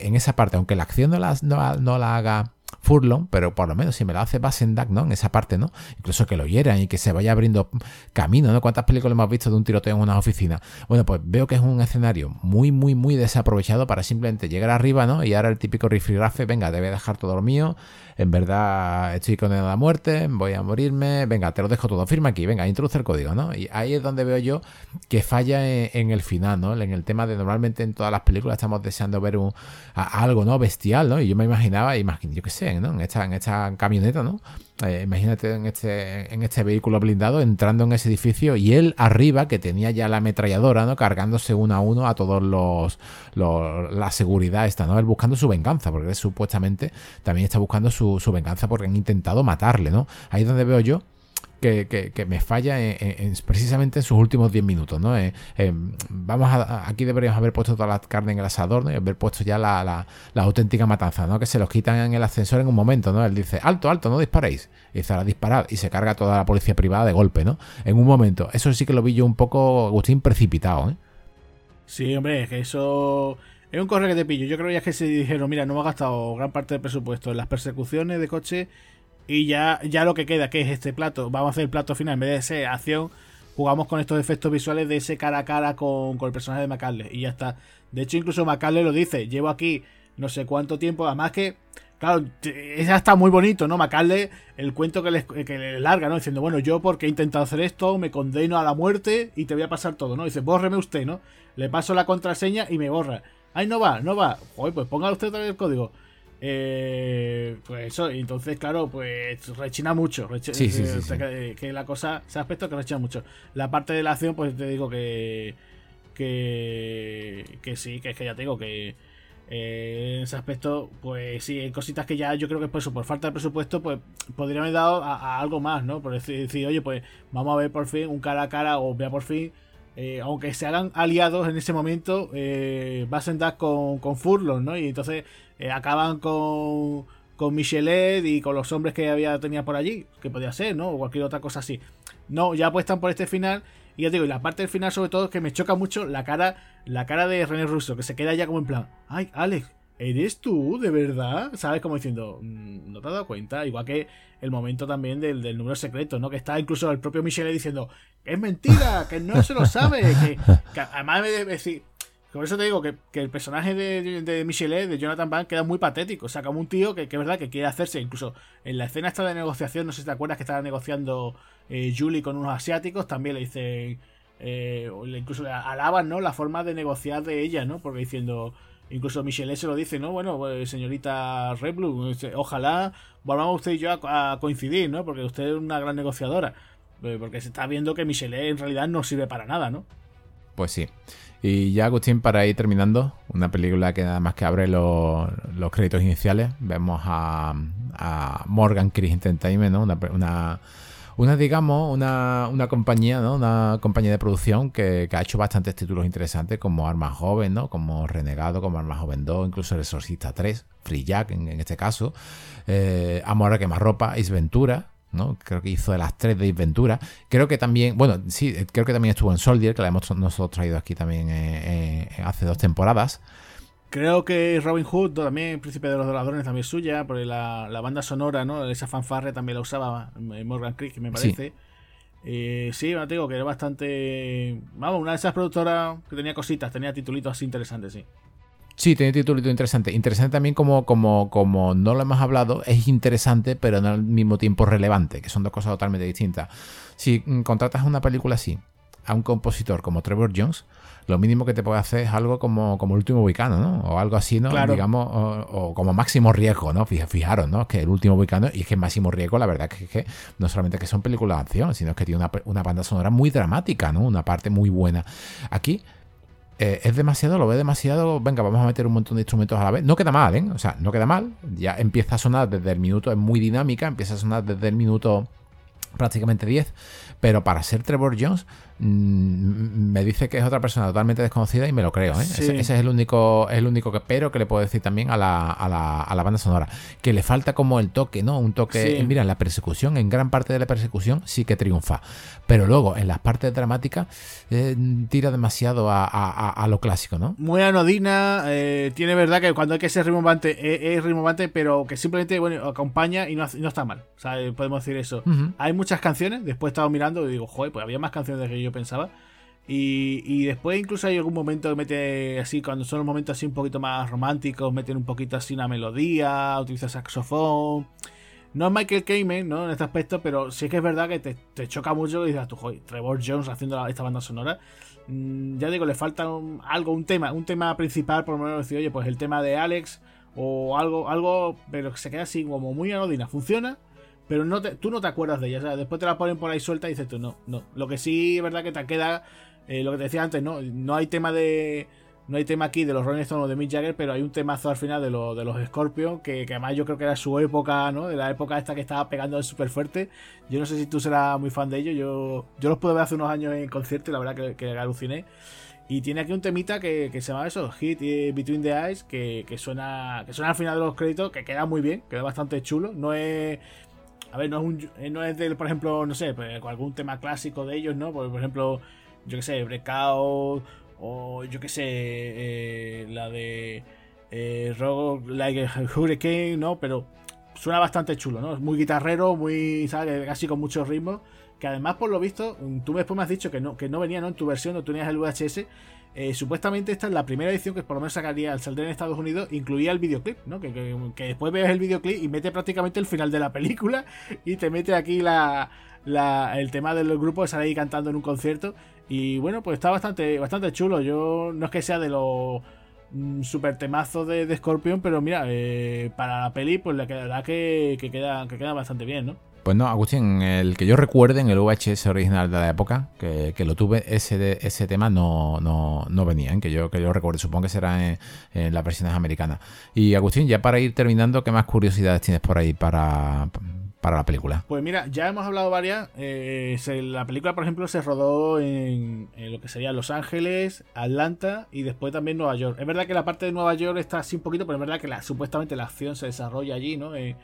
en esa parte, aunque la acción no la, no, la haga Furlong, pero por lo menos si me la hace Basendak, ¿no? En esa parte, ¿no? Incluso que lo hieran y que se vaya abriendo camino, ¿no? ¿Cuántas películas hemos visto de un tiroteo en una oficina? Bueno, pues veo que es un escenario muy, muy, muy desaprovechado para simplemente llegar arriba, ¿no? Y ahora el típico rifirrafe, venga, debe dejar todo lo mío, en verdad estoy condenado a muerte, voy a morirme, venga, te lo dejo todo, firma aquí, venga, introduce el código, ¿no? Y ahí es donde veo yo que falla en, el final, ¿no? En el tema de normalmente en todas las películas estamos deseando ver un, algo, ¿no? Bestial, ¿no? Y yo me imaginaba, imagino, yo qué sé, ¿no? En esta, en esta camioneta, ¿no? Eh, imagínate en este, en este vehículo blindado entrando en ese edificio y él arriba, que tenía ya la ametralladora, ¿no? Cargándose uno a uno a todos los, la seguridad esta, ¿no? Él buscando su venganza, porque él supuestamente también está buscando su, su venganza porque han intentado matarle, ¿no? Ahí es donde veo yo que, me falla precisamente en sus últimos 10 minutos, ¿no? Eh, eh, vamos a, aquí deberíamos haber puesto toda la carne en el asador, ¿no? Y haber puesto ya la, auténtica matanza, ¿no? Que se los quitan en el ascensor en un momento, ¿no? Él dice, alto, alto, no disparéis. Y dice, a disparar. Y se carga toda la policía privada de golpe, ¿no? En un momento. Eso sí que lo vi yo un poco, Agustín, precipitado, ¿eh? Sí, hombre, es que eso... Es un correo que te pillo. Yo creo ya que se dijeron, mira, no hemos gastado gran parte del presupuesto en las persecuciones de coche y ya, ya lo que queda, que es este plato, vamos a hacer el plato final, en vez de ser acción, jugamos con estos efectos visuales de ese cara a cara con, el personaje de Macaulay. Y ya está. De hecho, incluso Macaulay lo dice, llevo aquí no sé cuánto tiempo, además que Claro, esa está muy bonito, ¿no? Macaulay, el cuento que le, que larga, ¿no? Diciendo, bueno, yo porque he intentado hacer esto, me condeno a la muerte y te voy a pasar todo, ¿no? Dice, bórreme usted, ¿no? Le paso la contraseña y me borra. Ay, no va, no va. Joder, pues ponga usted otra vez el código. Eh, pues eso, entonces, claro, pues rechina mucho. sí, sí, sí, que, la cosa, ese aspecto que rechina mucho. La parte de la acción, pues te digo que. Que, que sí, que es que ya te digo que eh, en ese aspecto, pues sí, hay cositas que ya yo creo que por eso, por falta de presupuesto, pues podrían haber dado a, algo más, ¿no? Por decir, oye, pues vamos a ver por fin un cara a cara o vea por fin, eh, aunque se hagan aliados en ese momento, eh, Basendak con, con Furlong, ¿no? Y entonces eh, acaban con, con Michelet y con los hombres que había tenía por allí, que podía ser, ¿no? O cualquier otra cosa así. No, ya apuestan por este final y ya digo, y la parte del final sobre todo es que me choca mucho la cara, la cara de René Russo, que se queda ya como en plan, ay, Alex, ¿eres tú de verdad? ¿Sabes? Como diciendo, mm, no te has dado cuenta. Igual que el momento también del, número secreto, ¿no? Que está incluso el propio Michele diciendo, que es mentira, que no se lo sabe, que, además me decir... Por eso te digo que, el personaje de, de Michelet, de Jonathan Van, queda muy patético. O sea, como un tío que, es verdad que quiere hacerse, incluso en la escena esta de negociación, no sé si te acuerdas que estaba negociando eh, Julie con unos asiáticos, también le dicen, eh, incluso le alaban, ¿no? La forma de negociar de ella, ¿no? Porque diciendo, incluso Michelet se lo dice, ¿no? Bueno, pues, señorita Red Blue, ojalá volvamos usted y yo a, coincidir, ¿no? Porque usted es una gran negociadora. Eh, porque se está viendo que Michelet en realidad no sirve para nada, ¿no? Pues sí. Y ya, Agustín, para ir terminando, una película que nada más que abre los, créditos iniciales, vemos a, Morgan Chris Entertainment, ¿no? Una, una, digamos, una, compañía, ¿no? Una compañía de producción que, ha hecho bastantes títulos interesantes, como Arma Joven, ¿no? Como Renegado, como Arma Joven 2, incluso El Exorcista 3, Free Jack en, este caso, eh, Amor a quemarropa, Is Ventura, ¿no? Creo que hizo de las tres de Ventura. Creo que también, bueno, sí, creo que también estuvo en Soldier, que la hemos nosotros traído aquí también eh, eh, hace dos temporadas. Creo que Robin Hood, también Príncipe de los Ladrones, también es suya, porque la, banda sonora, ¿no? Esa fanfarre también la usaba eh, Morgan Creek, me parece. Sí, sí te digo que era bastante. Vamos, una de esas productoras que tenía cositas, tenía titulitos así interesantes, sí. Sí, tiene título interesante. Interesante también como, como, como no lo hemos hablado, es interesante, pero no al mismo tiempo relevante, que son dos cosas totalmente distintas. Si mm, contratas una película así a un compositor como Trevor Jones, lo mínimo que te puede hacer es algo como, como el último Vicano, ¿no? O algo así, ¿no? Digamos, o, como máximo riesgo, ¿no? Fijaros, ¿no? Que el último Vicano, y es que máximo riesgo, la verdad es que, no solamente que son películas de acción, sino que tiene una, una banda sonora muy dramática, ¿no? Una parte muy buena. Aquí eh, es demasiado, lo ve demasiado, venga, vamos a meter un montón de instrumentos a la vez. No queda mal, ¿eh? O sea, no queda mal. Ya empieza a sonar desde el minuto, es muy dinámica, empieza a sonar desde el minuto prácticamente 10, pero para ser Trevor Jones me dice que es otra persona totalmente desconocida y me lo creo. ¿eh? Ese, es el único, el único que pero que le puedo decir también a la, a, la, a la, banda sonora. Que le falta como el toque, ¿no? Un toque. Mira, en la persecución, en gran parte de la persecución, sí que triunfa. Pero luego, en las partes dramáticas, eh, tira demasiado a, a, lo clásico, ¿no? Muy anodina. Eh, tiene verdad que cuando hay que ser rimbombante, es rimbombante, pero que simplemente bueno, acompaña y no, no está mal. O sea, podemos decir eso. Hay muchas canciones. Después he estado mirando y digo, joder, pues había más canciones de que yo pensaba. Y, después incluso hay algún momento que mete así, cuando son los momentos así un poquito más románticos, meten un poquito así una melodía, utiliza saxofón. No es Michael Kamen, ¿no? En este aspecto, pero sí que es verdad que te, choca mucho y dices, tú, joder, Trevor Jones haciendo esta banda sonora. Mm, ya digo, le falta algo, un tema, un tema principal, por lo menos decir, oye, pues el tema de Alex o algo, algo, pero que se queda así como muy anodina. Funciona, pero tú no te acuerdas de ella. O sea, después te la ponen por ahí suelta y dices tú, no, no. Lo que sí es verdad que te queda, eh, lo que te decía antes, no, no hay tema de. No hay tema aquí de los Rolling Stones o de Mick Jagger, pero hay un temazo al final de, de los Scorpions, que, además yo creo que era su época, ¿no? De la época esta que estaba pegando súper fuerte. Yo no sé si tú serás muy fan de ellos. Yo, yo los pude ver hace unos años en concierto y la verdad que, que aluciné. Y tiene aquí un temita que, se llama eso, Hit Between the Eyes, que, que, suena que suena al final de los créditos, que queda muy bien, queda bastante chulo. No es a ver, no es, un, eh, no es del, por ejemplo, no sé, pues, algún tema clásico de ellos, ¿no? Por, ejemplo, yo que sé, Breakout, o yo que sé, eh, la de eh, Rogue Like a Hurricane, ¿no? Pero suena bastante chulo, ¿no? Es muy guitarrero, muy, ¿sabes? Casi con mucho ritmo. Que además, por lo visto, tú después me has dicho que no, que no venía, ¿no? En tu versión, no tenías el VHS. Eh, supuestamente esta es la primera edición que por lo menos sacaría al saldrá en Estados Unidos, incluía el videoclip, ¿no? Que, después veas el videoclip y mete prácticamente el final de la película y te mete aquí la, el tema del grupo de sale ahí cantando en un concierto. Y bueno, pues está bastante, bastante chulo. Yo no es que sea de los mm, super temazos de, Scorpion, pero mira, eh, para la peli, pues la verdad que, que, queda, que queda bastante bien, ¿no? Pues no, Agustín, el que yo recuerde en el VHS original de la época, que, lo tuve, ese, ese tema no, no, no venía, ¿eh? que yo, que yo recuerde, supongo que será en, las versiones americanas. Y Agustín, ya para ir terminando, ¿qué más curiosidades tienes por ahí para, para la película? Pues mira, ya hemos hablado varias. Eh, la película, por ejemplo, se rodó en, lo que sería Los Ángeles, Atlanta y después también Nueva York. Es verdad que la parte de Nueva York está así un poquito, pero es verdad que la, supuestamente la acción se desarrolla allí, ¿no? Eh,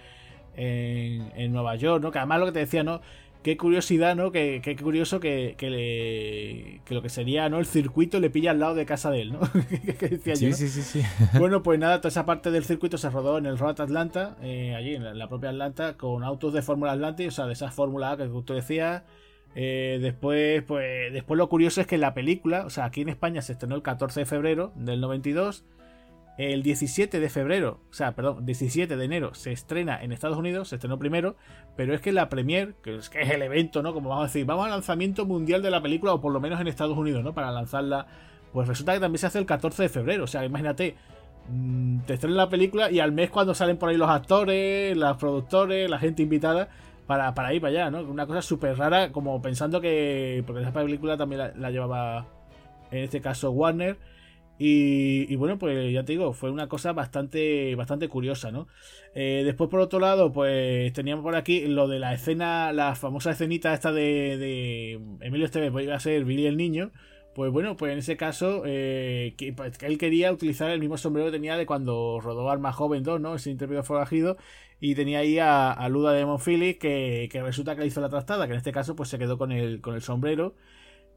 en, Nueva York, ¿no? Que además lo que te decía, ¿no? Qué curiosidad, ¿no? Qué, curioso que, que, lo que sería, ¿no? El circuito le pilla al lado de casa de él, ¿no? decía sí, sí, sí, sí, Bueno, pues nada, toda esa parte del circuito se rodó en el Road Atlanta, eh, allí en la, propia Atlanta, con autos de Fórmula Atlantic, o sea, de esa Fórmula A que tú decías. Eh, después, pues, después lo curioso es que la película, o sea, aquí en España se estrenó el 14 de febrero del 92 el 17 de febrero, o sea, perdón, 17 de enero se estrena en Estados Unidos, se estrenó primero, pero es que la premier, que es, que es el evento, ¿no? Como vamos a decir, vamos al lanzamiento mundial de la película, o por lo menos en Estados Unidos, ¿no? Para lanzarla, pues resulta que también se hace el 14 de febrero, o sea, imagínate, mm, te estrenan la película y al mes cuando salen por ahí los actores, los productores, la gente invitada, para, para ir para allá, ¿no? Una cosa súper rara, como pensando que, porque esa película también la llevaba, en este caso, Warner y, bueno, pues ya te digo, fue una cosa bastante, bastante curiosa, ¿no? Eh, después, por otro lado, pues teníamos por aquí lo de la escena, la famosa escenita esta de, Emilio Esteves, pues iba a ser Billy el Niño. Pues bueno, pues en ese caso, eh, pues, que, él quería utilizar el mismo sombrero que tenía de cuando rodó Arma Joven 2, ¿no? Ese intérprete forajido. Y tenía ahí a, Luda de Monfili, que, que resulta que le hizo la trastada, que en este caso, pues se quedó con el, con el sombrero.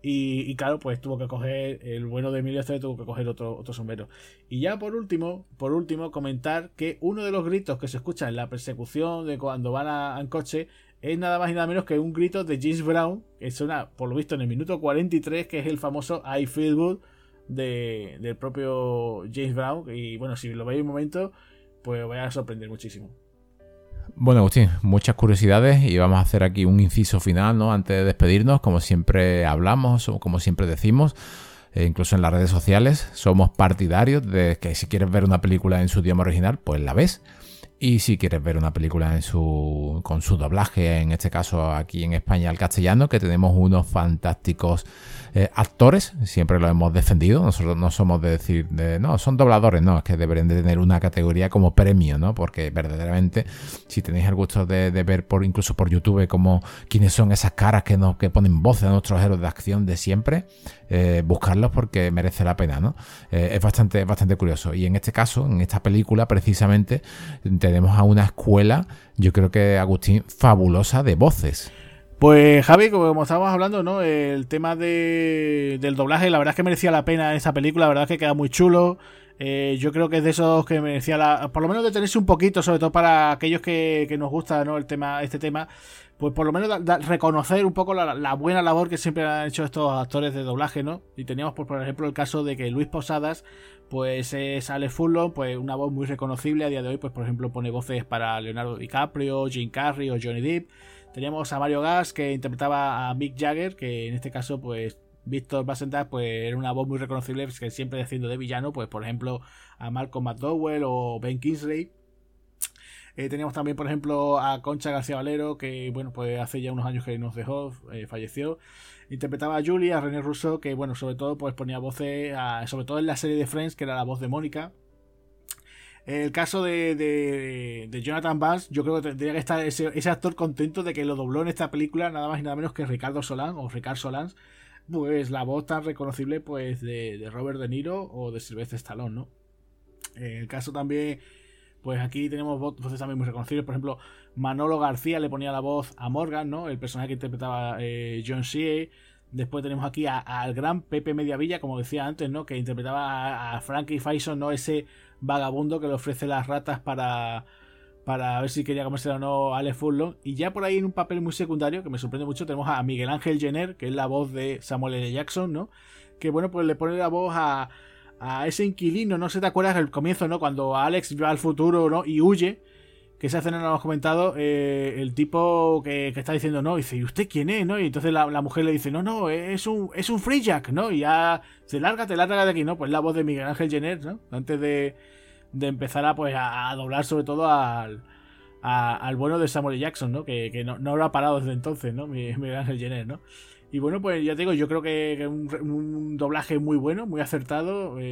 Y, claro, pues tuvo que coger, el bueno de Emilio Esteve tuvo que coger otro, otro sombrero. Y ya por último, por último, comentar que uno de los gritos que se escucha en la persecución de cuando van a, en coche es nada más y nada menos que un grito de James Brown, que suena, por lo visto, en el minuto 43, que es el famoso I Feel Good de, del propio James Brown. Y bueno, si lo veis un momento, pues voy a sorprender muchísimo. Bueno, Agustín, muchas curiosidades y vamos a hacer aquí un inciso final, ¿no? Antes de despedirnos, como siempre hablamos o como siempre decimos, e incluso en las redes sociales, somos partidarios de que si quieres ver una película en su idioma original, pues la ves. Y si quieres ver una película en su, con su doblaje, en este caso aquí en España al castellano, que tenemos unos fantásticos eh, actores, siempre lo hemos defendido, nosotros no somos de decir, de, no, son dobladores, no, es que deberían de tener una categoría como premio, ¿no? Porque verdaderamente, si tenéis el gusto de, ver por incluso por YouTube como quiénes son esas caras que, nos, que ponen voces a nuestros héroes de acción de siempre, eh, buscarlos porque merece la pena, ¿no? Eh, es bastante, bastante curioso. Y en este caso, en esta película, precisamente, tenemos a una escuela, yo creo que Agustín, fabulosa de voces. Pues Javi, como estábamos hablando, ¿no? El tema de, del doblaje, la verdad es que merecía la pena esa película, la verdad es que queda muy chulo. Eh, yo creo que es de esos que merecía la, por lo menos detenerse un poquito, sobre todo para aquellos que, que nos gusta, ¿no? El tema, este tema, pues por lo menos reconocer un poco la, buena labor que siempre han hecho estos actores de doblaje, ¿no? Y teníamos, pues, por ejemplo, el caso de que Luis Posadas, pues es Alex Furlong, pues una voz muy reconocible a día de hoy, pues por ejemplo pone voces para Leonardo DiCaprio, Jim Carrey o Johnny Depp. Teníamos a Mario Gas que interpretaba a Mick Jagger, que en este caso, pues Víctor Bassendas, pues era una voz muy reconocible, pues, que siempre haciendo de villano, pues por ejemplo a Malcolm McDowell o Ben Kingsley. Eh, teníamos también, por ejemplo, a Concha García Valero, que bueno, pues hace ya unos años que nos dejó, eh, falleció. Interpretaba a Julie, a René Russo, que bueno, sobre todo pues ponía voces, sobre todo en la serie de Friends, que era la voz de Mónica. El caso de, Jonathan Vance, yo creo que tendría que estar ese, actor contento de que lo dobló en esta película nada más y nada menos que Ricardo Solán o Ricardo Solans, pues la voz tan reconocible pues de, Robert De Niro o de Sylvester Stallone, ¿no? El caso también, pues aquí tenemos voces también muy reconocibles, por ejemplo, Manolo García le ponía la voz a Morgan, ¿no? El personaje que interpretaba eh, John C. Después tenemos aquí al gran Pepe Mediavilla, como decía antes, ¿no? Que interpretaba a, a Frankie Faison, ¿no? Ese vagabundo que le ofrece las ratas para, para ver si quería comerse o no a Alex Furlong. Y ya por ahí en un papel muy secundario, que me sorprende mucho, tenemos a Miguel Ángel Jenner, que es la voz de Samuel L. Jackson, ¿no? Que bueno, pues le pone la voz a, a ese inquilino, no sé te acuerdas del comienzo, ¿no? Cuando Alex va al futuro, ¿no? Y huye que esa escena no lo hemos comentado, eh, el tipo que, está diciendo no, dice, ¿y usted quién es? ¿no? Y entonces la, mujer le dice, no, no, es un, es un free jack, ¿no? Y ya se larga, te larga de aquí, ¿no? Pues la voz de Miguel Ángel Jenner, ¿no? Antes de, de empezar a, pues, a, doblar sobre todo al, al bueno de Samuel Jackson, ¿no? Que, que no, no lo ha parado desde entonces, ¿no? Miguel Ángel Jenner, ¿no? Y bueno, pues ya te digo, yo creo que un, un doblaje muy bueno, muy acertado eh,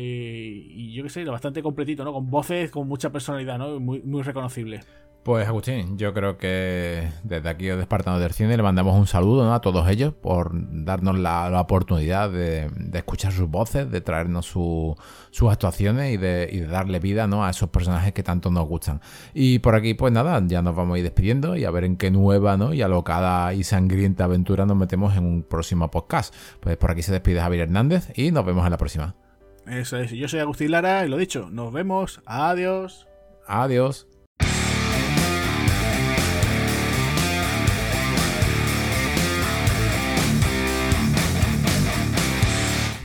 y yo qué sé, bastante completito, ¿no? Con voces con mucha personalidad, ¿no? Muy, muy reconocible. Pues Agustín, yo creo que desde aquí de Espartanos del Cine le mandamos un saludo a todos ellos por darnos la, oportunidad de, escuchar sus voces, de traernos sus actuaciones y de, darle vida ¿no? a esos personajes que tanto nos gustan. Y por aquí, pues nada, ya nos vamos a ir despidiendo y a ver en qué nueva ¿no? y alocada y sangrienta aventura nos metemos en un próximo podcast. Pues por aquí se despide Javier Hernández y nos vemos en la próxima. Eso es, yo soy Agustín Lara y lo dicho, nos vemos, adiós. Adiós.